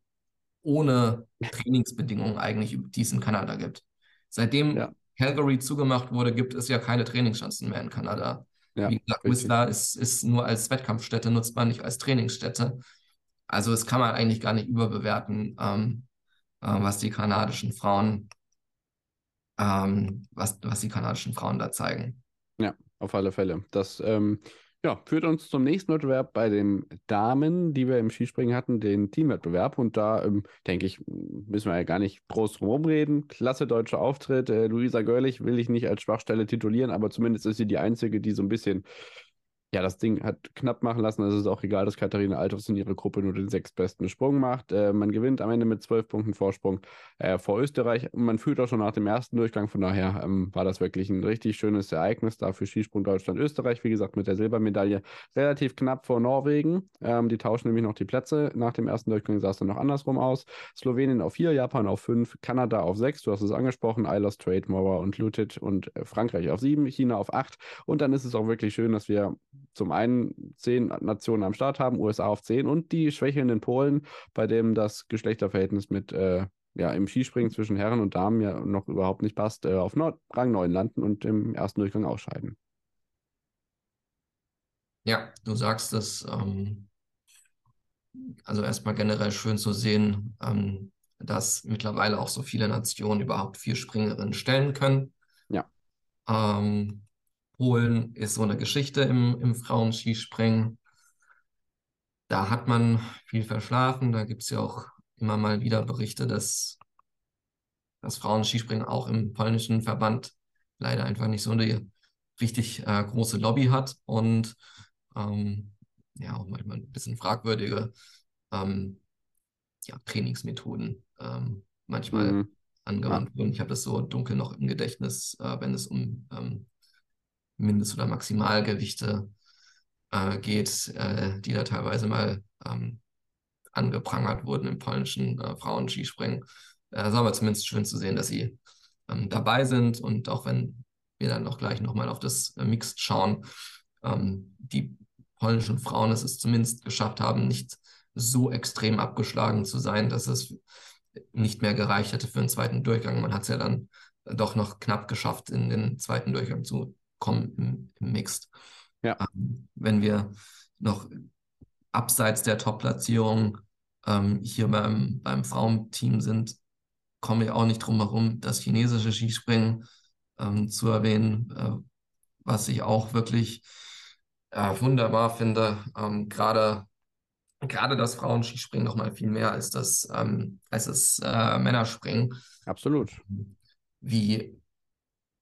ohne Trainingsbedingungen eigentlich, die es in Kanada gibt. Seitdem Ja. Calgary zugemacht wurde, gibt es ja keine Trainingschancen mehr in Kanada. Ja, Wie gesagt, richtig. Whistler ist, ist nur als Wettkampfstätte, nutzt man nicht als Trainingsstätte. Also das kann man eigentlich gar nicht überbewerten, ähm, äh, was die kanadischen Frauen, ähm, was, was die kanadischen Frauen da zeigen. Ja, auf alle Fälle. Das ähm, ja, führt uns zum nächsten Wettbewerb bei den Damen, die wir im Skispringen hatten, den Teamwettbewerb. Und da, ähm, denke ich, müssen wir ja gar nicht groß drum reden. Klasse deutscher Auftritt. Äh, Luisa Görlich will ich nicht als Schwachstelle titulieren, aber zumindest ist sie die Einzige, die so ein bisschen ja, das Ding hat knapp machen lassen. Es ist auch egal, dass Katharina Althoff in ihrer Gruppe nur den sechstbesten Sprung macht. Äh, man gewinnt am Ende mit zwölf Punkten Vorsprung äh, vor Österreich. Man fühlt auch schon nach dem ersten Durchgang. Von daher ähm, war das wirklich ein richtig schönes Ereignis da für Skisprung Deutschland-Österreich. Wie gesagt, mit der Silbermedaille relativ knapp vor Norwegen. Ähm, die tauschen nämlich noch die Plätze. Nach dem ersten Durchgang sah es dann noch andersrum aus. Slowenien auf vier, Japan auf fünf, Kanada auf sechs. Du hast es angesprochen. Eilers, Trade, Mauer und Lutit und äh, Frankreich auf sieben, China auf acht. Und dann ist es auch wirklich schön, dass wir zum einen zehn Nationen am Start haben, USA auf zehn und die schwächelnden Polen, bei dem das Geschlechterverhältnis mit äh, ja, im Skispringen zwischen Herren und Damen ja noch überhaupt nicht passt, äh, auf Nord Rang 9 landen und im ersten Durchgang ausscheiden. Ja, du sagst es. Ähm, also erstmal generell schön zu sehen, ähm, dass mittlerweile auch so viele Nationen überhaupt vier Springerinnen stellen können. Ja. Ähm, Polen ist so eine Geschichte im, im Frauenskispringen. Da hat man viel verschlafen. Da gibt es ja auch immer mal wieder Berichte, dass das Frauenskispringen auch im polnischen Verband leider einfach nicht so eine richtig äh, große Lobby hat und ähm, ja auch manchmal ein bisschen fragwürdige ähm, ja, Trainingsmethoden ähm, manchmal Mhm. angewandt wurden. Ich habe das so dunkel noch im Gedächtnis, äh, wenn es um ähm, Mindest- oder Maximalgewichte äh, geht, äh, die da teilweise mal ähm, angeprangert wurden im polnischen äh, Frauenskispringen. Äh, ist aber zumindest schön zu sehen, dass sie ähm, dabei sind und auch wenn wir dann noch gleich nochmal auf das äh, Mixed schauen, ähm, die polnischen Frauen es, es zumindest geschafft haben, nicht so extrem abgeschlagen zu sein, dass es nicht mehr gereicht hätte für einen zweiten Durchgang. Man hat es ja dann doch noch knapp geschafft, in den zweiten Durchgang zu kommen im, im Mixed. Ja. Ähm, wenn wir noch abseits der Top-Platzierung ähm, hier beim, beim Frauenteam sind, kommen wir auch nicht drum herum, das chinesische Skispringen ähm, zu erwähnen, äh, was ich auch wirklich äh, wunderbar finde. Ähm, Gerade gerade das Frauenskispringen noch mal viel mehr als das, ähm, als das äh, Männerspringen. Absolut. Wie,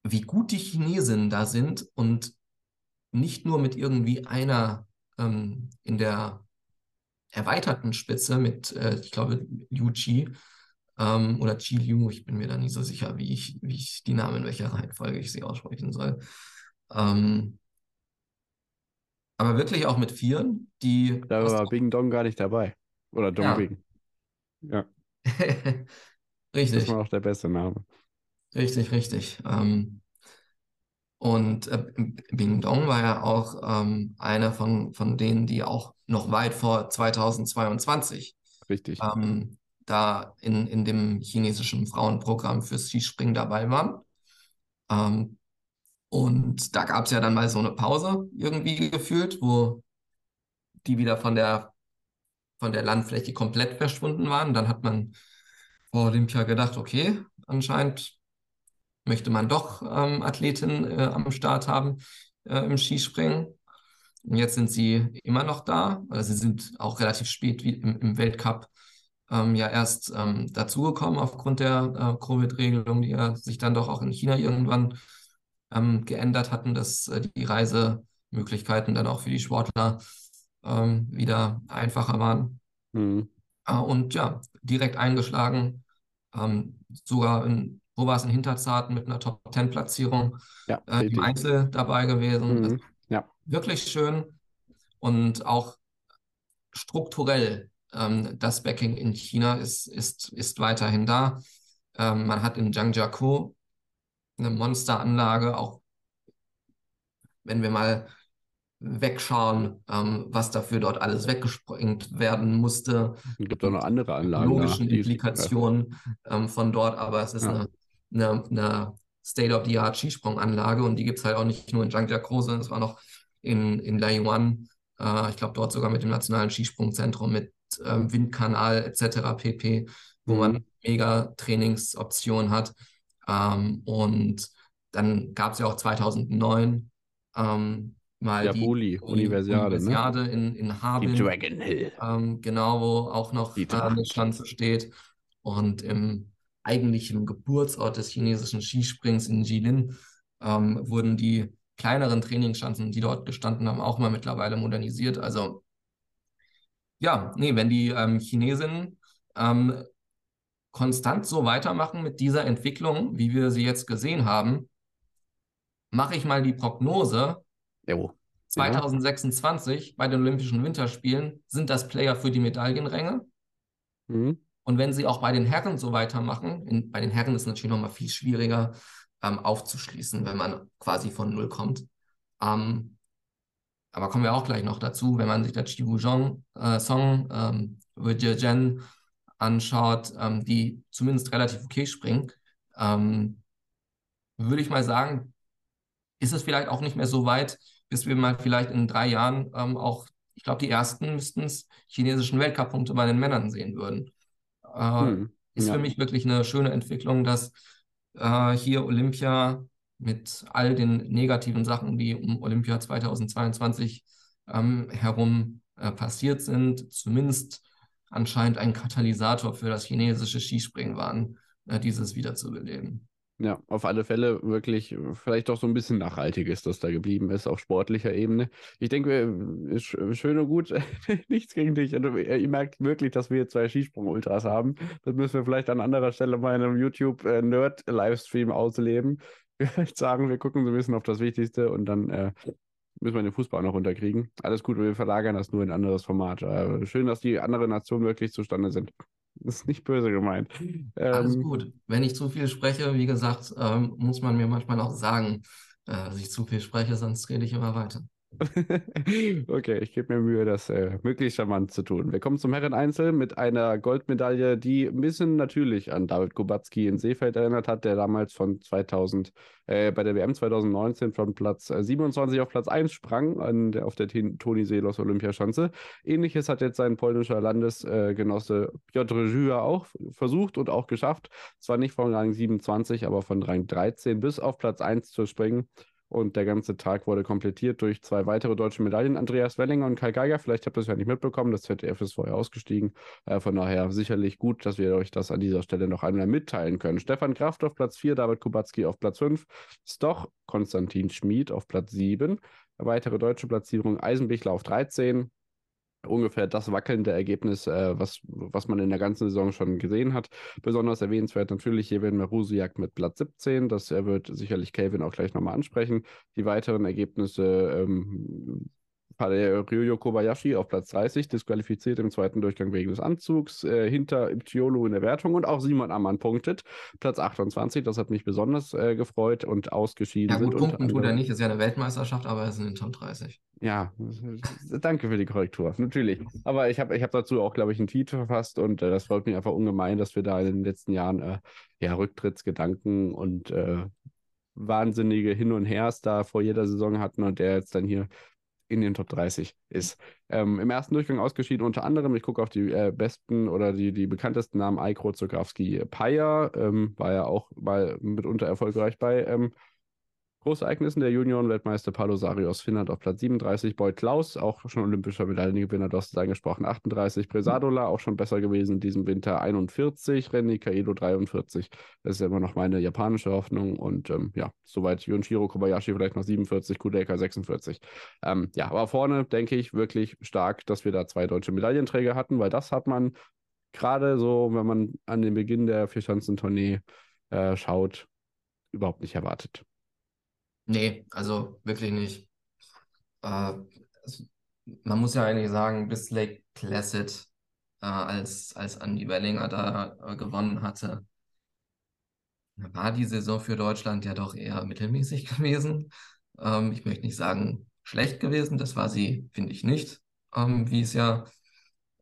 wie gut die Chinesen da sind und nicht nur mit irgendwie einer ähm, in der erweiterten Spitze mit, äh, ich glaube, Liu Qi ähm, oder Qi Liu, ich bin mir da nicht so sicher, wie ich, wie ich die Namen in welcher Reihenfolge ich sie aussprechen soll. Ähm, aber wirklich auch mit Vieren, die. Da war Bing Dong gar nicht dabei. Oder Dong Ja. Bing. Ja, [LAUGHS] das Richtig, war auch der beste Name. Richtig, richtig. Ähm, und äh, Bing Dong war ja auch ähm, einer von, von denen, die auch noch weit vor 2022 Richtig. ähm, da in, in dem chinesischen Frauenprogramm fürs Skispringen dabei waren. Ähm, und da gab es ja dann mal so eine Pause irgendwie gefühlt, wo die wieder von der, von der Landfläche komplett verschwunden waren. Dann hat man vor Olympia gedacht, okay, anscheinend möchte man doch ähm, Athletinnen äh, am Start haben äh, im Skispringen. Und jetzt sind sie immer noch da. Also sie sind auch relativ spät wie im, im Weltcup ähm, ja erst ähm, dazugekommen aufgrund der äh, Covid-Regelung, die ja sich dann doch auch in China irgendwann ähm, geändert hatten, dass äh, die Reisemöglichkeiten dann auch für die Sportler ähm, wieder einfacher waren. Mhm. Äh, und ja, direkt eingeschlagen, ähm, sogar in, wo war es in Hinterzarten mit einer Top-10-Platzierung Ja, äh, im. Einzel dabei gewesen. Also Mhm. Ja, wirklich schön und auch strukturell ähm, das Backing in China ist, ist, ist weiterhin da. Ähm, man hat in Zhangjiakou eine Monsteranlage, auch wenn wir mal wegschauen, ähm, was dafür dort alles weggesprengt werden musste, es gibt auch noch andere Anlagen. da, logischen die- Implikationen ähm, von dort, aber es ist Ja. eine, eine, eine State-of-the-Art Skisprunganlage und die gibt es halt auch nicht nur in Zhangjiakou, sondern es war noch in, in Laiyuan, äh, ich glaube dort sogar mit dem Nationalen Skisprungzentrum, mit ähm, Windkanal etc. pp., wo Mhm. man mega Trainingsoptionen hat. Ähm, und dann gab es ja auch 2009 ähm, mal Ja, die, Buli, die Universiade, ne? Universiade in, in Die Harbin. Dragon Hill. Ähm, genau, wo auch noch Die äh, eine. Schanze steht. Und im eigentlichen Geburtsort des chinesischen Skisprings in Jilin ähm, wurden die kleineren Trainingsschanzen, die dort gestanden haben, auch mal mittlerweile modernisiert. Also ja, nee, wenn die ähm, Chinesinnen ähm, konstant so weitermachen mit dieser Entwicklung, wie wir sie jetzt gesehen haben, mache ich mal die Prognose, Jo. 2026 bei den Olympischen Winterspielen sind das Player für die Medaillenränge. Mhm. Und wenn sie auch bei den Herren so weitermachen, in, bei den Herren ist es natürlich nochmal viel schwieriger ähm, aufzuschließen, wenn man quasi von Null kommt. Ähm, aber kommen wir auch gleich noch dazu, wenn man sich der Chibu Zhong, äh, Song, ähm, Wei Jen anschaut, ähm, die zumindest relativ okay springen, ähm, würde ich mal sagen, ist es vielleicht auch nicht mehr so weit, bis wir mal vielleicht in drei Jahren ähm, auch, ich glaube, die ersten müssten es chinesischen Weltcup-Punkte bei den Männern sehen würden. Äh, Mhm. ist Ja. für mich wirklich eine schöne Entwicklung, dass äh, hier Olympia mit all den negativen Sachen, die um Olympia 2022 ähm, herum äh, passiert sind, zumindest anscheinend ein Katalysator für das chinesische Skispringen waren, äh, dieses wiederzubeleben. Ja, auf alle Fälle wirklich äh, vielleicht doch so ein bisschen Nachhaltiges, das da geblieben ist auf sportlicher Ebene. Ich denke, äh, sch- schön und gut, [LAUGHS] nichts gegen dich. Und ihr merkt wirklich, dass wir zwei Skisprung-Ultras haben. Das müssen wir vielleicht an anderer Stelle mal in einem YouTube-Nerd-Livestream ausleben. [LAUGHS] vielleicht sagen, wir gucken so ein bisschen auf das Wichtigste und dann äh, müssen wir den Fußball noch runterkriegen. Alles gut, wir verlagern das nur in ein anderes Format. Äh, schön, dass die anderen Nationen wirklich zustande sind. [LAUGHS] Das ist nicht böse gemeint. Alles Ähm, gut. Wenn ich zu viel spreche, wie gesagt, ähm, muss man mir manchmal auch sagen, äh, dass ich zu viel spreche, sonst rede ich immer weiter. [LAUGHS] Okay, ich gebe mir Mühe, das äh, möglichst charmant zu tun. Wir kommen zum Herren-Einzel mit einer Goldmedaille, die ein bisschen natürlich an David Kubacki in Seefeld erinnert hat, der damals von 2000, äh, bei der WM 2019 von Platz äh, 27 auf Platz 1 sprang an der, auf der Toni Seelos Olympiaschanze. Ähnliches hat jetzt sein polnischer Landesgenosse Piotr Żyła auch versucht und auch geschafft. Zwar nicht von Rang 27, aber von Rang 13 bis auf Platz 1 zu springen. Und der ganze Tag wurde komplettiert durch zwei weitere deutsche Medaillen, Andreas Wellinger und Kai Geiger. Vielleicht habt ihr es ja nicht mitbekommen, das ZDF ist vorher ausgestiegen. Äh, von daher sicherlich gut, dass wir euch das an dieser Stelle noch einmal mitteilen können. Stefan Kraft auf Platz 4, David Kubacki auf Platz 5, Stoch Konstantin Schmid auf Platz 7. Weitere deutsche Platzierung Eisenbichler auf 13, ungefähr das wackelnde Ergebnis, äh, was, was man in der ganzen Saison schon gesehen hat. Besonders erwähnenswert natürlich Jevin Marusiak mit Platz 17. Das äh, wird sicherlich Kelvin auch gleich nochmal ansprechen. Die weiteren Ergebnisse ähm, Ryoyo Kobayashi auf Platz 30, disqualifiziert im zweiten Durchgang wegen des Anzugs, äh, hinter Iptiolo in der Wertung und auch Simon Ammann punktet. Platz 28, das hat mich besonders äh, gefreut und ausgeschieden Ja, sind gut, unter punkten tut er nicht, ist ja eine Weltmeisterschaft, aber er ist in den Top 30. ja, danke für die Korrektur, natürlich. Aber ich habe ich hab dazu auch, glaube ich, einen Tweet verfasst und äh, das freut mich einfach ungemein, dass wir da in den letzten Jahren äh, ja, Rücktrittsgedanken und äh, wahnsinnige Hin und Hers da vor jeder Saison hatten und der jetzt dann hier in den Top 30 ist. Ähm, Im ersten Durchgang ausgeschieden unter anderem, ich gucke auf die äh, besten oder die, die bekanntesten Namen, Eikro, Zukowski, Paya, ähm, war ja auch mal mitunter erfolgreich bei ähm, Großereignissen der Junioren-Weltmeister Paulo Sarios Finnland auf Platz 37, Boyd Klaus, auch schon olympischer Medaillengewinner, du hast es angesprochen, 38, Presadola, auch schon besser gewesen in diesem Winter, 41, Renny Kaedo 43. Das ist ja immer noch meine japanische Hoffnung und ähm, ja, soweit Yunshiro Kobayashi vielleicht noch 47, Kudeka 46. Ähm, ja, aber vorne denke ich wirklich stark, dass wir da zwei deutsche Medaillenträger hatten, weil das hat man gerade so, wenn man an den Beginn der Vierschanzentournee äh, schaut, überhaupt nicht erwartet. Nee, also wirklich nicht. Äh, es, man muss ja eigentlich sagen, bis Lake Placid, äh, als, als Andy Wellinger da äh, gewonnen hatte, war die Saison für Deutschland ja doch eher mittelmäßig [LAUGHS] gewesen. Ähm, ich möchte nicht sagen schlecht gewesen, das war sie, finde ich nicht, ähm, wie es ja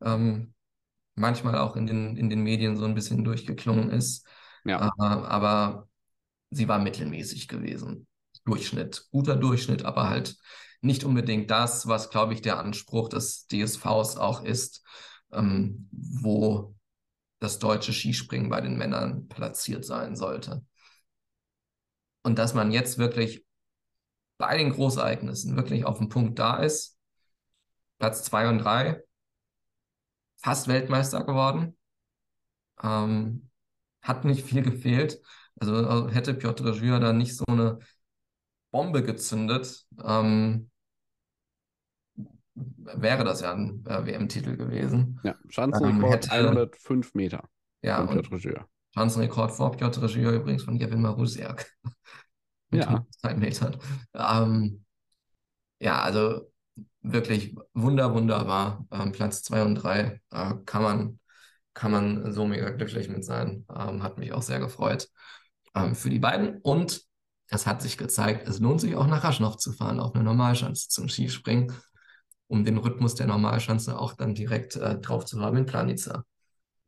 ähm, manchmal auch in den, in den Medien so ein bisschen durchgeklungen ist. Ja. Äh, aber sie war mittelmäßig gewesen. Durchschnitt, guter Durchschnitt, aber halt nicht unbedingt das, was, glaube ich, der Anspruch des DSVs auch ist, ähm, wo das deutsche Skispringen bei den Männern platziert sein sollte. Und dass man jetzt wirklich bei den Großereignissen wirklich auf dem Punkt da ist, Platz zwei und drei, fast Weltmeister geworden, ähm, hat nicht viel gefehlt. Also hätte Piotr Żyła da nicht so eine Bombe gezündet, ähm, wäre das ja ein äh, WM-Titel gewesen. Ja, Schanzenrekord hätte- 105 Meter Ja, von Piotr Żyła. Chancenrekord vor Piotr Żyła übrigens von Jevin Marusiak. [LAUGHS] Mit Ja. 102 Metern. Ähm, ja, also wirklich wunder, wunderbar. Ähm, Platz 2 und 3 äh, kann man, kann man so mega glücklich mit sein. Ähm, hat mich auch sehr gefreut ähm, für die beiden. Und es hat sich gezeigt, es lohnt sich auch nach Raschnow zu fahren, auf eine Normalschanze zum Skispringen, um den Rhythmus der Normalschanze auch dann direkt äh, drauf zu haben in Planica.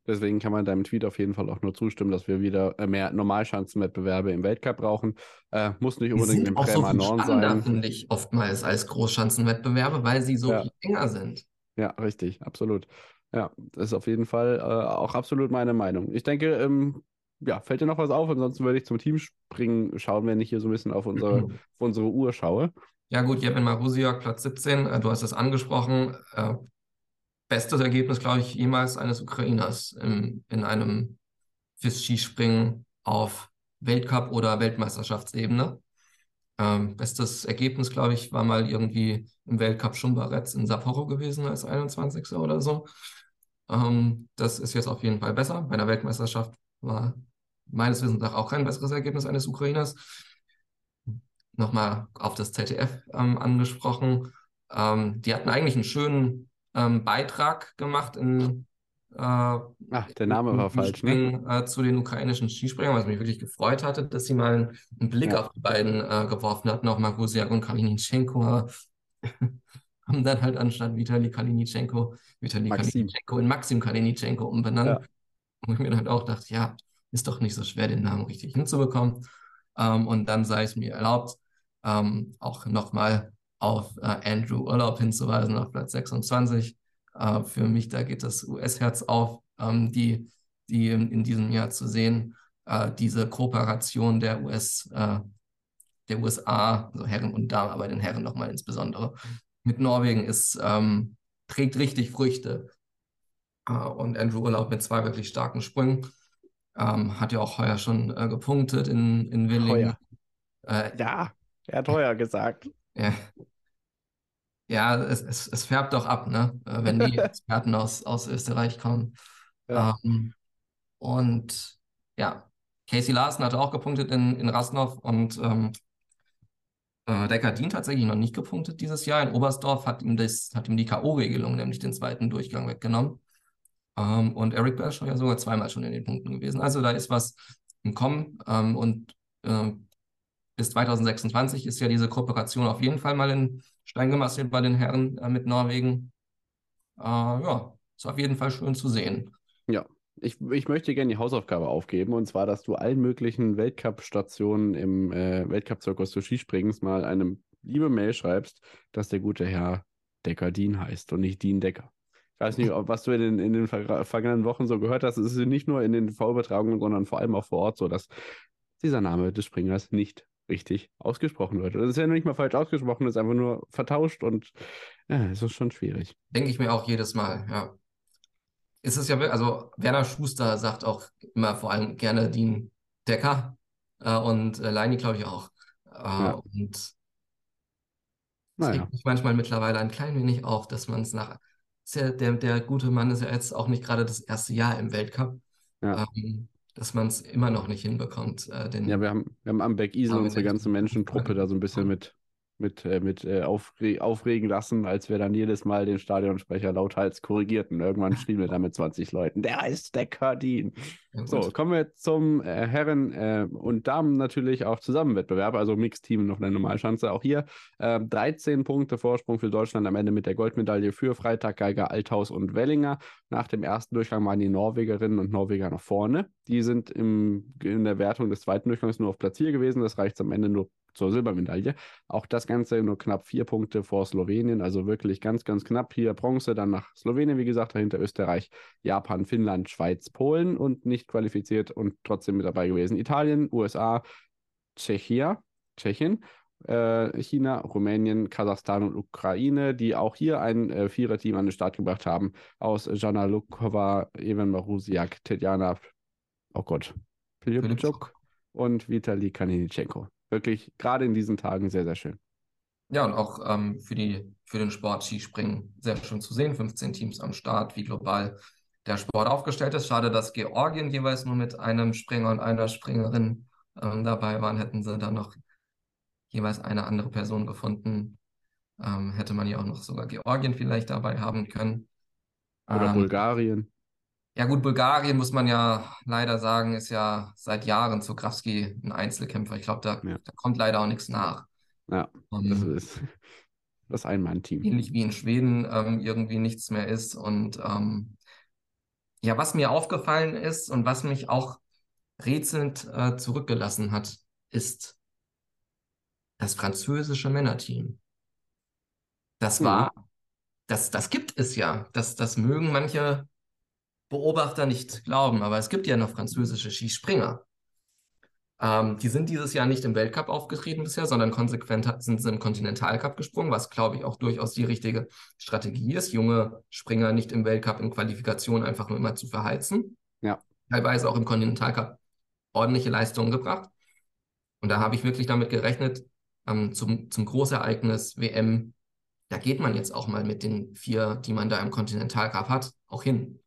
Deswegen kann man deinem Tweet auf jeden Fall auch nur zustimmen, dass wir wieder äh, mehr Normalschanzenwettbewerbe im Weltcup brauchen. Äh, muss nicht unbedingt im auch so spannender, sein. finde ich, oftmals als Großschanzenwettbewerbe, weil sie so Ja. viel enger sind. Ja, richtig, absolut. Ja, das ist auf jeden Fall äh, auch absolut meine Meinung. Ich denke, ähm, ja, fällt dir noch was auf? Ansonsten würde ich zum Teamspringen schauen, wenn ich hier so ein bisschen auf unsere, auf unsere Uhr schaue. Ja gut, Jevin Marusiak, Platz 17, äh, du hast es angesprochen. Äh, bestes Ergebnis, glaube ich, jemals eines Ukrainers im, in einem FIS-Skispringen auf Weltcup- oder Weltmeisterschaftsebene. Ähm, bestes Ergebnis, glaube ich, war mal irgendwie im Weltcup Schumbaretz in Sapporo gewesen als 21. oder so. Ähm, das ist jetzt auf jeden Fall besser. Bei der Weltmeisterschaft war meines Wissens nach auch kein besseres Ergebnis eines Ukrainers. nochmal auf das ZDF ähm, angesprochen. Ähm, die hatten eigentlich einen schönen ähm, Beitrag gemacht in äh, Ach, der Name war falsch, ne? Äh, zu den ukrainischen Skispringern, was mich wirklich gefreut hatte, dass sie mal einen, einen Blick Ja. auf die beiden äh, geworfen hatten, auch Magusiak und Kalinichenko [LAUGHS] haben dann halt anstatt Vitali Kalinichenko, Vitali Maxim. Kalinichenko in Maxim Kalinichenko umbenannt. Ja. Wo ich mir dann halt auch dachte, ja, ist doch nicht so schwer, den Namen richtig hinzubekommen. Ähm, und dann sei es mir erlaubt, ähm, auch nochmal auf äh, Andrew Urlaub hinzuweisen, auf Platz 26. Äh, für mich, da geht das US-Herz auf, ähm, die, die in, diesem Jahr zu sehen, äh, diese Kooperation der US, äh, der USA, also Herren und Damen, aber den Herren nochmal insbesondere, mit Norwegen ist, ähm, trägt richtig Früchte. Äh, und Andrew Urlaub mit zwei wirklich starken Sprüngen. Ähm, hat ja auch heuer schon äh, gepunktet in, in Willingen. Äh, Ja, er hat heuer gesagt. ja, ja es, es, es färbt doch ab, ne? Äh, wenn die [LAUGHS] Experten aus, aus Österreich kommen. Ja. Ähm, und ja, Casey Larsen hatte auch gepunktet in, in Rasnov und ähm, äh, Deckardin tatsächlich noch nicht gepunktet dieses Jahr. In Oberstdorf hat ihm, das, hat ihm die K.O.-Regelung, nämlich den zweiten Durchgang, weggenommen. Ähm, und Eric Bershaw ja sogar zweimal schon in den Punkten gewesen. Also da ist was im Kommen. Ähm, und ähm, bis 2026 ist ja diese Kooperation auf jeden Fall mal in Stein gemeißelt bei den Herren äh, mit Norwegen. Äh, ja, ist auf jeden Fall schön zu sehen. Ich, ich möchte gerne die Hausaufgabe aufgeben, und zwar, dass du allen möglichen Weltcup-Stationen im äh, Weltcup-Zirkus des Skispringens mal eine liebe Mail schreibst, dass der gute Herr Decker Dean heißt und nicht Dean Decker. Ich weiß nicht, ob, was du in den, in den ver vergangenen Wochen so gehört hast. Es ist nicht nur in den V-Übertragungen, sondern vor allem auch vor Ort so, dass dieser Name des Springers nicht richtig ausgesprochen wird. Das ist ja nicht mal falsch ausgesprochen, das ist einfach nur vertauscht und ja, es ist schon schwierig. Denke ich mir auch jedes Mal, ja. Ist es ja wirklich, also Werner Schuster sagt auch immer vor allem gerne Dean Decker äh, und äh, Leini, glaube ich, auch. Äh, Ja. Und es Naja, regt mich manchmal mittlerweile ein klein wenig auf, dass man es nach. Ja, der, der gute Mann ist ja jetzt auch nicht gerade das erste Jahr im Weltcup, Ja. ähm, dass man es immer noch nicht hinbekommt, äh, ja, wir haben, wir haben am Bergisel Aber unsere ganze Menschentruppe da so ein bisschen mit, mit, äh, mit äh, aufre aufregen lassen, als wir dann jedes Mal den Stadionsprecher lauthals korrigierten. Irgendwann schrieben wir da mit 20 Leuten, der heißt Decker Dean. Ja, So, kommen wir zum äh, Herren- äh, und Damen natürlich auch Zusammenwettbewerb, also Mixteam noch eine Normalschanze. Auch hier äh, 13 Punkte Vorsprung für Deutschland am Ende mit der Goldmedaille für Freitag, Geiger, Althaus und Wellinger. Nach dem ersten Durchgang waren die Norwegerinnen und Norweger noch vorne. Die sind im, in der Wertung des zweiten Durchgangs nur auf Platz 4 gewesen. Das reicht am Ende nur zur Silbermedaille. Auch das Ganze nur knapp vier Punkte vor Slowenien, also wirklich ganz, ganz knapp. Hier Bronze, dann nach Slowenien, wie gesagt, dahinter Österreich, Japan, Finnland, Schweiz, Polen und nicht qualifiziert und trotzdem mit dabei gewesen. Italien, USA, Tschechia, Tschechien, äh, China, Rumänien, Kasachstan und Ukraine, die auch hier ein äh, Viererteam an den Start gebracht haben. Aus Jana Lukova, Evan Marusiak, Tetjana, oh Gott, Filipczuk und Vitali Kaninichenko. Wirklich gerade in diesen Tagen sehr, sehr schön. Ja, und auch ähm, für die, für den Sport Skispringen sehr schön zu sehen. 15 Teams am Start, wie global der Sport aufgestellt ist. Schade, dass Georgien jeweils nur mit einem Springer und einer Springerin ähm, dabei waren. Hätten sie dann noch jeweils eine andere Person gefunden, ähm, hätte man ja auch noch sogar Georgien vielleicht dabei haben können. Oder Ähm, Bulgarien. Ja gut, Bulgarien muss man ja leider sagen, ist ja seit Jahren zu Krawski ein Einzelkämpfer. Ich glaube, da, Ja. da kommt leider auch nichts nach. Ja, Ähm, das ist [LAUGHS] das Einmann-Team. ähnlich wie in Schweden ähm, irgendwie nichts mehr ist. Und ähm, ja, was mir aufgefallen ist und was mich auch rätselnd äh, zurückgelassen hat, ist das französische Männerteam. Das war, das, das gibt es ja. Das, das mögen manche Beobachter nicht glauben, aber es gibt ja noch französische Skispringer. Ähm, die sind dieses Jahr nicht im Weltcup aufgetreten bisher, sondern konsequent sind sie im Kontinentalcup gesprungen, was glaube ich auch durchaus die richtige Strategie ist, junge Springer nicht im Weltcup in Qualifikation einfach nur immer zu verheizen. Ja. Teilweise auch im Kontinentalcup ordentliche Leistungen gebracht. Und da habe ich wirklich damit gerechnet, ähm, zum, zum Großereignis WM, da geht man jetzt auch mal mit den vier, die man da im Kontinentalcup hat, auch hin.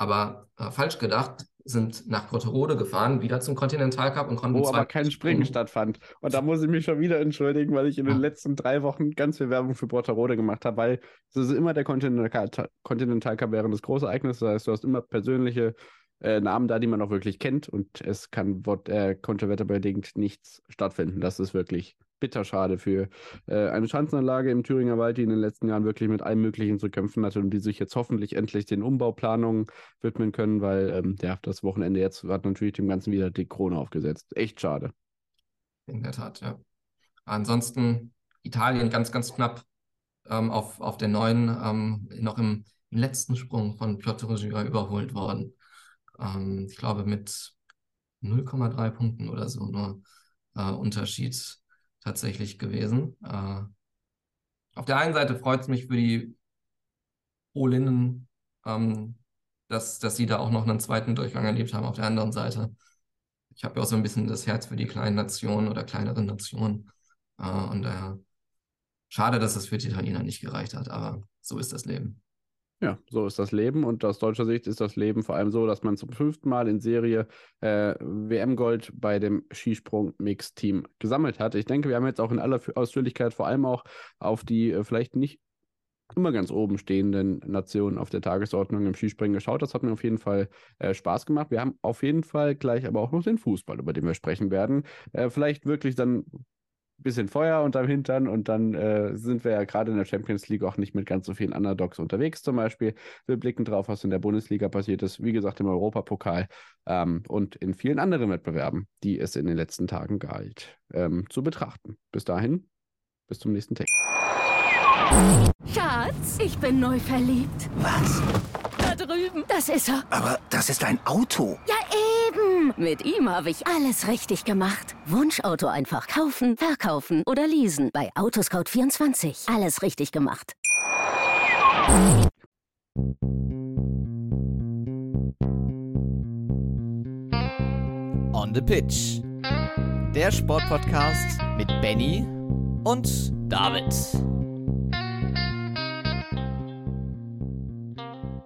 Aber äh, falsch gedacht, sind nach Brotterode gefahren, wieder zum Kontinentalcup und konnten Wo zwei aber kein Springen stattfand. Und da muss ich mich schon wieder entschuldigen, weil ich in den Ja. letzten drei Wochen ganz viel Werbung für Brotterode gemacht habe, weil es ist immer der Continental, Continental Cup während des Großereignisses. Das heißt, du hast immer persönliche äh, Namen da, die man auch wirklich kennt und es kann äh, konterwetterbedingt nichts stattfinden. Das ist wirklich bitter schade für äh, eine Schanzenanlage im Thüringer Wald, die in den letzten Jahren wirklich mit allem Möglichen zu kämpfen hatte und die sich jetzt hoffentlich endlich den Umbauplanungen widmen können, weil ähm, ja, das Wochenende jetzt hat natürlich dem Ganzen wieder die Krone aufgesetzt. Echt schade. In der Tat, ja. Ansonsten Italien ganz, ganz knapp ähm, auf, auf der neuen, ähm, noch im, im letzten Sprung von Piotr Gira überholt worden. Ähm, ich glaube mit 0,3 Punkten oder so nur äh, Unterschied tatsächlich gewesen. Äh, auf der einen Seite freut es mich für die Polinnen, ähm, dass, dass sie da auch noch einen zweiten Durchgang erlebt haben. Auf der anderen Seite, ich habe ja auch so ein bisschen das Herz für die kleinen Nationen oder kleineren Nationen. Äh, und daher schade, dass es für die Italiener nicht gereicht hat, aber so ist das Leben. Ja, so ist das Leben. Und aus deutscher Sicht ist das Leben vor allem so, dass man zum fünften Mal in Serie äh, WM-Gold bei dem Skisprung-Mix-Team gesammelt hat. Ich denke, wir haben jetzt auch in aller Ausführlichkeit vor allem auch auf die äh, vielleicht nicht immer ganz oben stehenden Nationen auf der Tagesordnung im Skispringen geschaut. Das hat mir auf jeden Fall äh, Spaß gemacht. Wir haben auf jeden Fall gleich aber auch noch den Fußball, über den wir sprechen werden. Äh, vielleicht wirklich dann bisschen Feuer unterm Hintern und dann äh, sind wir ja gerade in der Champions League auch nicht mit ganz so vielen Underdogs unterwegs zum Beispiel. Wir blicken drauf, was in der Bundesliga passiert ist, wie gesagt im Europapokal ähm, und in vielen anderen Wettbewerben, die es in den letzten Tagen galt, ähm, zu betrachten. Bis dahin, bis zum nächsten Text. Schatz, ich bin neu verliebt. Was? Da drüben. Das ist er. Aber das ist ein Auto. Ja, Mit ihm habe ich alles richtig gemacht. Wunschauto einfach kaufen, verkaufen oder leasen. Bei Autoscout24. Alles richtig gemacht. On the Pitch. Der Sportpodcast mit Benny und David.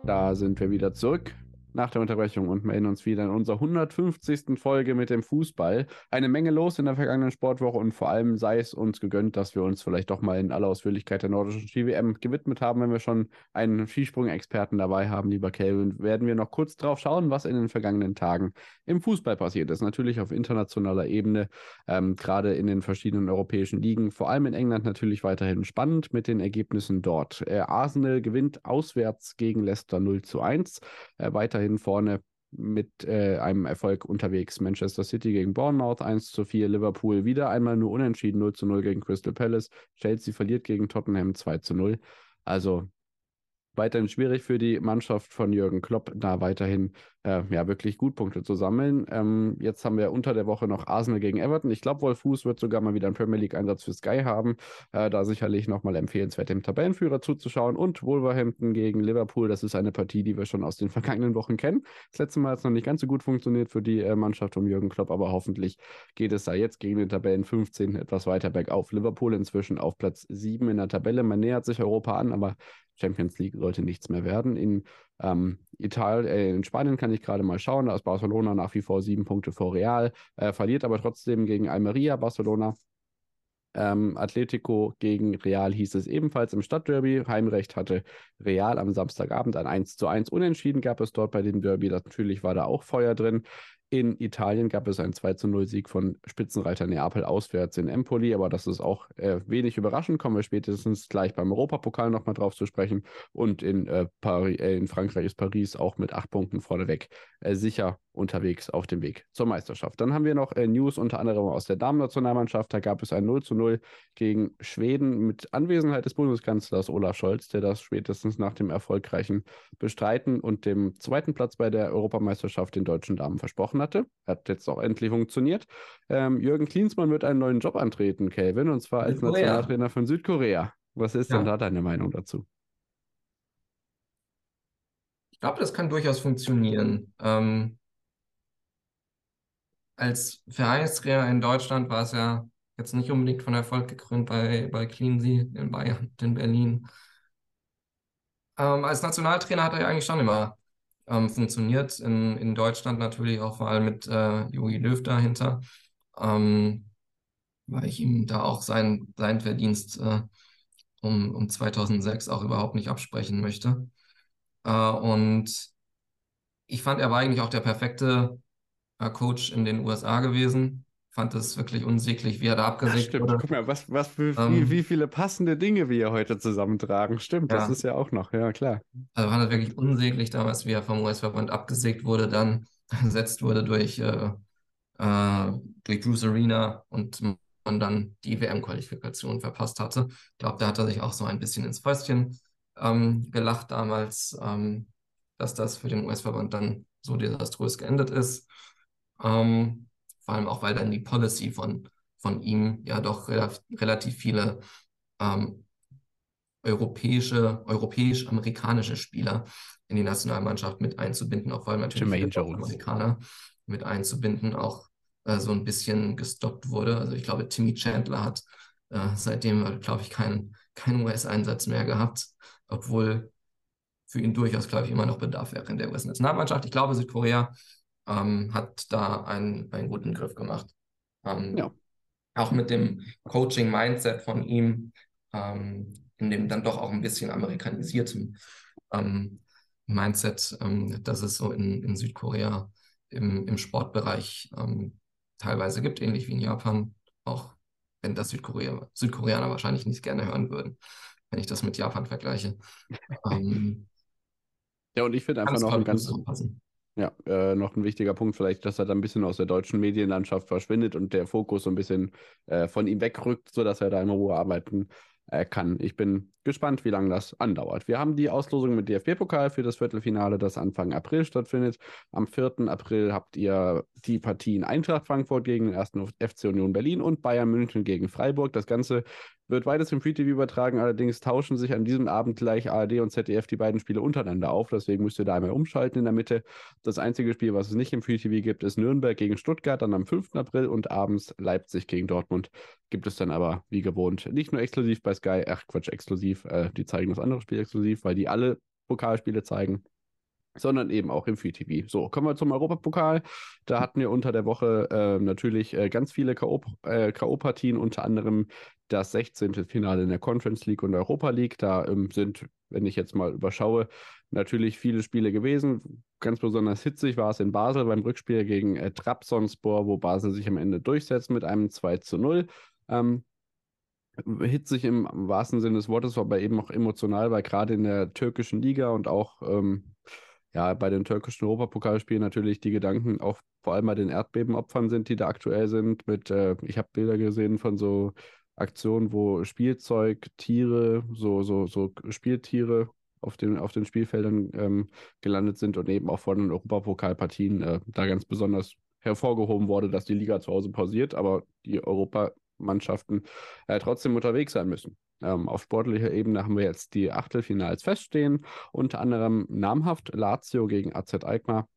Da sind wir wieder zurück nach der Unterbrechung und melden uns wieder in unserer 150. Folge mit dem Fußball. Eine Menge los in der vergangenen Sportwoche und vor allem sei es uns gegönnt, dass wir uns vielleicht doch mal in aller Ausführlichkeit der nordischen Ski-WM gewidmet haben. Wenn wir schon einen Skisprung-Experten dabei haben, lieber Kelvin, werden wir noch kurz drauf schauen, was in den vergangenen Tagen im Fußball passiert ist. Natürlich auf internationaler Ebene, ähm, gerade in den verschiedenen europäischen Ligen, vor allem in England natürlich weiterhin spannend mit den Ergebnissen dort. Äh, Arsenal gewinnt auswärts gegen Leicester 0 zu 1. Äh, weiterhin vorne mit äh, einem Erfolg unterwegs. Manchester City gegen Bournemouth 1 zu 4, Liverpool wieder einmal nur unentschieden 0 zu 0 gegen Crystal Palace, Chelsea verliert gegen Tottenham 2 zu 0. Also weiterhin schwierig für die Mannschaft von Jürgen Klopp, da weiterhin äh, ja wirklich gut Punkte zu sammeln. Ähm, jetzt haben wir unter der Woche noch Arsenal gegen Everton. Ich glaube, Wolf Fuß wird sogar mal wieder einen Premier League-Einsatz für Sky haben. Äh, da sicherlich nochmal empfehlenswert, dem Tabellenführer zuzuschauen. Und Wolverhampton gegen Liverpool. Das ist eine Partie, die wir schon aus den [LAUGHS] vergangenen Wochen kennen. Das letzte Mal hat es noch nicht ganz so gut funktioniert für die äh, Mannschaft um Jürgen Klopp, aber hoffentlich geht es da jetzt gegen den Tabellen 15 etwas weiter bergauf. Liverpool inzwischen auf Platz 7 in der Tabelle. Man nähert sich Europa an, aber Champions League sollte nichts mehr werden. In ähm, Italien, äh, in Spanien kann ich gerade mal schauen, da ist Barcelona nach wie vor sieben Punkte vor Real, äh, verliert aber trotzdem gegen Almeria Barcelona. Ähm, Atletico gegen Real hieß es ebenfalls im Stadtderby. Heimrecht hatte Real am Samstagabend ein 1 zu 1 Unentschieden gab es dort bei dem Derby. Natürlich war da auch Feuer drin. In Italien gab es einen 2 zu 0 Sieg von Spitzenreiter Neapel auswärts in Empoli, aber das ist auch äh, wenig überraschend. Kommen wir spätestens gleich beim Europapokal nochmal drauf zu sprechen. Und in, äh, Paris, äh, in Frankreich ist Paris auch mit acht Punkten vorneweg äh, sicher unterwegs auf dem Weg zur Meisterschaft. Dann haben wir noch äh, News unter anderem aus der Damen-Nationalmannschaft. Da gab es ein 0 zu 0 gegen Schweden mit Anwesenheit des Bundeskanzlers Olaf Scholz, der das spätestens nach dem erfolgreichen Bestreiten und dem zweiten Platz bei der Europameisterschaft den deutschen Damen versprochen hatte. Hat jetzt auch endlich funktioniert. Ähm, Jürgen Klinsmann wird einen neuen Job antreten, Kelvin, und zwar als Südkorea. Nationaltrainer von Südkorea. Was ist Ja. denn da deine Meinung dazu? Ich glaube, das kann durchaus funktionieren. Ähm, als Vereinstrainer in Deutschland war es ja jetzt nicht unbedingt von Erfolg gekrönt bei, bei Cleansea in Bayern, in Berlin. Ähm, als Nationaltrainer hat er ja eigentlich schon immer ähm, funktioniert. In, in Deutschland natürlich auch vor allem mit äh, Jogi Löw dahinter, ähm, weil ich ihm da auch sein, seinen Verdienst äh, um, um 2006 auch überhaupt nicht absprechen möchte. Äh, und ich fand, er war eigentlich auch der perfekte äh, Coach in den USA gewesen. Fand es wirklich unsäglich, wie er da abgesägt Stimmt, wurde. guck mal, was, was für, Ähm, wie, wie viele passende Dinge wir heute zusammentragen. Stimmt, das Ja. ist ja auch noch, ja klar. Also fand es wirklich unsäglich damals, wie er vom US-Verband abgesägt wurde, dann [LAUGHS] ersetzt wurde durch, äh, äh, durch Bruce Arena und man dann die WM-Qualifikation verpasst hatte. Ich glaube, da hat er sich auch so ein bisschen ins Fäustchen ähm, gelacht damals, ähm, dass das für den US-Verband dann so desaströs geendet ist. Ähm, vor allem auch, weil dann die Policy von, von ihm ja doch rela relativ viele ähm, europäische, europäisch-amerikanische Spieler in die Nationalmannschaft mit einzubinden, auch allem natürlich. Amerikaner mit einzubinden, auch äh, so ein bisschen gestoppt wurde. Also ich glaube, Timmy Chandler hat äh, seitdem, glaube ich, keinen keinen US-Einsatz mehr gehabt, obwohl für ihn durchaus, glaube ich, immer noch Bedarf wäre in der US-Nationalmannschaft. Ich glaube, Südkorea ähm, hat da einen, einen guten Griff gemacht. Ähm, Ja. Auch mit dem Coaching-Mindset von ihm, ähm, in dem dann doch auch ein bisschen amerikanisierten ähm, Mindset, ähm, das es so in, in Südkorea im, im Sportbereich ähm, teilweise gibt, ähnlich wie in Japan, auch wenn das Südkorea, Südkoreaner wahrscheinlich nicht gerne hören würden, wenn ich das mit Japan vergleiche. [LAUGHS] Ja, und ich finde einfach noch ein ganz. Ja, äh, noch ein wichtiger Punkt vielleicht, dass er dann ein bisschen aus der deutschen Medienlandschaft verschwindet und der Fokus so ein bisschen äh, von ihm wegrückt, sodass er da in Ruhe arbeiten äh, kann. Ich bin gespannt, wie lange das andauert. Wir haben die Auslosung mit DFB-Pokal für das Viertelfinale, das Anfang April stattfindet. Am 4. April habt ihr die Partien Eintracht Frankfurt gegen den 1. FC Union Berlin und Bayern München gegen Freiburg. Das Ganze wird beides im Free TV übertragen, allerdings tauschen sich an diesem Abend gleich ARD und ZDF die beiden Spiele untereinander auf. Deswegen müsst ihr da einmal umschalten in der Mitte. Das einzige Spiel, was es nicht im Free TV gibt, ist Nürnberg gegen Stuttgart dann am 5. April und abends Leipzig gegen Dortmund. Gibt es dann aber wie gewohnt nicht nur exklusiv bei Sky, ach Quatsch, exklusiv, äh, die zeigen das andere Spiel exklusiv, weil die alle Pokalspiele zeigen sondern eben auch im Free TV. So, kommen wir zum Europapokal. Da hatten wir unter der Woche äh, natürlich äh, ganz viele K.O. Äh, K.O.-Partien, unter anderem das 16. Finale in der Conference League und Europa League. Da ähm, sind, wenn ich jetzt mal überschaue, natürlich viele Spiele gewesen. Ganz besonders hitzig war es in Basel beim Rückspiel gegen äh, Trabzonspor, wo Basel sich am Ende durchsetzt mit einem 2 zu 0. Ähm, hitzig im wahrsten Sinne des Wortes, aber eben auch emotional, weil gerade in der türkischen Liga und auch ähm, ja, bei den türkischen Europapokalspielen natürlich die Gedanken auch vor allem bei den Erdbebenopfern sind, die da aktuell sind. Mit, äh, ich habe Bilder gesehen von so Aktionen, wo Spielzeug, Tiere, so, so, so Spieltiere auf den, auf den Spielfeldern ähm, gelandet sind und eben auch von den Europapokalpartien äh, da ganz besonders hervorgehoben wurde, dass die Liga zu Hause pausiert, aber die Europamannschaften äh, trotzdem unterwegs sein müssen. Ähm, auf sportlicher Ebene haben wir jetzt die Achtelfinals feststehen, unter anderem namhaft Lazio gegen AZ Alkmaar.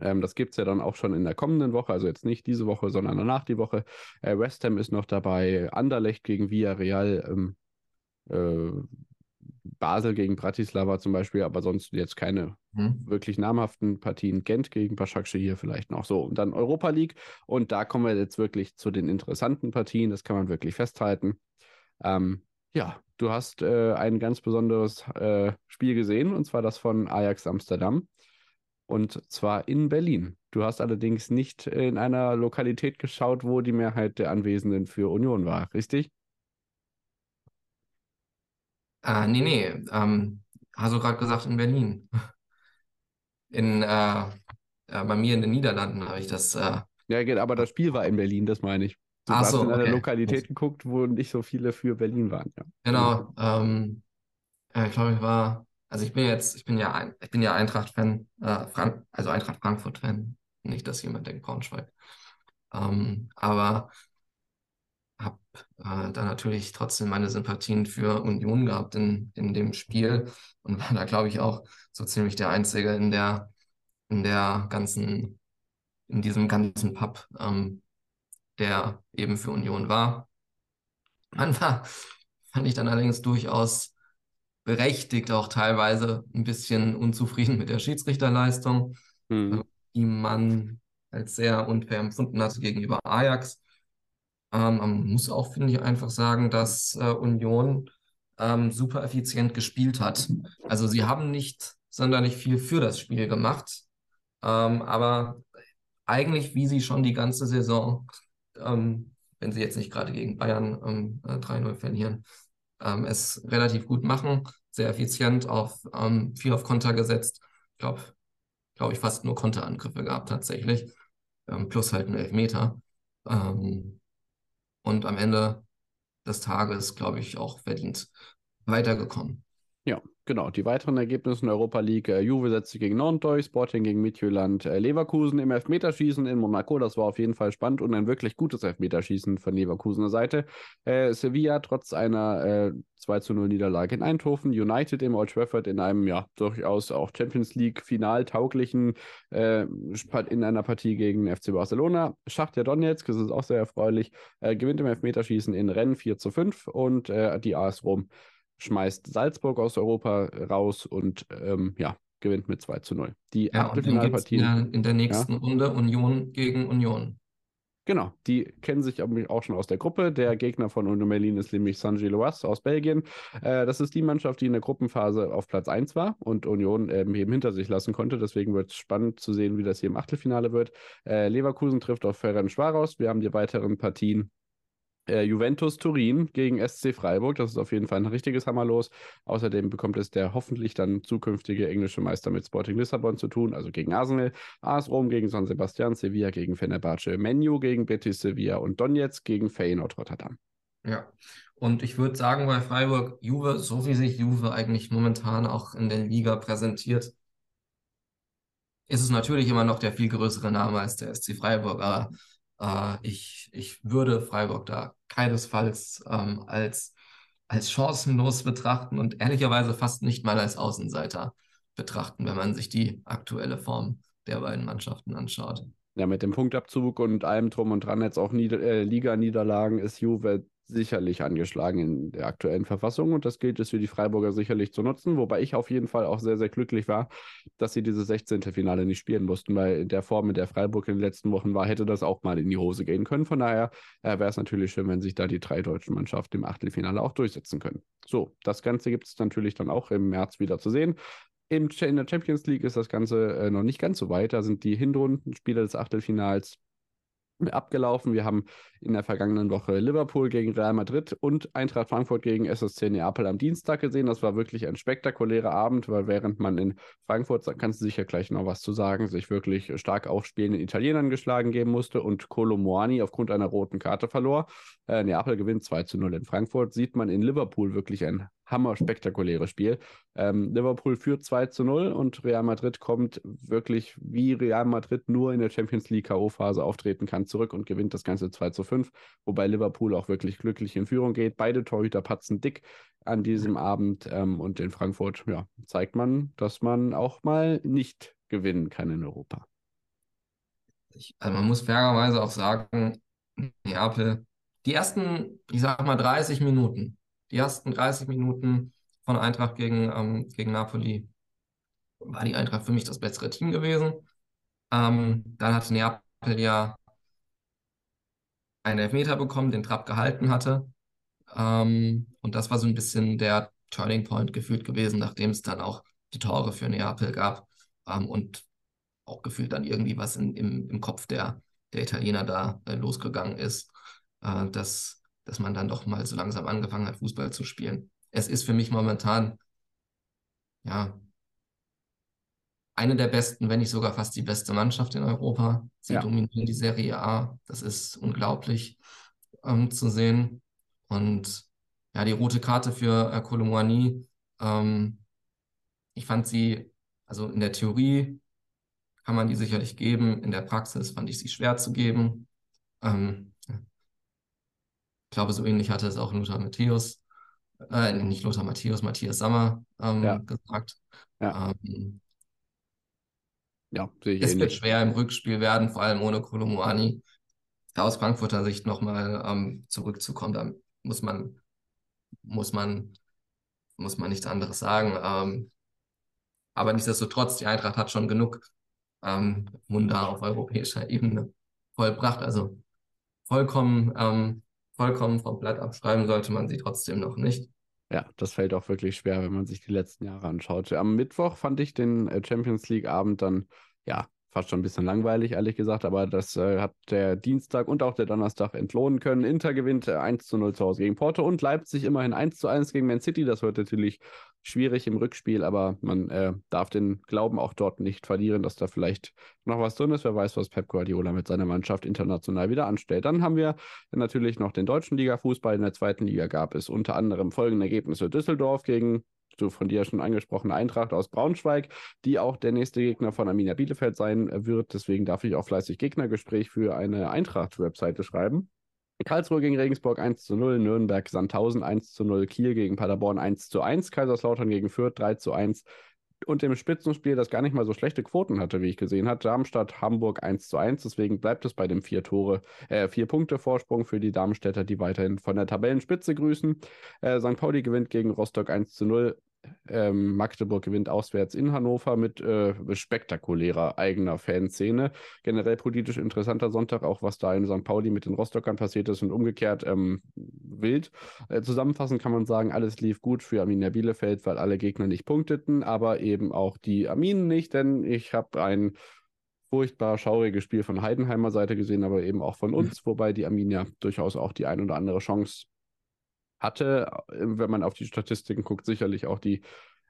Ähm, das gibt es ja dann auch schon in der kommenden Woche, also jetzt nicht diese Woche, sondern danach die Woche. Äh, West Ham ist noch dabei, Anderlecht gegen Villarreal, ähm, äh, Basel gegen Bratislava zum Beispiel, aber sonst jetzt keine Mhm. wirklich namhaften Partien. Gent gegen Başakşehir hier vielleicht noch so. Und dann Europa League. Und da kommen wir jetzt wirklich zu den interessanten Partien. Das kann man wirklich festhalten. Ähm, ja, du hast äh, ein ganz besonderes äh, Spiel gesehen, und zwar das von Ajax Amsterdam. Und zwar in Berlin. Du hast allerdings nicht in einer Lokalität geschaut, wo die Mehrheit der Anwesenden für Union war, richtig? Äh, nee, nee, ähm, hast du gerade gesagt in Berlin. In, äh, äh, bei mir in den Niederlanden habe ich das. Äh, Ja, aber das Spiel war in Berlin, das meine ich. Du Ach hast so, in einer okay. Lokalität geguckt, wo nicht so viele für Berlin waren. Ja. genau. Ähm, äh, ich glaube, ich war. Also ich bin jetzt, ich bin ja ein, ich bin ja Eintracht-Fan, äh, Frank, also Eintracht Frankfurt-Fan. Nicht, dass jemand denkt Braunschweig. Ähm, aber habe äh, da natürlich trotzdem meine Sympathien für Union gehabt in, in dem Spiel und war da, glaube ich, auch so ziemlich der Einzige in der, in der ganzen, in diesem ganzen Pub, ähm, der eben für Union war. Man war, fand ich dann allerdings durchaus berechtigt auch teilweise ein bisschen unzufrieden mit der Schiedsrichterleistung, Mhm. die man als sehr unfair empfunden hatte gegenüber Ajax. Ähm, man muss auch, finde ich, einfach sagen, dass äh, Union ähm, super effizient gespielt hat. Also sie haben nicht sonderlich viel für das Spiel gemacht, ähm, aber eigentlich, wie sie schon die ganze Saison, ähm, wenn sie jetzt nicht gerade gegen Bayern ähm, äh, 3-0 verlieren, ähm, es relativ gut machen, sehr effizient, auf, ähm, viel auf Konter gesetzt. Ich glaube, glaube ich, fast nur Konterangriffe gehabt tatsächlich, ähm, plus halt ein Elfmeter. Ähm, und am Ende des Tages, glaube ich, auch verdient weitergekommen. Ja, genau. Die weiteren Ergebnisse in Europa League. Äh, Juve setzt gegen Nantes Sporting gegen Midtjylland, äh, Leverkusen im Elfmeterschießen in Monaco. Das war auf jeden Fall spannend und ein wirklich gutes Elfmeterschießen von Leverkusener Seite. Äh, Sevilla trotz einer äh, 2 zu 0 Niederlage in Eindhoven. United im Old Trafford in einem ja durchaus auch Champions League final tauglichen äh, in einer Partie gegen FC Barcelona. Schachtja Donetsk, das ist auch sehr erfreulich, äh, gewinnt im Elfmeterschießen in Rennen 4 zu 5 und äh, die AS Rom schmeißt Salzburg aus Europa raus und ähm, ja, gewinnt mit 2 zu 0. Die Ja, Achtelfinalpartien. in der nächsten Runde Union gegen Union. Genau, die kennen sich aber auch schon aus der Gruppe. Der Gegner von Union Berlin ist nämlich Saint-Gilloise aus Belgien. Äh, das ist die Mannschaft, die in der Gruppenphase auf Platz 1 war und Union ähm, eben hinter sich lassen konnte. Deswegen wird es spannend zu sehen, wie das hier im Achtelfinale wird. Äh, Leverkusen trifft auf Ferencvaros. Wir haben die weiteren Partien. Äh, Juventus Turin gegen SC Freiburg, das ist auf jeden Fall ein richtiges Hammerlos. Außerdem bekommt es der hoffentlich dann zukünftige englische Meister mit Sporting Lissabon zu tun, also gegen Arsenal, AS Rom gegen San Sebastian, Sevilla gegen Fenerbahce, Menu gegen Betis Sevilla und Donetsk gegen Feyenoord Rotterdam. Ja, und ich würde sagen, bei Freiburg, Juve, so wie sich Juve eigentlich momentan auch in der Liga präsentiert, ist es natürlich immer noch der viel größere Name als der SC Freiburg, aber äh, ich, ich würde Freiburg da keinesfalls ähm, als, als chancenlos betrachten und ehrlicherweise fast nicht mal als Außenseiter betrachten, wenn man sich die aktuelle Form der beiden Mannschaften anschaut. Ja, mit dem Punktabzug und allem drum und dran jetzt auch Nieder äh, Liga-Niederlagen ist Juve sicherlich angeschlagen in der aktuellen Verfassung und das gilt es für die Freiburger sicherlich zu nutzen, wobei ich auf jeden Fall auch sehr, sehr glücklich war, dass sie diese 16. Finale nicht spielen mussten, weil in der Form, in der Freiburg in den letzten Wochen war, hätte das auch mal in die Hose gehen können. Von daher äh, wäre es natürlich schön, wenn sich da die drei deutschen Mannschaften im Achtelfinale auch durchsetzen können. So, das Ganze gibt es natürlich dann auch im März wieder zu sehen. In der Champions League ist das Ganze äh, noch nicht ganz so weit. Da sind die Hinrundenspiele des Achtelfinals abgelaufen. Wir haben in der vergangenen Woche Liverpool gegen Real Madrid und Eintracht Frankfurt gegen SSC Neapel am Dienstag gesehen. Das war wirklich ein spektakulärer Abend, weil während man in Frankfurt, da kannst du sicher gleich noch was zu sagen, sich wirklich stark aufspielenden Italienern geschlagen geben musste und Colo Moani aufgrund einer roten Karte verlor. Äh, Neapel gewinnt 2 zu 0 in Frankfurt. Sieht man in Liverpool wirklich ein hammer spektakuläres Spiel. Ähm, Liverpool führt 2 zu 0 und Real Madrid kommt wirklich wie Real Madrid nur in der Champions League K.O.-Phase auftreten kann, zurück und gewinnt das Ganze 2 zu 5, wobei Liverpool auch wirklich glücklich in Führung geht. Beide Torhüter patzen dick an diesem Abend ähm, und in Frankfurt ja, zeigt man, dass man auch mal nicht gewinnen kann in Europa. Ich, also man muss fairerweise auch sagen, Neapel, die ersten, ich sag mal 30 Minuten, die ersten 30 Minuten von Eintracht gegen, ähm, gegen Napoli war die Eintracht für mich das bessere Team gewesen. Ähm, dann hat Neapel ja einen Elfmeter bekommen, den Trapp gehalten hatte. Ähm, und das war so ein bisschen der Turning Point gefühlt gewesen, nachdem es dann auch die Tore für Neapel gab ähm, und auch gefühlt dann irgendwie was in, im, im Kopf der, der Italiener da äh, losgegangen ist, äh, dass, dass man dann doch mal so langsam angefangen hat, Fußball zu spielen. Es ist für mich momentan, ja, eine der besten, wenn nicht sogar fast die beste Mannschaft in Europa. Sie Ja. dominieren die Serie A. Das ist unglaublich ähm, zu sehen. Und ja, die rote Karte für äh, Kolomoani, ähm, ich fand sie, also in der Theorie kann man die sicherlich geben, in der Praxis fand ich sie schwer zu geben. Ähm, ich glaube, so ähnlich hatte es auch Lothar Matthäus, äh, nicht Lothar Matthäus, Matthias Sammer ähm, Ja. gesagt. Ja. Ähm, Ja, sehe ich es wird ähnlich. schwer im Rückspiel werden, vor allem ohne Kolomoani. Da aus Frankfurter Sicht nochmal ähm, zurückzukommen, da muss man, muss man muss man nichts anderes sagen. Ähm, aber nichtsdestotrotz, die Eintracht hat schon genug ähm, Wunder auf europäischer Ebene vollbracht. Also vollkommen, ähm, vollkommen vom Blatt abschreiben sollte man sie trotzdem noch nicht. Ja, das fällt auch wirklich schwer, wenn man sich die letzten Jahre anschaut. Am Mittwoch fand ich den äh, Champions League-Abend dann, ja, fast schon ein bisschen langweilig, ehrlich gesagt, aber das äh, hat der Dienstag und auch der Donnerstag entlohnen können. Inter gewinnt äh, 1 zu 0 zu Hause gegen Porto und Leipzig immerhin 1 zu 1 gegen Man City. Das wird natürlich schwierig im Rückspiel, aber man äh, darf den Glauben auch dort nicht verlieren, dass da vielleicht noch was drin ist. Wer weiß, was Pep Guardiola mit seiner Mannschaft international wieder anstellt. Dann haben wir natürlich noch den deutschen Liga-Fußball. In der zweiten Liga gab es unter anderem folgende Ergebnisse. Düsseldorf gegen du von dir schon angesprochene Eintracht aus Braunschweig, die auch der nächste Gegner von Arminia Bielefeld sein wird. Deswegen darf ich auch fleißig Gegnergespräch für eine Eintracht-Webseite schreiben. Karlsruhe gegen Regensburg 1 zu 0, Nürnberg Sandhausen 1 zu 0, Kiel gegen Paderborn 1 zu 1, Kaiserslautern gegen Fürth 3 zu 1 und im Spitzenspiel, das gar nicht mal so schlechte Quoten hatte, wie ich gesehen habe, Darmstadt, Hamburg 1 zu 1. Deswegen bleibt es bei dem vier Tore, äh, vier Punkte Vorsprung für die Darmstädter, die weiterhin von der Tabellenspitze grüßen. Äh, St. Pauli gewinnt gegen Rostock 1 zu 0. Ähm, Magdeburg gewinnt auswärts in Hannover mit äh, spektakulärer eigener Fanszene. Generell politisch interessanter Sonntag, auch was da in St. Pauli mit den Rostockern passiert ist und umgekehrt ähm, wild. Äh, zusammenfassend kann man sagen, alles lief gut für Arminia Bielefeld, weil alle Gegner nicht punkteten, aber eben auch die Arminen nicht, denn ich habe ein furchtbar schauriges Spiel von Heidenheimer Seite gesehen, aber eben auch von uns, [LAUGHS] wobei die Arminia durchaus auch die ein oder andere Chance hatte, äh, wenn man auf die Statistiken guckt, sicherlich auch die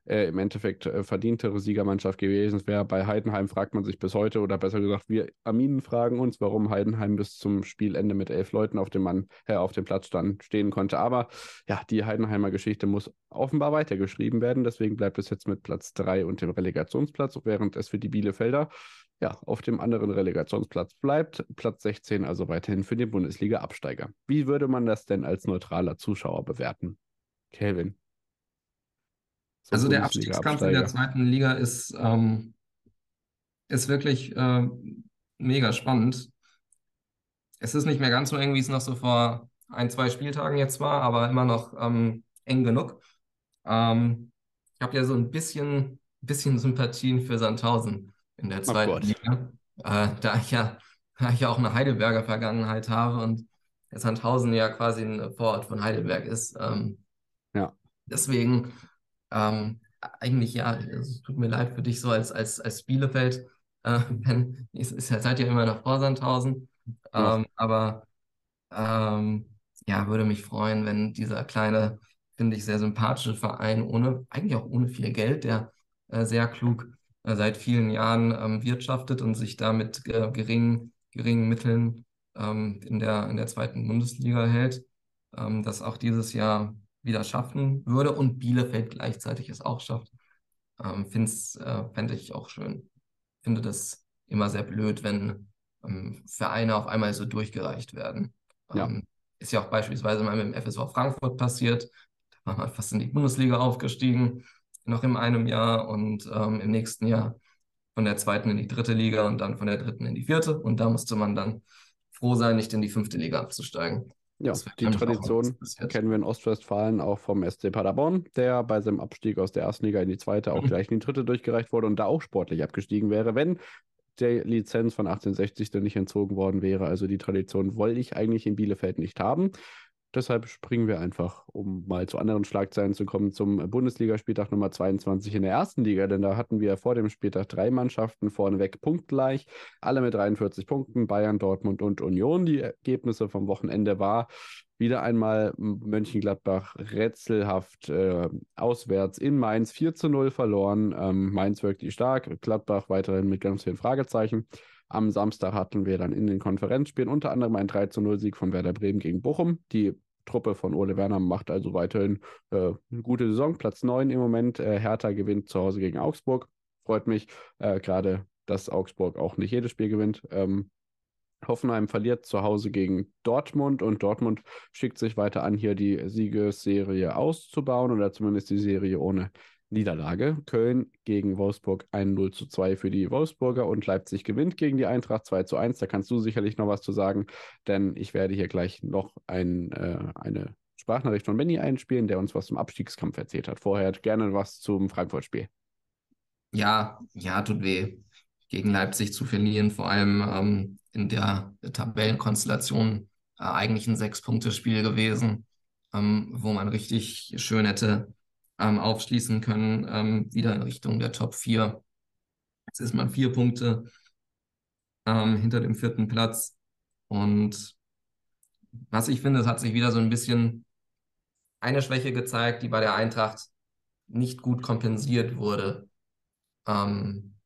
äh, im Endeffekt äh, verdientere Siegermannschaft gewesen wäre. Bei Heidenheim fragt man sich bis heute, oder besser gesagt, wir Arminen fragen uns, warum Heidenheim bis zum Spielende mit elf Leuten auf dem Mann, äh, auf dem Platz stand, stehen konnte. Aber ja, die Heidenheimer Geschichte muss offenbar weitergeschrieben werden. Deswegen bleibt es jetzt mit Platz drei und dem Relegationsplatz, während es für die Bielefelder ja, auf dem anderen Relegationsplatz bleibt. Platz 16 also weiterhin für den Bundesliga-Absteiger. Wie würde man das denn als neutraler Zuschauer bewerten? Kelvin. So also der Abstiegskampf in der zweiten Liga ist, ähm, ist wirklich äh, mega spannend. Es ist nicht mehr ganz so eng, wie es noch so vor ein, zwei Spieltagen jetzt war, aber immer noch ähm, eng genug. Ähm, ich habe ja so ein bisschen, bisschen Sympathien für Sandhausen in der zweiten Liga. Äh, da, ich ja, [LAUGHS] da ich ja auch eine Heidelberger Vergangenheit habe und Sandhausen ja quasi ein Vorort von Heidelberg ist. Ähm, ja. Deswegen ähm, eigentlich ja, es tut mir leid für dich so als, als, als Bielefeld. Äh, [LAUGHS] wenn, ist, ist, seid ja immer noch vor Sandhausen. Ähm, Aber ähm, ja, würde mich freuen, wenn dieser kleine, finde ich, sehr sympathische Verein ohne, eigentlich auch ohne viel Geld, der äh, sehr klug äh, seit vielen Jahren ähm, wirtschaftet und sich da mit äh, geringen, geringen Mitteln ähm, in, der, in der zweiten Bundesliga hält, ähm, das auch dieses Jahr wieder schaffen würde und Bielefeld gleichzeitig es auch schafft. Ähm, äh, Fände ich auch schön. Finde das immer sehr blöd, wenn ähm, Vereine auf einmal so durchgereicht werden. Ja. Ähm, ist ja auch beispielsweise mal mit dem FSV Frankfurt passiert. Da war man fast in die Bundesliga aufgestiegen noch in einem Jahr und ähm, im nächsten Jahr von der zweiten in die dritte Liga und dann von der dritten in die vierte. Und da musste man dann froh sein, nicht in die fünfte Liga abzusteigen. Ja, die Tradition kennen wir in Ostwestfalen auch vom SC Paderborn, der bei seinem Abstieg aus der ersten Liga in die zweite auch mhm. gleich in die dritte durchgereicht wurde und da auch sportlich abgestiegen wäre, wenn der Lizenz von 1860 dann nicht entzogen worden wäre. Also die Tradition wollte ich eigentlich in Bielefeld nicht haben. Deshalb springen wir einfach, um mal zu anderen Schlagzeilen zu kommen, zum Bundesligaspieltag Nummer 22 in der ersten Liga, denn da hatten wir vor dem Spieltag drei Mannschaften vorneweg punktgleich, alle mit 43 Punkten, Bayern, Dortmund und Union. Die Ergebnisse vom Wochenende war wieder einmal Mönchengladbach rätselhaft äh, auswärts in Mainz 4 zu 0 verloren. Ähm, Mainz wirklich stark, Gladbach weiterhin mit ganz vielen Fragezeichen. Am Samstag hatten wir dann in den Konferenzspielen unter anderem einen 3 0 Sieg von Werder Bremen gegen Bochum. Die Truppe von Ole Werner macht also weiterhin äh, eine gute Saison. Platz 9 im Moment. Äh, Hertha gewinnt zu Hause gegen Augsburg. Freut mich äh, gerade, dass Augsburg auch nicht jedes Spiel gewinnt. Ähm, Hoffenheim verliert zu Hause gegen Dortmund und Dortmund schickt sich weiter an, hier die Siegesserie auszubauen oder zumindest die Serie ohne Niederlage. Köln gegen Wolfsburg 1 0 zu 2 für die Wolfsburger und Leipzig gewinnt gegen die Eintracht 2 zu 1. Da kannst du sicherlich noch was zu sagen, denn ich werde hier gleich noch ein, äh, eine Sprachnachricht von Benny einspielen, der uns was zum Abstiegskampf erzählt hat. Vorher gerne was zum Frankfurt-Spiel. Ja, ja, tut weh, gegen Leipzig zu verlieren, vor allem ähm, in der Tabellenkonstellation äh, eigentlich ein Sechs-Punkte-Spiel gewesen, ähm, wo man richtig schön hätte ähm, aufschließen können, ähm, wieder in Richtung der Top 4. Jetzt ist man vier Punkte ähm, hinter dem vierten Platz. Und was ich finde, es hat sich wieder so ein bisschen eine Schwäche gezeigt, die bei der Eintracht nicht gut kompensiert wurde ähm,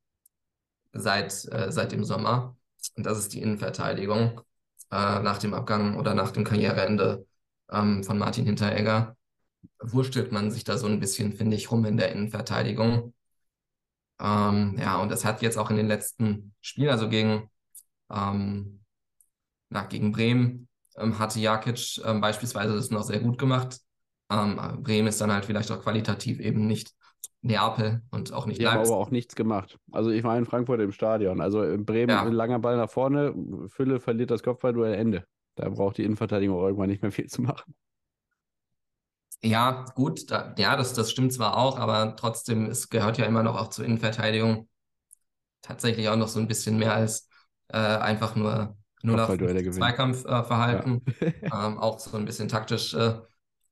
seit, äh, seit dem Sommer. Und das ist die Innenverteidigung äh, nach dem Abgang oder nach dem Karriereende ähm, von Martin Hinteregger. Wurstelt man sich da so ein bisschen, finde ich, rum in der Innenverteidigung. Ähm, ja, und das hat jetzt auch in den letzten Spielen, also gegen, ähm, nach, gegen Bremen, ähm, hatte Jakic ähm, beispielsweise das noch sehr gut gemacht. Ähm, Bremen ist dann halt vielleicht auch qualitativ eben nicht Neapel und auch nicht Die haben Leipzig. aber auch nichts gemacht. Also ich war in Frankfurt im Stadion. Also in Bremen Ja. ein langer Ball nach vorne, Fülle verliert das Kopfballduell, Ende. Da braucht die Innenverteidigung auch irgendwann nicht mehr viel zu machen. Ja, gut, da, ja, das, das stimmt zwar auch, aber trotzdem, es gehört ja immer noch auch zur Innenverteidigung tatsächlich auch noch so ein bisschen mehr als äh, einfach nur 0 auf Kopfballduelle gewinnen. Zweikampfverhalten. [LAUGHS] ähm, auch so ein bisschen taktisch, äh,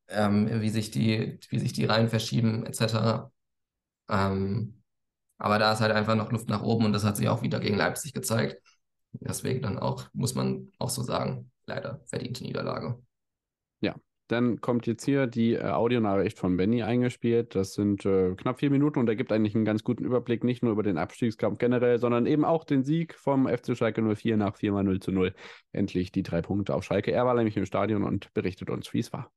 ähm, wie sich die, wie sich die Reihen verschieben, etc. Ähm, aber da ist halt einfach noch Luft nach oben und das hat sich auch wieder gegen Leipzig gezeigt. Deswegen dann auch, muss man auch so sagen, leider verdiente Niederlage. Dann kommt jetzt hier die äh, Audionachricht von Benny eingespielt. Das sind äh, knapp vier Minuten und er gibt eigentlich einen ganz guten Überblick, nicht nur über den Abstiegskampf generell, sondern eben auch den Sieg vom FC Schalke 04 nach 4 mal 0 zu 0. Endlich die drei Punkte auf Schalke. Er war nämlich im Stadion und berichtet uns, wie es war.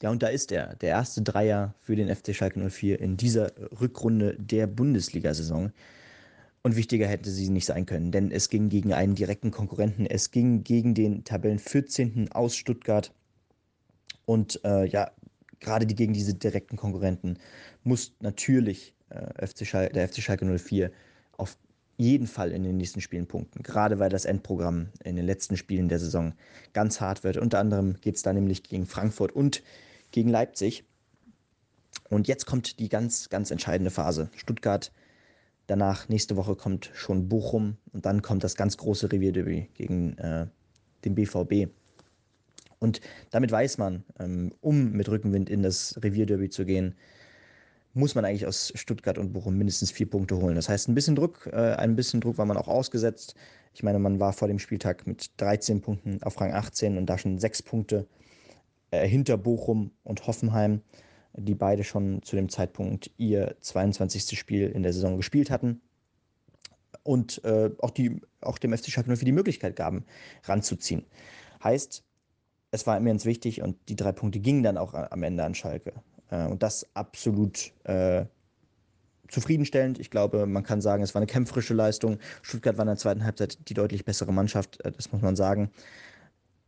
Ja, und da ist er, der erste Dreier für den FC Schalke 04 in dieser Rückrunde der Bundesliga-Saison. Und wichtiger hätte sie nicht sein können, denn es ging gegen einen direkten Konkurrenten. Es ging gegen den Tabellen 14. aus Stuttgart. Und äh, ja, gerade die, gegen diese direkten Konkurrenten muss natürlich äh, FC Schal der FC Schalke 04 auf jeden Fall in den nächsten Spielen punkten. Gerade weil das Endprogramm in den letzten Spielen der Saison ganz hart wird. Unter anderem geht es da nämlich gegen Frankfurt und gegen Leipzig. Und jetzt kommt die ganz, ganz entscheidende Phase. Stuttgart, danach nächste Woche kommt schon Bochum und dann kommt das ganz große Revierderby gegen äh, den BVB. Und damit weiß man, ähm, um mit Rückenwind in das Revierderby zu gehen, muss man eigentlich aus Stuttgart und Bochum mindestens vier Punkte holen. Das heißt, ein bisschen Druck, äh, ein bisschen Druck war man auch ausgesetzt. Ich meine, man war vor dem Spieltag mit 13 Punkten auf Rang 18 und da schon sechs Punkte äh, hinter Bochum und Hoffenheim, die beide schon zu dem Zeitpunkt ihr 22. Spiel in der Saison gespielt hatten und äh, auch, die, auch dem FC Schalke 04 die Möglichkeit gaben, ranzuziehen. Heißt, es war immens wichtig und die drei Punkte gingen dann auch am Ende an Schalke. Äh, und das absolut äh, zufriedenstellend. Ich glaube, man kann sagen, es war eine kämpferische Leistung. Stuttgart war in der zweiten Halbzeit die deutlich bessere Mannschaft, äh, das muss man sagen.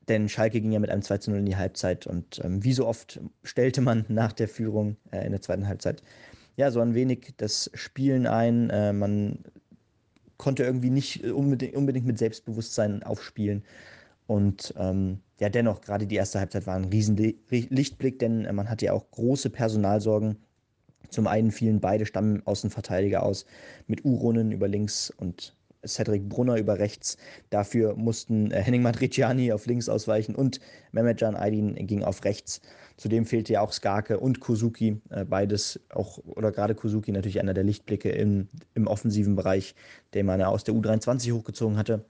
Denn Schalke ging ja mit einem 2 zu 0 in die Halbzeit und ähm, wie so oft stellte man [LAUGHS] nach der Führung äh, in der zweiten Halbzeit ja so ein wenig das Spielen ein. Äh, man konnte irgendwie nicht unbedingt, unbedingt mit Selbstbewusstsein aufspielen. Und ähm, ja, dennoch, gerade die erste Halbzeit war ein riesen Lichtblick, denn äh, man hatte ja auch große Personalsorgen. Zum einen fielen beide Stammaußenverteidiger aus, mit Uronen über links und Cedric Brunner über rechts. Dafür mussten äh, Henning Madriciani auf links ausweichen und Mehmetcan Aydin ging auf rechts. Zudem fehlte ja auch Skarke und Kozuki, äh, beides auch, oder gerade Kozuki natürlich einer der Lichtblicke im, im offensiven Bereich, den man ja aus der U23 hochgezogen hatte.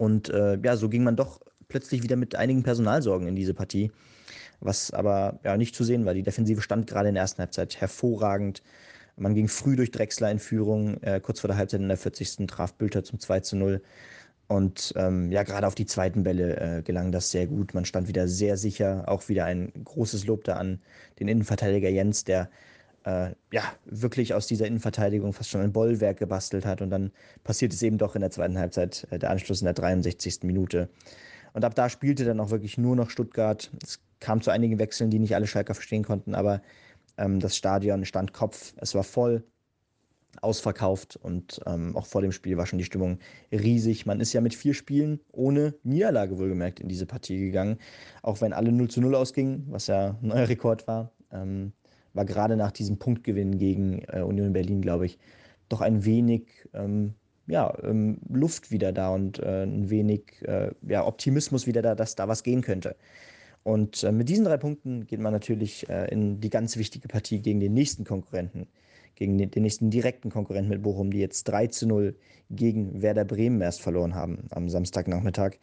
Und äh, ja, so ging man doch plötzlich wieder mit einigen Personalsorgen in diese Partie, was aber ja nicht zu sehen war. Die Defensive stand gerade in der ersten Halbzeit hervorragend. Man ging früh durch Drexler in Führung. Äh, kurz vor der Halbzeit in der 40. traf Bülter zum 2 zu 0. Und ähm, ja, gerade auf die zweiten Bälle äh, gelang das sehr gut. Man stand wieder sehr sicher. Auch wieder ein großes Lob da an den Innenverteidiger Jens, der äh, ja wirklich aus dieser Innenverteidigung fast schon ein Bollwerk gebastelt hat. Und dann passiert es eben doch in der zweiten Halbzeit, äh, der Anschluss in der 63. Minute. Und ab da spielte dann auch wirklich nur noch Stuttgart. Es kam zu einigen Wechseln, die nicht alle Schalker verstehen konnten, aber ähm, das Stadion stand Kopf, es war voll. ausverkauft und ähm, auch vor dem Spiel war schon die Stimmung riesig. Man ist ja mit vier Spielen ohne Niederlage wohlgemerkt in diese Partie gegangen, auch wenn alle 0 zu 0 ausgingen, was ja ein neuer Rekord war. Ähm, war gerade nach diesem Punktgewinn gegen äh, Union Berlin, glaube ich, doch ein wenig ähm, ja, ähm, Luft wieder da und äh, ein wenig äh, ja, Optimismus wieder da, dass da was gehen könnte. Und äh, mit diesen drei Punkten geht man natürlich äh, in die ganz wichtige Partie gegen den nächsten Konkurrenten, gegen den, den, nächsten direkten Konkurrenten mit Bochum, die jetzt 3 zu 0 gegen Werder Bremen erst verloren haben am Samstagnachmittag.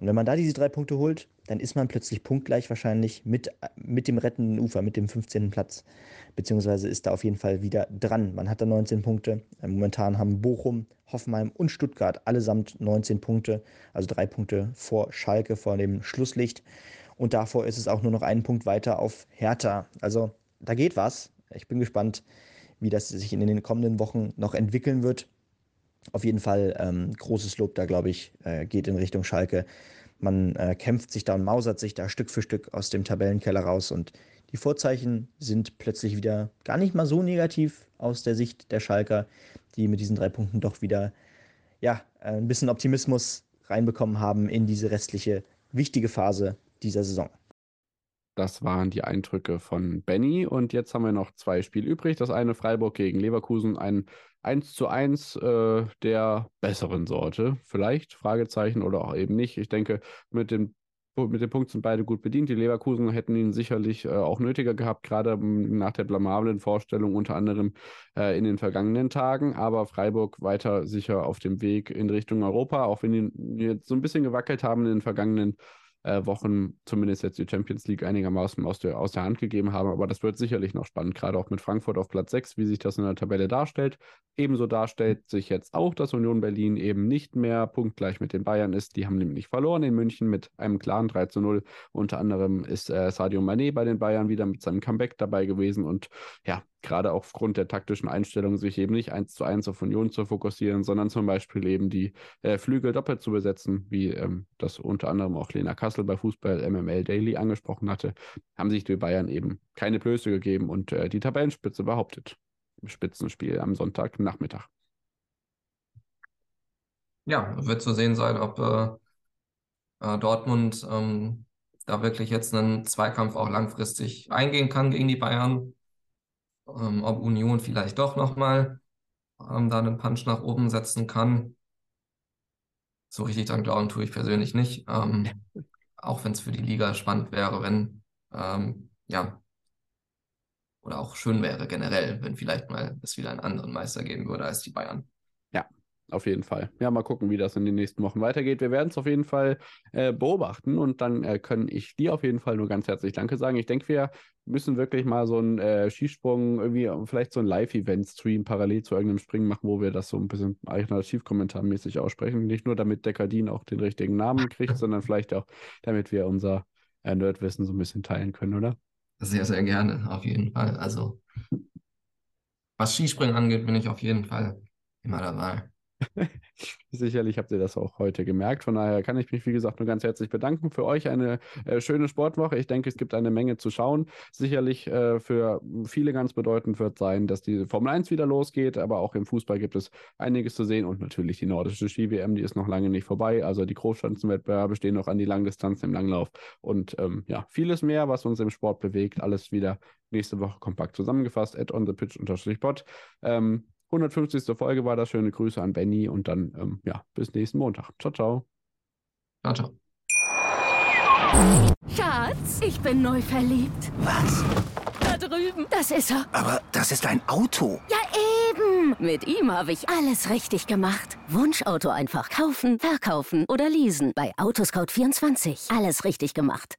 Und wenn man da diese drei Punkte holt, dann ist man plötzlich punktgleich wahrscheinlich mit, mit dem rettenden Ufer, mit dem 15. Platz. Beziehungsweise ist da auf jeden Fall wieder dran. Man hat da 19 Punkte. Momentan haben Bochum, Hoffenheim und Stuttgart allesamt 19 Punkte, also drei Punkte vor Schalke, vor dem Schlusslicht. Und davor ist es auch nur noch einen Punkt weiter auf Hertha. Also da geht was. Ich bin gespannt, wie das sich in den kommenden Wochen noch entwickeln wird. Auf jeden Fall ähm, großes Lob da, glaube ich, äh, geht in Richtung Schalke. Man äh, kämpft sich da und mausert sich da Stück für Stück aus dem Tabellenkeller raus und die Vorzeichen sind plötzlich wieder gar nicht mal so negativ aus der Sicht der Schalker, die mit diesen drei Punkten doch wieder ja, äh, ein bisschen Optimismus reinbekommen haben in diese restliche wichtige Phase dieser Saison. Das waren die Eindrücke von Benny. Und jetzt haben wir noch zwei Spiele übrig. Das eine Freiburg gegen Leverkusen, ein 1 zu 1 äh, der besseren Sorte. Vielleicht, Fragezeichen oder auch eben nicht. Ich denke, mit dem mit dem Punkt sind beide gut bedient. Die Leverkusen hätten ihn sicherlich äh, auch nötiger gehabt, gerade nach der blamablen Vorstellung unter anderem äh, in den vergangenen Tagen. Aber Freiburg weiter sicher auf dem Weg in Richtung Europa, auch wenn die jetzt so ein bisschen gewackelt haben in den vergangenen äh, Wochen zumindest jetzt die Champions League einigermaßen aus der, aus der Hand gegeben haben. Aber das wird sicherlich noch spannend, gerade auch mit Frankfurt auf Platz 6, wie sich das in der Tabelle darstellt. Ebenso darstellt sich jetzt auch, dass Union Berlin eben nicht mehr punktgleich mit den Bayern ist. Die haben nämlich verloren in München mit einem klaren 3 zu 0. Unter anderem ist äh, Sadio Mané bei den Bayern wieder mit seinem Comeback dabei gewesen. Und ja, gerade aufgrund der taktischen Einstellung, sich eben nicht eins zu eins auf Union zu fokussieren, sondern zum Beispiel eben die äh, Flügel doppelt zu besetzen, wie ähm, das unter anderem auch Lena Kassel bei Fußball MML Daily angesprochen hatte, haben sich die Bayern eben keine Blöße gegeben und äh, die Tabellenspitze behauptet im Spitzenspiel am Sonntagnachmittag. Ja, wird zu sehen sein, ob äh, äh Dortmund ähm, da wirklich jetzt einen Zweikampf auch langfristig eingehen kann gegen die Bayern ähm, ob Union vielleicht doch nochmal ähm, da einen Punch nach oben setzen kann. So richtig dran glauben tue ich persönlich nicht. Ähm, [LAUGHS] auch wenn es für die Liga spannend wäre, wenn, ähm, ja, oder auch schön wäre generell, wenn vielleicht mal es wieder einen anderen Meister geben würde als die Bayern. Auf jeden Fall. Ja, mal gucken, wie das in den nächsten Wochen weitergeht. Wir werden es auf jeden Fall äh, beobachten und dann äh, kann ich dir auf jeden Fall nur ganz herzlich Danke sagen. Ich denke, wir müssen wirklich mal so einen äh, Skisprung, irgendwie vielleicht so ein Live-Event-Stream parallel zu irgendeinem Springen machen, wo wir das so ein bisschen alternativ-kommentarmäßig aussprechen. Nicht nur, damit Dekadin auch den richtigen Namen kriegt, [LAUGHS] sondern vielleicht auch, damit wir unser äh, Nerdwissen so ein bisschen teilen können, oder? Sehr, sehr gerne, auf jeden Fall. Also, was Skispringen angeht, bin ich auf jeden Fall immer dabei. [LAUGHS] Sicherlich habt ihr das auch heute gemerkt. Von daher kann ich mich, wie gesagt, nur ganz herzlich bedanken. Für euch eine äh, schöne Sportwoche. Ich denke, es gibt eine Menge zu schauen. Sicherlich äh, für viele ganz bedeutend wird sein, dass die Formel 1 wieder losgeht, aber auch im Fußball gibt es einiges zu sehen und natürlich die nordische Ski-WM, die ist noch lange nicht vorbei. Also die Großschanzenwettbewerbe stehen noch an die Langdistanz im Langlauf und ähm, ja, vieles mehr, was uns im Sport bewegt. Alles wieder nächste Woche kompakt zusammengefasst. At on the pitch pod. Ähm, 150. Folge war das. Schöne Grüße an Benny und dann, ähm, ja, bis nächsten Montag. Ciao, ciao. Ciao, ciao. Schatz, ich bin neu verliebt. Was? Da drüben. Das ist er. Aber das ist ein Auto. Ja, eben. Mit ihm habe ich alles richtig gemacht. Wunschauto einfach kaufen, verkaufen oder leasen. Bei Autoscout24. Alles richtig gemacht.